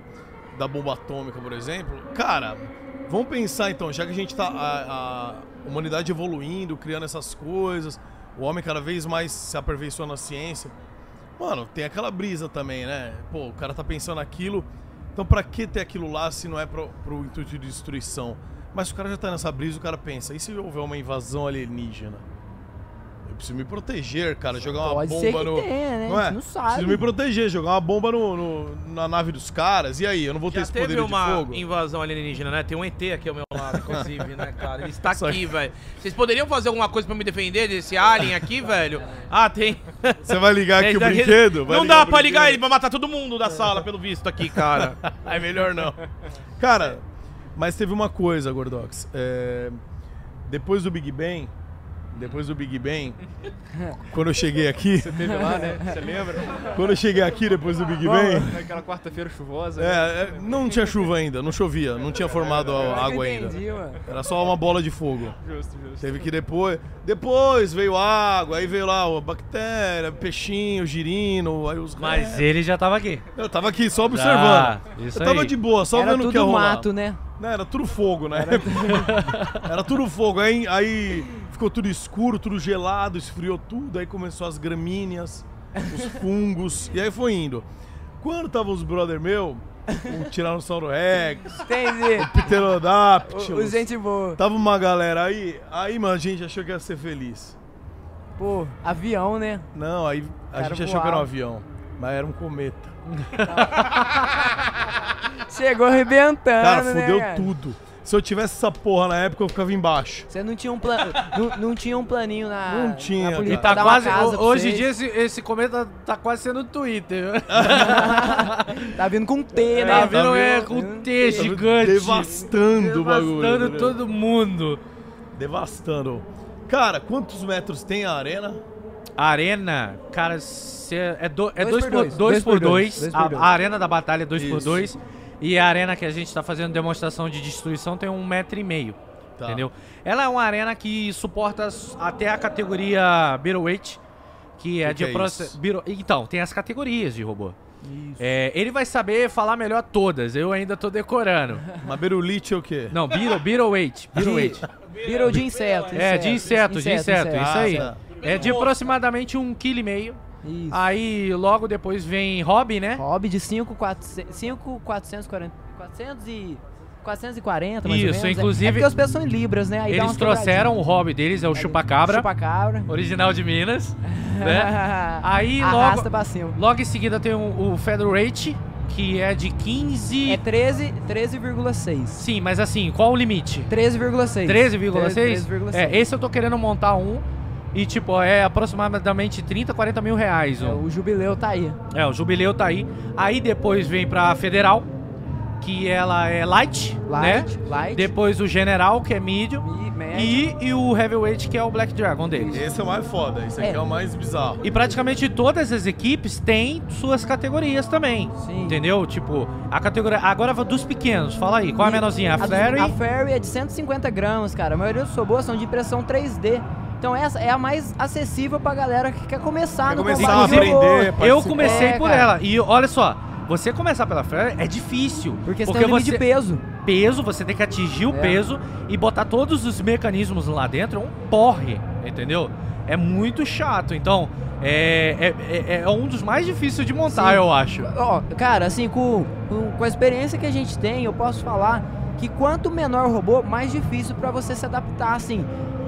da bomba atômica, por exemplo, cara, vamos pensar então, já que a gente tá a, a humanidade evoluindo, criando essas coisas, o homem cada vez mais se aperfeiçoando na ciência. Mano, tem aquela brisa também, né? Pô, o cara tá pensando aquilo, então pra que ter aquilo lá se não é pro, pro intuito de destruição? Mas se o cara já tá nessa brisa, o cara pensa, e se houver uma invasão alienígena? Eu preciso me proteger, cara, jogar uma Pode bomba ser que no. tenha, né? Não é? A gente não sabe. Preciso me proteger, jogar uma bomba no, no- na nave dos caras. E aí, eu não vou ter Já esse teve poder de uma fogo? invasão alienígena, né? Tem um ET aqui ao meu lado, inclusive, né, cara? Ele está aqui, velho. Vocês poderiam fazer alguma coisa pra me defender desse alien aqui, velho? Ah, tem. Você vai ligar aqui É, o daqui- brinquedo? Vai Não dá pra ligar ele, vai matar todo mundo da sala, pelo visto aqui, cara. É melhor não. Cara, mas teve uma coisa, Gordox. É, depois do Big Bang, depois do Big Bang, quando eu cheguei aqui, Teve lá, né? Você lembra? quando eu cheguei aqui depois do Big Bang, Naquela quarta-feira chuvosa. né? é, é, não tinha chuva ainda, não chovia, não tinha formado a água ainda. Entendi, mano. Era só uma bola de fogo. Justo, justo. Teve que depois. Depois veio água, aí veio lá a bactéria, peixinho, girino, aí os. Mas ele já tava aqui. Eu tava aqui só observando. Ah, isso eu tava aí. de boa, só Era vendo o que ia rolar. mato, né? Não, era tudo fogo, né? Era, tudo fogo. Aí, aí ficou tudo escuro, tudo gelado, esfriou tudo. Aí começou as gramíneas, os fungos. e aí foi indo. Quando tava os brother meu, o Tiranossauro Rex, Entendi. O, o gente boa. Tava uma galera aí, aí, mano, a gente achou que ia ser feliz. Pô, avião, né? Não, aí a gente achou que era um avião, mas era um cometa. Chegou arrebentando, Cara, né, fudeu cara? tudo. Se eu tivesse essa porra na época, eu ficava embaixo. Você não tinha um plano. não, não tinha um planinho na. Não tinha, na E tá quase. Hoje em dia esse, esse cometa tá quase sendo Twitter. Tá vindo com T, né? Tá vendo? É, vendo? com Tá T gigante. Devastando o bagulho. Devastando todo mundo. Devastando. Cara, quantos metros tem a arena? A arena, cara, cê é 2 do, é Dois dois por por dois. 2 Dois por por 2. dois. Dois por A, a arena da batalha é 2 por Isso. 2 E a arena que a gente tá fazendo demonstração de destruição tem um metro e meio. Tá. Entendeu? Ela é uma arena que suporta até a categoria Middleweight, que é Que de que é proce- isso? Beetle- Então, tem as categorias de robô. É, ele vai saber falar melhor todas, eu ainda tô decorando. Uma berulite é o quê? Não, Beetle, Beetleweight. Beetleweight. Beetle de inseto. É, de inseto, de inseto, isso Ah, aí. tá. É de aproximadamente um quilo e meio. Isso. Aí logo depois vem Hobby, né? Hobby de 5, 440. 400 e. 440, mais ou Isso, menos. inclusive- É porque os pesos são em libras, né? Aí Eles trouxeram o hobby deles, é o chupacabra, Chupacabra. original de Minas. né? Aí Arrasta logo, logo em seguida tem o, o Federate, que é de 15. É 13, 13,6. Sim, mas assim, qual o limite? 13,6. 13,6? 13,6. É, esse eu tô querendo montar um. E tipo, é aproximadamente 30, 40 mil reais. É, o jubileu tá aí. É, o Jubileu tá aí. Aí depois vem pra Federal, que ela é light, Light, né? light. Depois o General, que é medium. E, e o Heavyweight, que é o Black Dragon deles. Esse é o mais foda, esse aqui é, É. o mais bizarro. E praticamente todas as equipes têm suas categorias também. Sim. Entendeu? Tipo, a categoria. Agora dos pequenos, fala aí. Qual é a E menorzinha? A do- Fairy? A Fairy é de 150 gramas, cara. A maioria dos robôs são de impressão 3D. Então essa é a mais acessível pra galera que quer começar Quer no começar combate a de aprender, participar. Eu comecei É, por cara. ela. E olha só, você começar pela Fairy é difícil. Porque você tem um você. de peso. peso, você tem que atingir o É. peso e botar todos os mecanismos lá dentro, é um porre, entendeu? É muito chato. Então, é, é, é- é um dos mais difíceis de montar, Sim. eu acho. Ó, cara, assim, com, com, com a experiência que a gente tem, eu posso falar que quanto menor o robô, mais difícil pra você se adaptar, assim.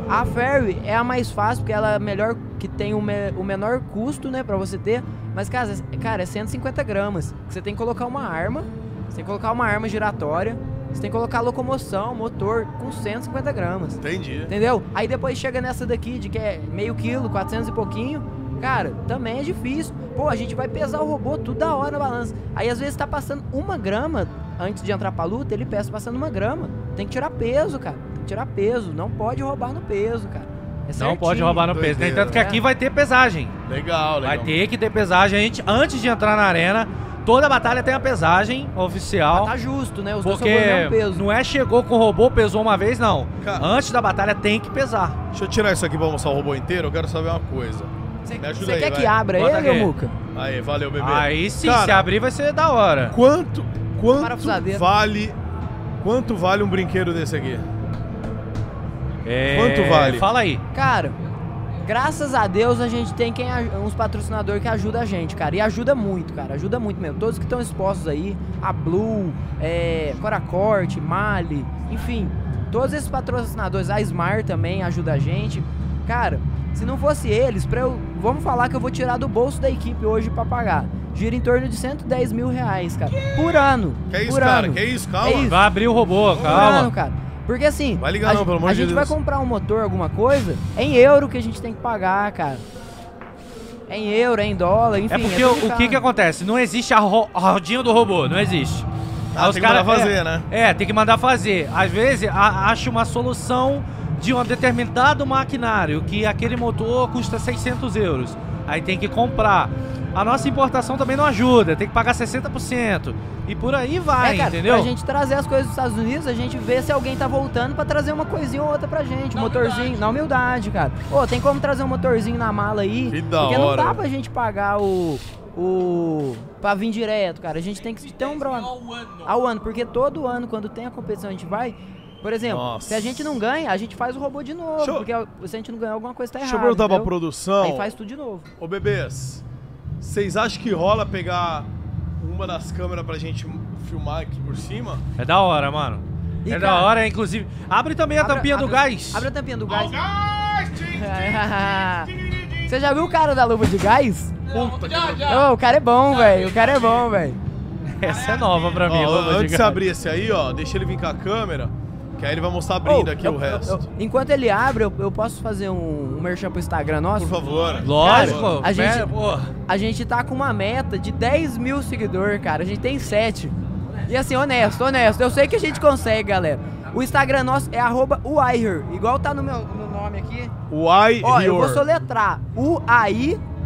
A Fairy é a mais fácil, porque ela é a melhor, que tem o, me- o menor custo, né, pra você ter. Mas, cara, é- cara, é 150 gramas. Você tem que colocar uma arma, você tem que colocar uma arma giratória, Você tem que colocar locomoção, motor com 150 gramas. Entendi. Entendeu? Aí depois chega nessa daqui de que é meio quilo, 400 e pouquinho. Cara, também é difícil. Pô, a gente vai pesar o robô toda hora na balança. Aí às vezes tá passando uma grama antes de entrar pra luta, ele peça passando uma grama. Tem que tirar peso, cara. Tirar peso. Não pode roubar no peso, cara. É Não pode roubar no peso. Nem Doideira. tanto que aqui vai ter pesagem. Legal, legal. Vai ter que ter pesagem. A gente, antes de entrar na arena, toda batalha tem a pesagem oficial. Tá justo, né? Os Porque não é chegou com o robô, pesou uma vez, não. Cara- Antes da batalha tem que pesar. Deixa eu tirar isso aqui pra mostrar o robô inteiro. Eu quero saber uma coisa. Você quer vai. que abra Bota ele, Muca? Aí, valeu, bebê. Aí sim, Cara, se abrir vai ser da hora. Quanto, quanto vale... Quanto vale um brinquedo desse aqui? É, Quanto vale? Fala aí. Cara, graças a Deus a gente tem quem, uns patrocinadores que ajudam a gente, cara. E ajuda muito, cara. Ajuda muito mesmo. Todos que estão expostos aí, a Blue, é, Coracorte, Mali, enfim. Todos esses patrocinadores, a Smart também ajuda a gente. Cara, se não fosse eles, pra eu, vamos falar que eu vou tirar do bolso da equipe hoje pra pagar. Gira em torno de 110 mil reais, cara. Por ano. Que é isso, por cara? ano. Que é isso? Calma. É isso. Vai abrir o robô, Por ano, calma. cara. Porque assim, Vai ligar a, não, pelo amor a de gente vai comprar um motor, alguma coisa, é em euro que a gente tem que pagar, cara. É em euro, é em dólar, enfim. É porque tudo o, o que que acontece? Não existe a, ro a rodinha do robô, não existe. Ah, Aí os tem que cara- mandar fazer, é, né? É, tem que mandar fazer. Às vezes a, acha uma solução de um determinado maquinário que aquele motor custa 600 euros. Aí tem que comprar. A nossa importação também não ajuda, tem que pagar 60%. E por aí vai, é, cara, entendeu? pra gente trazer as coisas dos Estados Unidos, a gente vê se alguém tá voltando pra trazer uma coisinha ou outra pra gente. Um motorzinho, na humildade, cara. Ô, tem como trazer um motorzinho na mala aí? Que da porque não hora. dá pra gente pagar o. O. pra vir direto, cara. A gente tem que ter um brother. Ao ano, porque todo ano, quando tem a competição, a gente vai. Por exemplo, Nossa. se a gente não ganha, a gente faz o robô de novo. Eu- Porque se a gente não ganhar, alguma coisa tá errada. Deixa eu perguntar pra produção. Aí faz tudo de novo. Ô, bebês, vocês acham que rola pegar uma das câmeras pra gente filmar aqui por cima? É da hora, mano. E, é cara, da hora, inclusive. Abre também a Abre- tampinha do abre- gás. Abre a tampinha do gás. Você já viu o cara da luva de gás? Puta que Ô, o cara é bom, velho. O cara é bom, velho. Essa é nova pra mim. Ó, antes de abrir esse aí, ó, deixa ele vir com a câmera, que aí ele vai mostrar abrindo Ô, aqui eu- o resto. eu- eu- enquanto ele abre, eu, eu posso fazer um, um merchan pro Instagram nosso? Por favor. Lógico, Cara, a gente-. A gente tá com uma meta de 10 mil seguidores, cara. A gente tem 7. E assim, honesto, honesto. Eu sei que a gente consegue, galera. O Instagram nosso é arroba igual tá no meu no nome aqui. Why Ó, eu vou soletrar.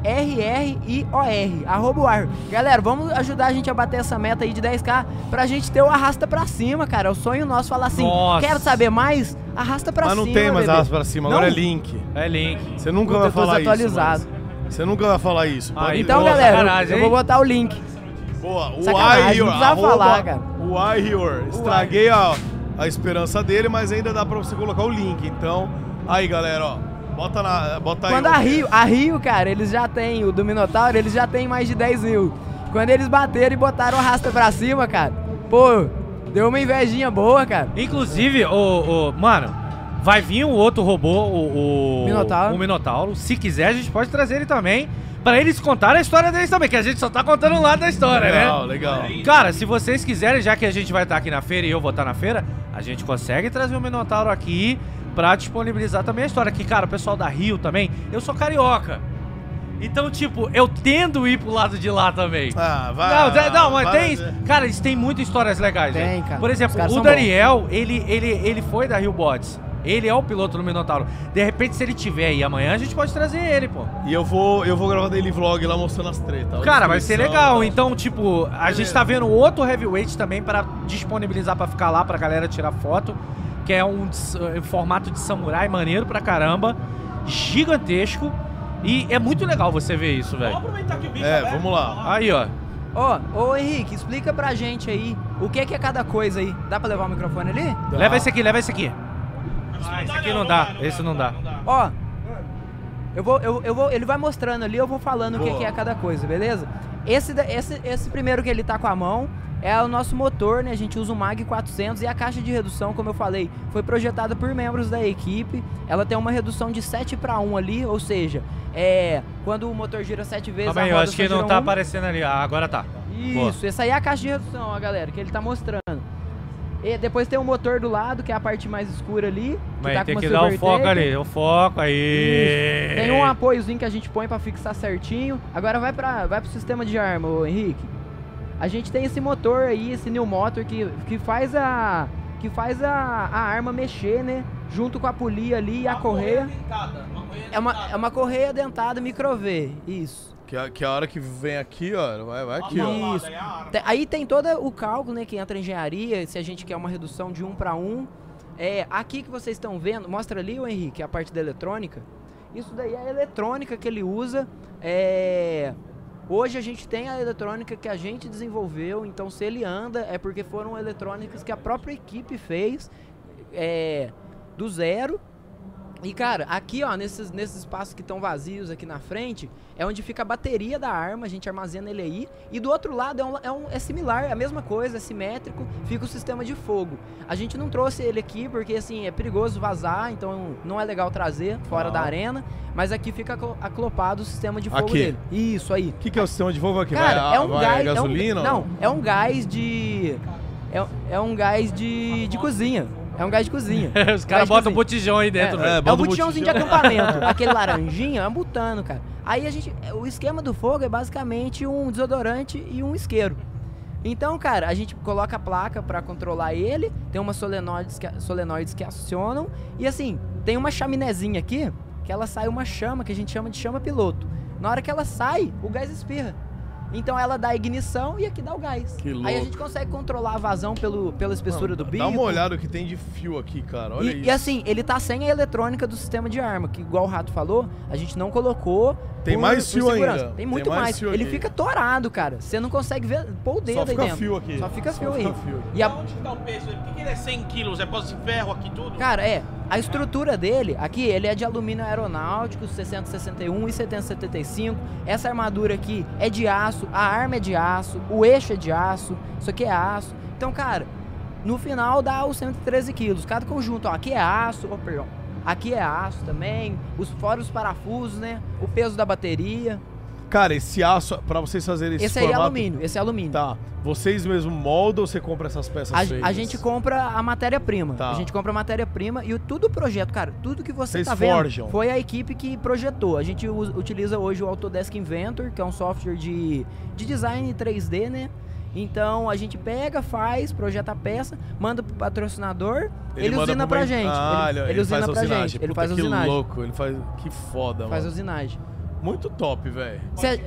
U-A-I-R-R-I-O-R. Arroba uaiher. Galera, vamos ajudar a gente a bater essa meta aí de 10k pra gente ter o arrasta pra cima, cara. É o sonho nosso falar assim, Nossa. quero saber mais? Arrasta pra Mas cima, não tem mais bebê. arras pra cima, Não? agora é link. É link. Você nunca vai falar isso. desatualizado. mas- Você nunca vai falar isso. ir. Então, Pô, galera, eu vou botar o link. Boa, o Your, não precisava falar, cara. Why Your. Estraguei a, a esperança dele, mas ainda dá pra você colocar o link. Então, aí, galera, ó. Bota, na, bota aí. Quando o- a Rio, a Rio, cara, eles já têm, o do Minotauro, eles já têm mais de 10 mil. Quando eles bateram e botaram o rasta pra cima, cara, pô, deu uma invejinha boa, cara. Inclusive, o, Mano, vai vir um outro robô, o. o Minotauro. O Minotauro. Se quiser, a gente pode trazer ele também. Pra eles contarem a história deles também, que a gente só tá contando um lado da história, Legal, né? legal. Cara, se vocês quiserem, já que a gente vai estar aqui na feira e eu vou estar na feira, a gente consegue trazer o Minotauro aqui pra disponibilizar também a história. Que, cara, o pessoal da Rio também, eu sou carioca. Então, tipo, eu tendo ir pro lado de lá também. Ah, vai. Não, não, mas vai tem. Cara, eles têm muitas histórias legais, Tem, velho. cara. Por exemplo, o Daniel, ele, ele, ele foi da Rio Bots. Ele é o piloto do Minotauro. De repente, se ele tiver aí amanhã, a gente pode trazer ele, pô. E eu vou, eu vou gravar daily vlog lá mostrando as tretas. Cara, vai ser legal. Então, tipo, a gente tá vendo outro heavyweight também pra disponibilizar pra ficar lá pra galera tirar foto. Que é um s- em formato de samurai maneiro pra caramba. Gigantesco. E é muito legal você ver isso, velho. aproveitar que o bicho É, vamos lá. Aí, ó. Ó, ô Henrique, explica pra gente aí o que que é cada coisa aí. Dá pra levar o microfone ali? Leva esse aqui, leva esse aqui. Ah, esse aqui não dá. Esse não dá. Ó, eu vou, eu, eu vou, ele vai mostrando ali, eu vou falando o que, Boa. que é cada coisa, beleza? Esse, esse, esse primeiro que ele tá com a mão é o nosso motor, né? A gente usa o MAG 400 e a caixa de redução, como eu falei, foi projetada por membros da equipe. Ela tem uma redução de 7 para 1 ali, ou seja, é quando o motor gira 7 vezes, Calma a aí, eu acho que não tá um. aparecendo ali. Ah, agora tá. Boa. Isso, essa aí é a caixa de redução, ó, galera, que ele tá mostrando. E depois tem o motor do lado, que é a parte mais escura ali. Mas tá tem que dar o foco ali, o foco aí. Isso. Tem um apoiozinho que a gente põe pra fixar certinho. Agora vai para vai pro sistema de arma, ô Henrique. A gente tem esse motor aí, esse new motor que, que faz a que faz a, a arma mexer, né? Junto com a polia ali e a correia. É uma, é uma correia dentada micro V, isso. Que, a- que a hora que vem aqui, ó, vai, vai aqui, ó. Isso. Te- Aí tem todo o cálculo, né, que entra em engenharia, se a gente quer uma redução de 1 para 1. É, aqui que vocês estão vendo, mostra ali, o Henrique, a parte da eletrônica. Isso daí é a eletrônica que ele usa. É, hoje a gente tem a eletrônica que a gente desenvolveu, então se ele anda é porque foram eletrônicas que a própria equipe fez é, do zero. E cara, aqui ó, nesses, nesses espaços que estão vazios aqui na frente, é onde fica a bateria da arma, a gente armazena ele aí. E do outro lado é, um, é, um- é similar, é a mesma coisa, é simétrico, fica o sistema de fogo. A gente não trouxe ele aqui porque assim, é perigoso vazar, então não é legal trazer fora Não. da arena. Mas aqui fica aclo- aclopado o sistema de fogo Aqui. dele. Isso aí. O que, que é o sistema de fogo aqui? Cara, vai, é um vai gás. gasolina? É um, não, é um gás de. É, é um gás de, de cozinha. É um gás de cozinha. Os caras de botam um botijão aí dentro, É, velho. É, é o botijãozinho de botijão. acampamento. aquele laranjinha é um butano, cara. Aí a gente. O esquema do fogo é basicamente um desodorante e um isqueiro. Então, cara, a gente coloca a placa pra controlar ele, tem umas solenoides que, solenoides que acionam, e assim, tem uma chaminézinha aqui, que ela sai uma chama, que a gente chama de chama piloto. Na hora que ela sai, o gás espirra. Então ela dá ignição e aqui dá o gás. Que Aí louco. a gente consegue controlar a vazão pelo, pela espessura do bico. Dá uma olhada o que tem de fio aqui, cara. Olha E, isso. e assim, ele tá sem a eletrônica do sistema de arma, que igual o Rato falou, a gente não colocou. Tem mais fio segurança. ainda. Tem muito Tem mais mais. fio ele aqui. fica torado, cara. Você não consegue ver, pôr o dedo Só aí fica dentro. fio aqui. Só fica Só fio fica aí. fio. E a, Onde que tá o peso? Por que ele é 100 quilos? É posto de ferro aqui tudo? cara, é, a estrutura dele, aqui, ele é de alumínio aeronáutico, 661 e 775. Essa armadura aqui é de aço, a arma é de aço, o eixo é de aço, isso aqui é aço. Então, cara, no final dá os 113 quilos. Cada conjunto, ó, aqui é aço, oh, perdão. Aqui é aço também, os fora os parafusos, né? O peso da bateria. Cara, esse aço, pra vocês fazerem esse, Esse aí é formato... alumínio, esse é alumínio. Tá. Vocês mesmo moldam ou você compra essas peças A, feitas? a gente compra a matéria-prima. Tá. A gente compra a matéria-prima e o, tudo o projeto, cara, tudo que você Vocês tá vendo forjam. foi a equipe que projetou. A gente us- utiliza hoje o Autodesk Inventor, que é um software de, de design 3D, né? Então a gente pega, faz, projeta a peça, manda pro patrocinador, ele, manda usina pra gente. Ah, ele, ele, ele usina faz pra usinagem. gente. Ele Puta, faz que usinagem. louco, ele faz... Que foda, Faz mano. usinagem. Muito top, velho.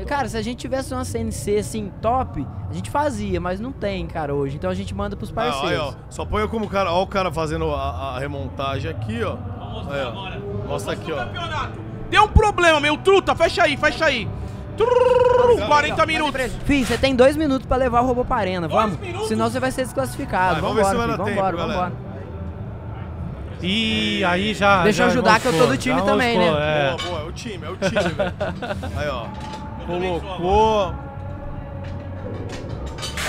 Cara, se a gente tivesse uma CNC assim, top, a gente fazia, mas não tem, cara, hoje. Então a gente manda pros Ah, parceiros. olha, ó. Só põe como o cara... Ó o cara fazendo a, a remontagem aqui, ó. Vamos mostrar Aí, ó. agora. Mostra aqui, ó. Campeonato. Deu um problema, meu truta. Fecha aí, fecha aí. Trrr, 40 minutos. Fih, você tem dois minutos pra levar o robô pra arena, vamos? Senão você vai ser desclassificado. Vai, vamos ver se vambora, vai dar tempo, vambora, galera. vambora. E aí já. Deixa eu ajudar que eu tô do time já também, né? é. Boa, boa, é o time, é o time, velho. Aí, ó. Colocou.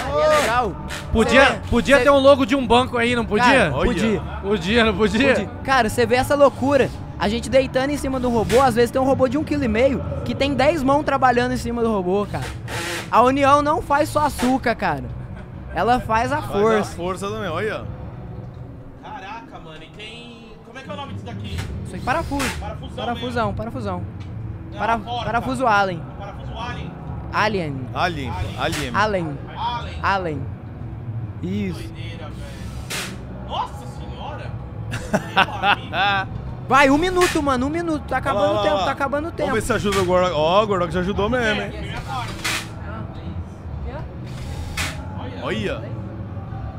É legal. Podia, vê- podia cê- ter um logo de um banco aí, não podia? Cara, podia. Podia, não podia? podia. Cara, você vê essa loucura. A gente deitando em cima do robô, às vezes tem um robô de um quilo e meio que tem 10 mãos trabalhando em cima do robô, cara. A união não faz só açúcar, cara. Ela faz a Faz a força. força também, olha. Caraca, mano. E tem... Como é que é o nome disso daqui? Isso aí, parafuso. Parafusão Parafusão, parafusão. mesmo. Para, É parafuso Allen. Parafuso Alien. Alien. Alien, alien. Allen. Alien. Allen. Isso. Doideira, velho. Nossa senhora. Meu amigo. Vai, um minuto, mano, um minuto. Tá acabando lá, o tempo, olha lá. tá acabando o Vamos tempo. ver se ajuda o Gordon. Ó, o Gordon já ajudou mesmo, hein? Parte. Olha. Olha.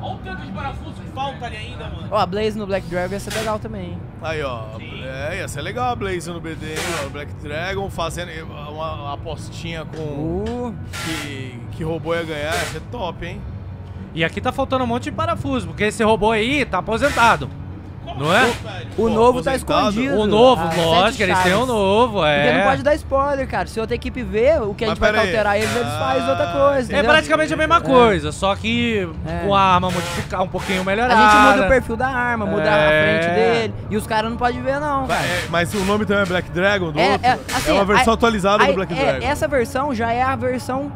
Olha o tanto de parafuso que falta ali ainda, mano. Ó, a Blaze no Black Dragon ia ser legal também, hein? Aí, ó. É, ia ser legal a Blaze no BD, hein? ó. Black Dragon fazendo uma, uma apostinha com Uh, que, que robô ia ganhar. Ia ser top, hein? E aqui tá faltando um monte de parafuso, porque esse robô aí tá aposentado. Não é? o Pô, novo tá escondido. O novo, Ah, lógico, eles têm o chaves. novo, Porque é. não pode dar spoiler, cara. Se outra equipe vê, o que a gente vai alterar eles, eles Ah, fazem outra coisa, entendi. É entendeu? praticamente a mesma coisa, só que É. com a arma modificar um pouquinho A melhorada. gente muda o perfil da arma, muda a É. frente dele. E os caras não podem ver, não. É, mas o nome também é Black Dragon do É, outro? é, assim, uma versão atualizada do Black é, Dragon. Essa versão já é a versão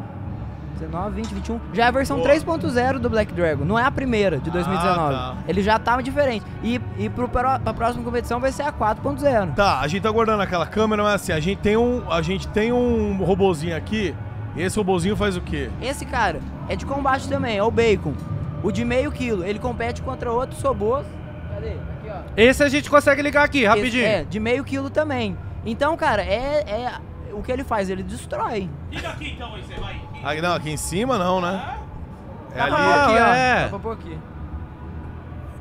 19, 20, 21. Já é a versão 3.0 do Black Dragon. Não é a primeira de 2019. tá. Ele já tava diferente. E, e pro, pra, pra próxima competição vai ser a 4.0. Tá, a gente tá guardando aquela câmera, mas assim, a gente tem um, a gente tem um robozinho aqui. E esse robozinho faz o quê? Esse cara é de combate também, é o Bacon. O de meio quilo. Ele compete contra outros robôs. Cadê? Aqui, ó. Esse a gente consegue ligar aqui, rapidinho. Esse- é, de meio quilo também. Então, cara, é, é. O que ele faz? Ele destrói. Liga aqui então, aí você vai. Ah, não, aqui em cima não, né? É Dá pra ali. pôr aqui, ó. é. Dá pra pôr aqui.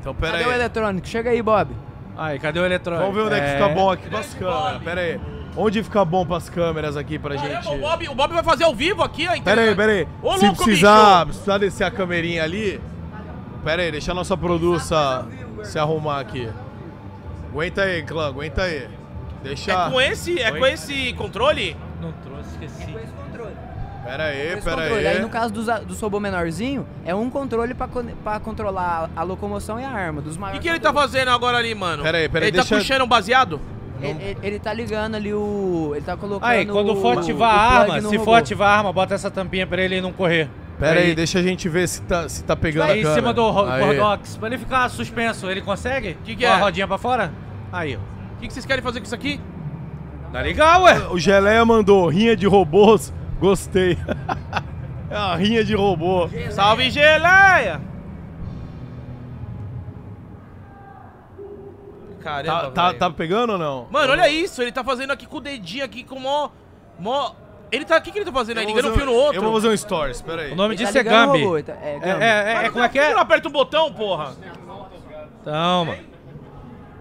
Então, pera Cadê o aí. eletrônico? Chega aí, Bob. Aí, cadê o eletrônico? Vamos ver onde é que É. fica bom aqui pras câmeras. Pera aí. Onde fica bom pras câmeras aqui pra Caramba, gente? o Bob, o Bob vai fazer ao vivo aqui, ó. Pera aí, pera aí. Ô, Se louco, precisar, bicho. precisar descer a câmerinha ali. Pera aí, deixa a nossa produça se arrumar aqui. Aguenta aí, clã, aguenta aí. Deixa. É com esse, é com esse controle? Não trouxe, esqueci. Pera aí, Esse pera controle. aí. Aí no caso dos, do robô menorzinho, é um controle pra, pra controlar a locomoção e a arma. Dos O maiores. que, que ele tá fazendo agora ali, mano? Pera aí, pera aí, Ele tá deixa- puxando um baseado? Ele, ele- ele tá ligando ali o. Ele tá colocando. Aí, quando for o- ativar o a arma, se robô. for ativar a arma, bota essa tampinha pra ele não correr. Pera aí, deixa a gente ver se tá, se tá pegando Aí a em câmera. cima do ro- Aí. Cordox, pra ele ficar suspenso, ele consegue? Que que Com a é? rodinha pra fora? Aí, ó. O que, que vocês querem fazer com isso aqui? Tá legal, ué. O Geleia mandou rinha de robôs. Gostei. é uma rinha de robô. Salve, Geleia! Caramba, Tá, tá, tá pegando ou não? Mano, olha isso, ele tá fazendo aqui com o dedinho aqui com mó... mó... Ele tá... O que, que ele tá fazendo aí? Ligando um fio no outro? Eu vou fazer um stories, pera aí. O nome Ele tá disso é ligando o Gambi. robô, tá- é, É, Gambi. é, é, Mas é, como é que por Você é? não aperta um botão, porra? Toma.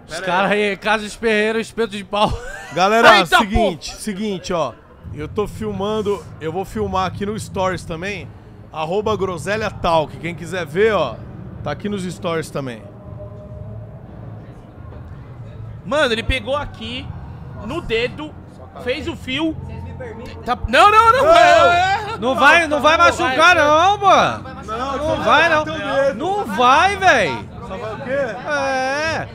Os caras aí, caso esperreiro, espeto de pau. Galera, Eita, seguinte, seguinte, ó. Eu tô filmando, eu vou filmar aqui no Stories também. Arroba Groselha Talk. Quem quiser ver, ó, tá aqui nos Stories também. Mano, ele pegou aqui, no dedo, fez o fio... Tá- Não, não, não! é- Não vai, não vai machucar não, pô. Não vai não. Não vai, véi. Só vai o quê? É.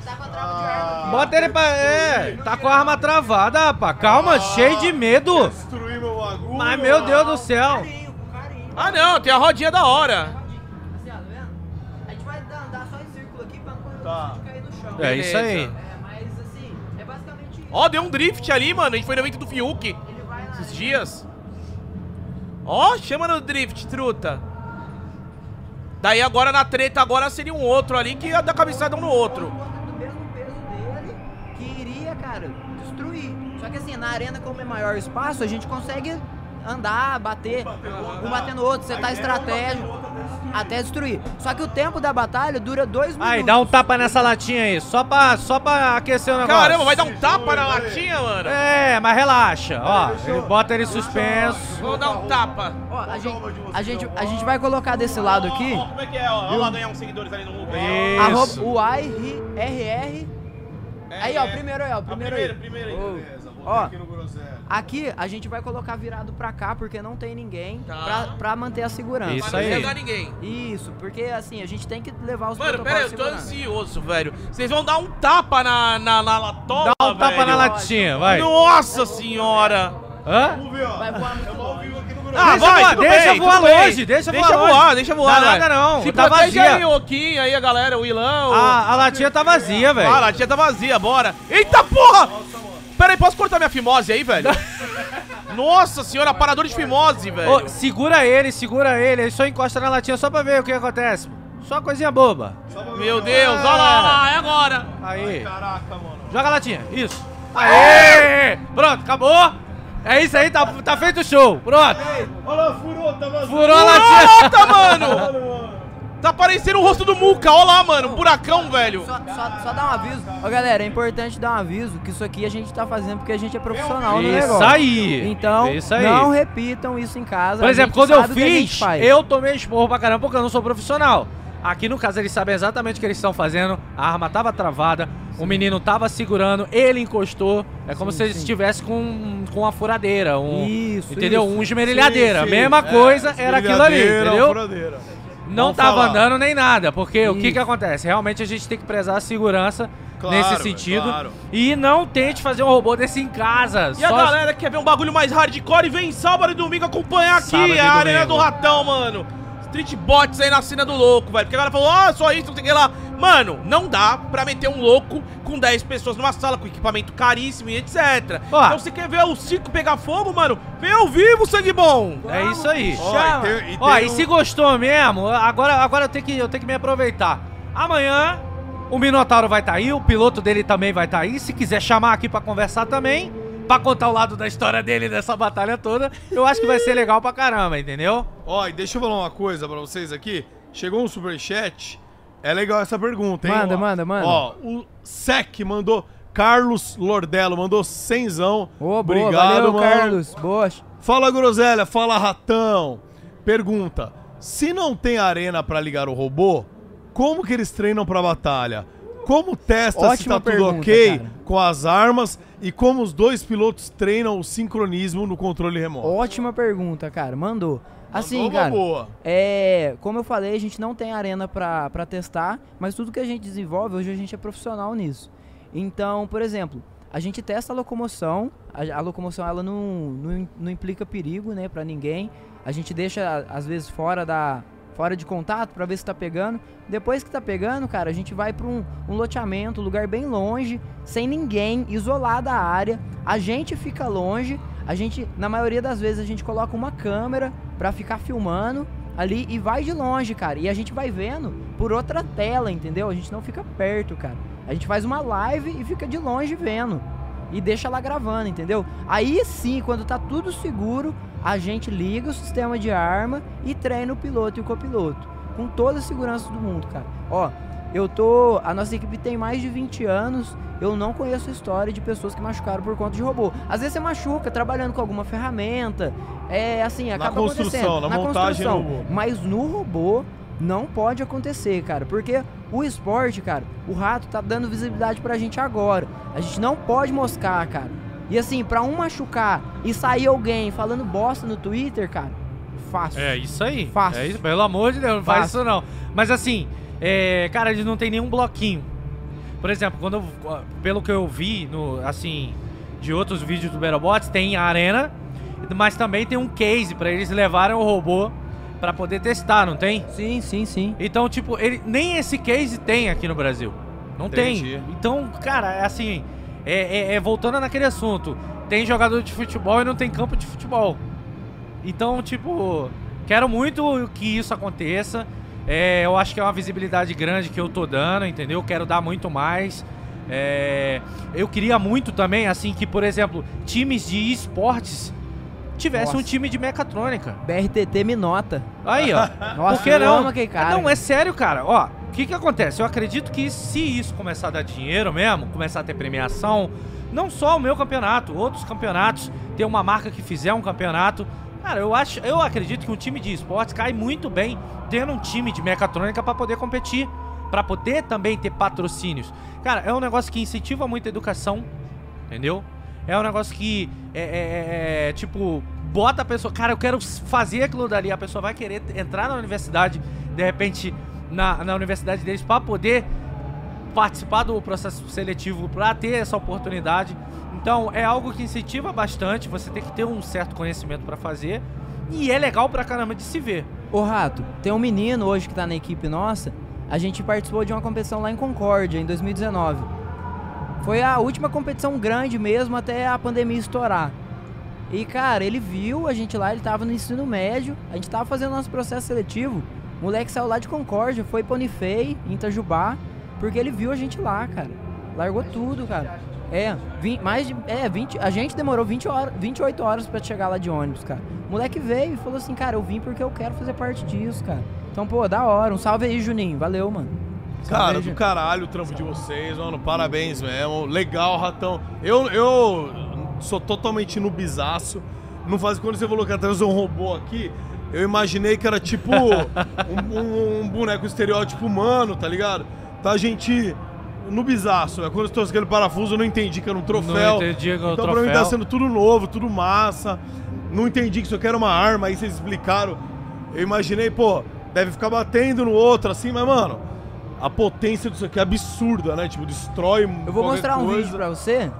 Bota ele pra... É. Tá com a arma travada, rapaz. Calma, cheio de medo. Destruir meu bagulho. Mas, meu Deus do céu. Ah, não, tem a rodinha da hora. Assim, ó, tá vendo? A gente vai dar- andar só em círculo aqui pra não Tá. cair no chão. É isso aí. É, mas assim, é basicamente isso. Ó, deu um drift ali, mano. A gente foi no evento do Fiuk Ele vai na esses dias. Ó, chama no drift, truta. Daí agora na treta agora seria um outro ali que ia dar cabeçada um no outro. Só que assim, na arena, como é maior o espaço, a gente consegue andar, bater, um bater no outro, setar estratégia, até destruir. Só que o tempo da batalha dura dois minutos. Aí, dá um tapa nessa latinha aí. Só pra, só pra aquecer o negócio. Caramba, vai dar um tapa na latinha, mano. É, mas relaxa. Ó, ele bota ele suspenso. Vou dar um tapa. Ó, a gente, a, gente, a gente vai colocar desse lado aqui, Ó, como é que é? Ó, Olha lá ganhar uns seguidores ali no Uber. Isso. o RR. Aí, ó, primeiro aí, ó, primeiro aí. primeiro aí. Ó, aqui a gente vai colocar virado pra cá, porque não tem ninguém Tá. pra, pra manter a segurança. Isso Pra não aí. ninguém. Isso, porque assim, a gente tem que levar os Mano, pera aí, eu tô ansioso, velho. Vocês vão dar um tapa na, na, na latola, Dá um tapa velho. na latinha, vai. Nossa senhora. Hã? Vamos ver, ó. Vai voar muito longe. Ah, Deixa vai, voar, deixa bem, voar longe, deixa voar Deixa longe. voar, deixa voar. Dá velho. nada não, Se tá vazia. aí, o Kim, aí a galera, o Ilão. o- A, a latinha tá vazia, velho. Ah, a latinha tá vazia, bora. Eita porra! Pera aí, posso cortar minha fimose aí, velho? Nossa senhora, parador de fimose, velho. Ô, segura ele, segura ele. Aí só encosta na latinha só pra ver o que acontece. Só coisinha boba. Meu Deus, olha lá, lá, é agora. Aí. Caraca, mano. Joga a latinha. Isso. Aê! Pronto, acabou. É isso aí, tá, tá feito o show. Pronto. Olha lá, furou, tá vazio. Furou a latinha. Puta, mano! Tá parecendo o rosto do Muca, olha lá, mano, um buracão, velho. Só, só, só dar um aviso. Ô, galera, é importante dar um aviso que isso aqui a gente tá fazendo porque a gente é profissional no Isso negócio. aí. Então, Isso aí. não repitam isso em casa. Por exemplo, quando eu fiz, eu tomei esporro pra caramba porque eu não sou profissional. Aqui no caso eles sabem exatamente o que eles estão fazendo. A arma tava travada, o menino tava segurando, ele encostou. É como Sim, se ele sim. estivesse com, com uma furadeira, um, Isso, entendeu? isso. Um esmerilhadeira. Sim, sim. Mesma É, coisa, era aquilo ali, entendeu? furadeira. Não Vamos tava falar. andando nem nada, porque o que Isso. que acontece? Realmente a gente tem que prezar a segurança Claro, nesse sentido. claro. E não tente fazer um robô desse em casa. E a galera que quer ver um bagulho mais hardcore, vem sábado e domingo acompanhar aqui Sábado a Arena do Ratão, mano. Street Bots aí na cena do louco, velho. Porque a galera falou, ah, só isso, não sei o que lá. Mano, não dá pra meter um louco com 10 pessoas numa sala com equipamento caríssimo e etc. Ó. Então se quer ver o circo pegar fogo, mano, vem ao vivo, sangue bom. É isso aí. Ó, e tem- e Ó, tem e um- se gostou mesmo, agora, agora eu, tenho que, eu tenho que me aproveitar. Amanhã o Minotauro vai estar aí, o piloto dele também vai estar aí. Se quiser chamar aqui pra conversar também, pra contar o lado da história dele nessa batalha toda, eu acho que vai ser legal pra caramba, entendeu? Ó, e deixa eu falar uma coisa pra vocês aqui. Chegou um superchat. É legal essa pergunta, hein? Manda, Ó, manda, manda. Ó, o Sec mandou. Carlos Lordello mandou cenzão. Ô, boa, Obrigado, valeu, mano. Carlos. Boa. Fala groselha, fala ratão. Pergunta: se não tem arena pra ligar o robô, como que eles treinam pra batalha? Como testa se Ótima tá tudo pergunta, ok cara. com as armas e como os dois pilotos treinam o sincronismo no controle remoto? Ótima pergunta, cara. Mandou. Assim, Mandou cara. boa. É, como eu falei, a gente não tem arena pra, pra testar, mas tudo que a gente desenvolve, hoje a gente é profissional nisso. Então, por exemplo, a gente testa a locomoção, a, a locomoção ela não, não, não implica perigo, né, pra ninguém. A gente deixa, às vezes, fora da fora de contato pra ver se tá pegando. Depois que tá pegando, cara, a gente vai pra um, um loteamento, um lugar bem longe, sem ninguém, isolada a área. A gente fica longe, a gente, na maioria das vezes, a gente coloca uma câmera pra ficar filmando ali e vai de longe, cara. E a gente vai vendo por outra tela, entendeu? A gente não fica perto, cara. A gente faz uma live e fica de longe vendo. E deixa lá gravando, entendeu? Aí sim, quando tá tudo seguro, a gente liga o sistema de arma e treina o piloto e o copiloto. Com toda a segurança do mundo, cara. Ó, eu tô. A nossa equipe tem mais de 20 anos. Eu não conheço história de pessoas que machucaram por conta de robô. Às vezes você machuca trabalhando com alguma ferramenta. É assim, acaba construção, acontecendo. na montagem no robô. Mas no robô não pode acontecer, cara. Porque o esporte, cara, o rato tá dando visibilidade pra gente agora. A gente não pode moscar, cara. E assim, pra um machucar e sair alguém falando bosta no Twitter, cara, fácil. É isso aí. Fácil. É isso, pelo amor de Deus, não faz isso não. Mas assim, é, cara, eles não tem nenhum bloquinho. Por exemplo, quando eu- pelo que eu vi no assim de outros vídeos do Battlebots, tem a arena, mas também tem um case pra eles levarem o robô pra poder testar, não tem? Sim, sim, sim. Então, tipo, ele nem esse case tem aqui no Brasil. Não Entendi. tem. Então, cara, é assim, é, é- é voltando naquele assunto. Tem jogador de futebol e não tem campo de futebol. Então, tipo, quero muito que isso aconteça. É, eu acho que é uma visibilidade grande que eu tô dando, entendeu? Quero dar muito mais. É, eu queria muito também, assim, que, por exemplo, times de esportes tivessem um Nossa. time de mecatrônica. BRTT me nota. Aí, ó. Nossa, Por que não? aquele cara. Não, é sério, cara. Ó, o que que acontece? Eu acredito que se isso começar a dar dinheiro mesmo, começar a ter premiação, não só o meu campeonato, outros campeonatos, ter uma marca que fizer um campeonato, cara, eu acho, eu acredito que um time de esportes cai muito bem tendo um time de mecatrônica pra poder competir, pra poder também ter patrocínios. Cara, é um negócio que incentiva muito a educação, entendeu? É um negócio que é, é- é- é, tipo, bota a pessoa, cara, eu quero fazer aquilo dali, a pessoa vai querer entrar na universidade, de repente, na, na universidade deles, pra poder participar do processo seletivo, pra ter essa oportunidade. Então, é algo que incentiva bastante, você tem que ter um certo conhecimento pra fazer, e é legal pra caramba de se ver. Ô Rato, tem um menino hoje que tá na equipe nossa. A gente participou de uma competição lá em Concórdia, em 2019. Foi a última competição grande mesmo até a pandemia estourar. E cara, ele viu a gente lá, ele tava no ensino médio, a gente tava fazendo nosso processo seletivo. O moleque saiu lá de Concórdia, foi pra Unifei, em Itajubá, porque ele viu a gente lá, cara. Largou tudo, cara. É, mais de. É, 20. A gente demorou 20 horas, 28 horas pra chegar lá de ônibus, cara. O moleque veio e falou assim, cara, eu vim porque eu quero fazer parte disso, cara. Então, pô, da hora. Um salve aí, Juninho. Valeu, mano. Cara, do caralho o trampo de vocês, mano. Parabéns mesmo. Legal, ratão. Eu, eu sou totalmente no bizaço. Não faz quando você falou que trazer um robô aqui. Eu imaginei que era tipo um, um- um boneco estereótipo humano, tá ligado? Tá gente no bizaço, velho. Quando eu trouxe aquele parafuso, eu não entendi que era um troféu. Não entendi que era um então pra mim tá troféu. sendo tudo novo, tudo massa. Não entendi que isso aqui era uma arma, aí vocês explicaram. Eu imaginei, pô, deve ficar batendo no outro assim, mas, mano, a potência disso aqui é absurda, né? Tipo, destrói Eu vou mostrar um vídeo pra você.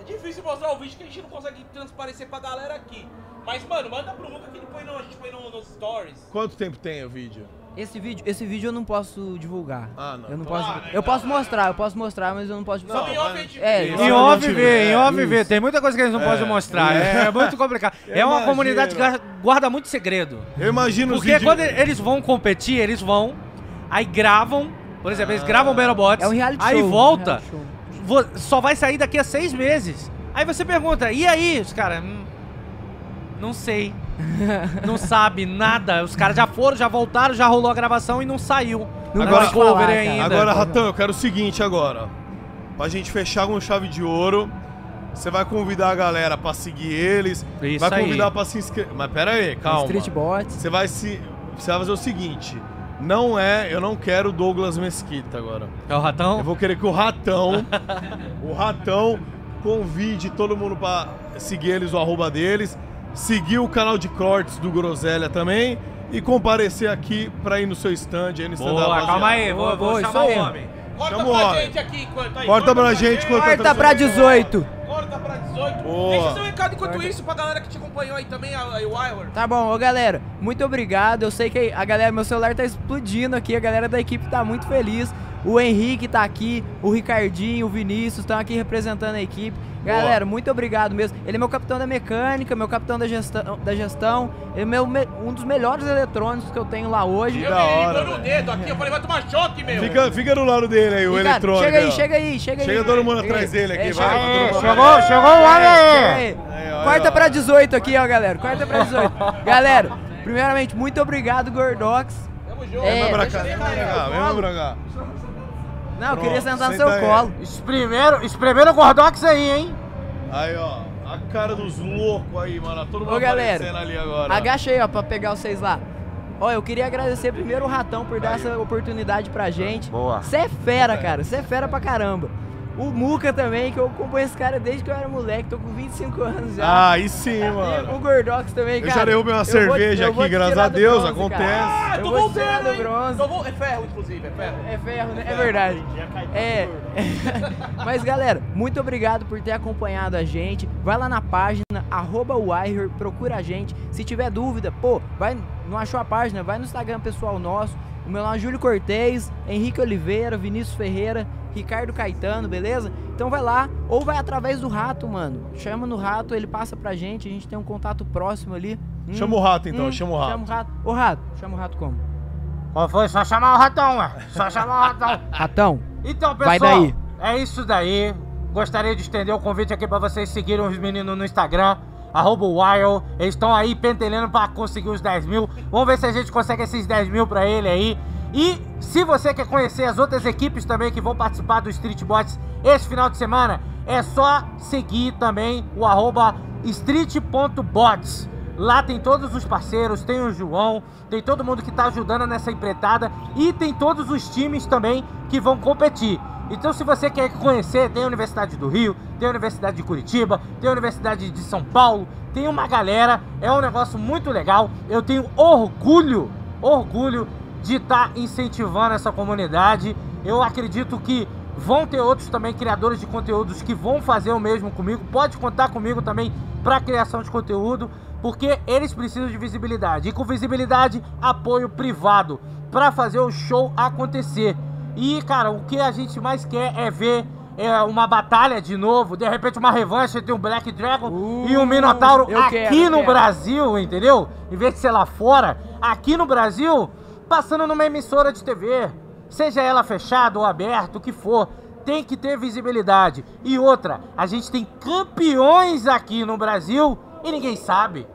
É difícil mostrar o vídeo que a gente não consegue transparecer pra galera aqui. Mas, mano, manda pro Luca que ele põe no, a gente põe no, nos stories. Quanto tempo tem o vídeo? Esse vídeo, esse vídeo eu não posso divulgar. Ah, não. Eu não posso. Ah, eu posso mostrar, eu posso mostrar, mas eu não posso Só divulgar. em off É, em off vê, em off vê. Tem muita coisa que eles não É, podem mostrar. É, muito complicado. É uma Imagina. comunidade que guarda- muito segredo. Eu imagino Porque quando eles vão competir, eles vão, aí gravam, por exemplo, eles gravam Battlebots, É um reality aí show. volta, um reality show. só vai sair daqui a seis meses. Aí você pergunta, e aí? Os caras, hum, não sei. não sabe nada. Os caras já foram, já voltaram, já rolou a gravação e não saiu. Não Agora falar, ainda. Agora, Ratão, eu quero o seguinte agora. Pra gente fechar com chave de ouro, você vai convidar a galera pra seguir eles. Isso vai aí. convidar pra se inscrever. Mas pera aí, calma. Street Bots. Você vai se. Você vai fazer o seguinte. Não é. Eu não quero o Douglas Mesquita agora. É o ratão? Eu vou querer que o Ratão. o Ratão convide todo mundo pra seguir eles, o arroba deles. Seguir o canal de cortes do Groselha também. E comparecer aqui pra ir no seu stand aí no stand da Boa, calma aí, vou, vou boa, chamar o homem. Corta Chama o pra homem. gente aqui enquanto aí. Corta pra gente enquanto Corta pra transmitindo. 18. Corta pra 18. Boa. Deixa seu recado enquanto isso pra galera que te acompanhou aí também, a, a Wire. Tá bom, ô galera, muito obrigado. Eu sei que a galera, meu celular tá explodindo aqui, a galera da equipe tá muito feliz. O Henrique tá aqui, o Ricardinho, o Vinícius estão aqui representando a equipe. Galera, muito obrigado mesmo. Ele é meu capitão da mecânica, meu capitão da gestão, da gestão. Ele é meu, me- um dos melhores eletrônicos que eu tenho lá hoje. Eu da me hora, ligou no dedo aqui, eu falei, vai tomar choque, meu. Fica, fica do lado dele aí, o E, cara, eletrônico. Chega aí, chega aí, chega aí. Chega todo mundo Chega atrás aí. dele aqui, É, vai. aí. Chegou, chegou o homem aí! ó, Quarta pra 18 aqui, ó, galera. Quarta pra 18. galera, primeiramente, muito obrigado, Gordox. Tamo junto. É, Vem pra deixa cá, vem pra cá, vem pra cá. Não, eu Pronto, queria sentar no senta seu aí. colo. Espremeram, espremeram o Gordox aí, hein? Aí, ó. A cara dos loucos aí, mano. Todo mundo Ô, galera, aparecendo ali agora. Agacha aí, ó, pra pegar vocês lá. Ó, eu queria agradecer primeiro o Ratão por dar essa oportunidade pra gente. Boa. Você é fera, cara. Você é fera pra caramba. O Muca também, que eu acompanho esse cara desde que eu era moleque. Tô com 25 anos já. Ah, aí sim, E o mano. Gordox também, Eu cara. já derrubei uma eu vou- cerveja eu vou aqui, graças a Deus, bronze, acontece. cara. Ah, Eu tô vou te tirar voltando, do bronze. Tô vol- É ferro, inclusive, é ferro. É ferro, né? É verdade. É. Mas galera, muito obrigado por ter acompanhado a gente. Vai lá na página arroba Wire, procura a gente. Se tiver dúvida, pô, vai, não achou a página, vai no Instagram pessoal nosso. O meu nome é Júlio Cortez, Henrique Oliveira, Vinícius Ferreira, Ricardo Caetano, beleza? Então vai lá, ou vai através do rato, mano. Chama no rato, ele passa pra gente, a gente tem um contato próximo ali. Hum, Chama o rato então, hum, chama o rato. Chama o rato. Ô rato, chama o rato como? Ó, foi só chamar o ratão, ué. Só chamar o ratão. Ratão. Então, Vai pessoal, daí. é isso daí. Gostaria de estender o convite aqui pra vocês seguirem os meninos no Instagram, arroba Wild. Eles estão aí pentelhando pra conseguir os 10 mil. Vamos ver se a gente consegue esses 10 mil pra ele aí. E se você quer conhecer as outras equipes também que vão participar do Street Bots esse final de semana, é só seguir também o arroba street.bots. Lá tem todos os parceiros, tem o João, tem todo mundo que tá ajudando nessa empreitada e tem todos os times também que vão competir. Então se você quer conhecer, tem a Universidade do Rio, tem a Universidade de Curitiba, tem a Universidade de São Paulo, tem uma galera, é um negócio muito legal. Eu tenho orgulho, orgulho de estar incentivando essa comunidade. Eu acredito que vão ter outros também criadores de conteúdos que vão fazer o mesmo comigo. Pode contar comigo também para criação de conteúdo, porque eles precisam de visibilidade. E com visibilidade, apoio privado para fazer o show acontecer. E, cara, o que a gente mais quer é ver é, uma batalha de novo, de repente uma revanche entre um Black Dragon Uh, e um Minotauro eu aqui quero, no quero. Brasil, entendeu? Em vez de ser lá fora, aqui no Brasil, passando numa emissora de TV, seja ela fechada ou aberta, o que for, tem que ter visibilidade. E outra, a gente tem campeões aqui no Brasil e ninguém sabe.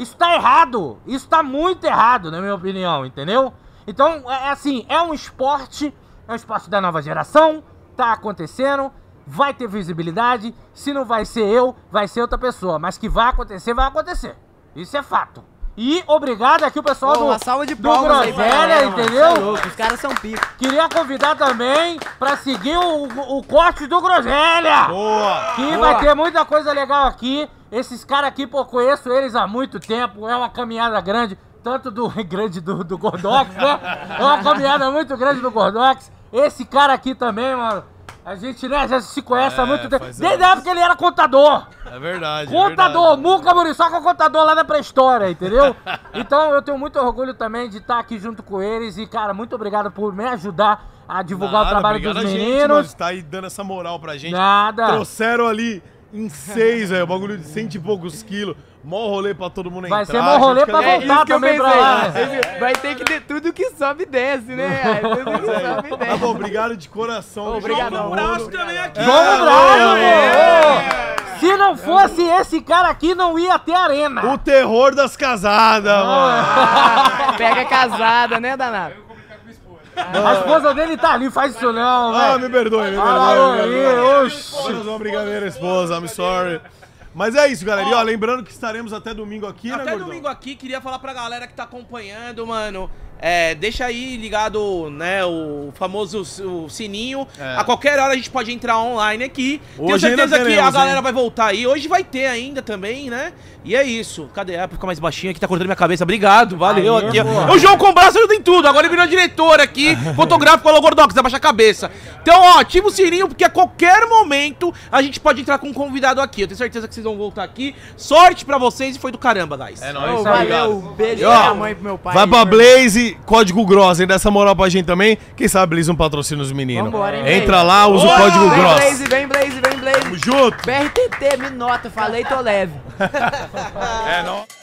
Isso tá errado. Isso tá muito errado, na minha opinião, entendeu? Então, é é assim, é um esporte, é um esporte da nova geração, tá acontecendo, vai ter visibilidade. Se não vai ser eu, vai ser outra pessoa. Mas que vai acontecer, vai acontecer. Isso é fato. E obrigado aqui o pessoal Pô, do, uma salva de palmas aí entendeu? É louco, os caras são pica. Queria convidar também pra seguir o, o corte do Groselha. Boa! Que boa. vai ter muita coisa legal aqui. Esses caras aqui, pô, conheço eles há muito tempo. É uma caminhada grande. tanto do grande do, do Gordox, né? É uma caminhada muito grande do Gordox. Esse cara aqui também, mano. A gente, né, já se conhece há É, muito tempo. Desde a época que ele era contador. É verdade. é Contador, verdade. Muca Muriçoca é contador lá da pré-história, entendeu? Então eu tenho muito orgulho também de estar aqui junto com eles e, cara, muito obrigado por me ajudar a divulgar Nada, o trabalho dos gente, meninos. de tá aí dando essa moral pra gente. Nada. Trouxeram ali em seis, velho. Bagulho de cento e poucos quilos. Mó rolê pra todo mundo Vai entrar. ser mó rolê pra é- voltar também pra lá? Vai ter que ter tudo que sobe e desce, né? É, tudo que sobe e Tá desce. bom, obrigado de coração. Obrigadão. João Braço também aqui. Vamos, É, é. pô! Se não fosse esse cara aqui, não ia ter arena. O terror das casadas, mano. Ah, pega casada, né, danado? A esposa dele tá ali, faz isso não, Ah, velho. me perdoe, me Ah, perdoe. me perdoe. oxi. Apenas uma brincadeira, esposa, I'm sorry. Mas é isso, galera. E ó, lembrando que estaremos até domingo aqui, né, Até domingo aqui, queria falar pra galera que tá acompanhando, mano. É, deixa aí ligado, né, o famoso o sininho. É. A qualquer hora a gente pode entrar online aqui. Tenho Hoje ainda certeza que a galera hein? vai voltar aí. Hoje vai ter ainda também, né? E é isso. Cadê? Ah, pra ficar mais baixinho aqui, tá cortando minha cabeça. Obrigado, valeu Aê, aqui. boa. O João com braço ajuda em tudo. Agora ele virou diretor aqui, fotográfico, falou Gordox, abaixa a cabeça. Então, ó, ativa o sininho, porque a qualquer momento a gente pode entrar com um convidado aqui. Eu tenho certeza que vocês vão voltar aqui. Sorte pra vocês e foi do caramba, guys. É Ô, nóis, valeu, obrigado. beijo pra minha mãe e pro meu pai. Vai pra Blaze, código Gross, hein? Dá essa moral pra gente também. Quem sabe Blaze não patrocina os meninos. Vambora, hein, Entra lá, usa o código Vem, Gross. Blaze, vem, Blaze, vem, Blaze. Tamo junto. BRTT, me nota, falei, tô leve. É nóis.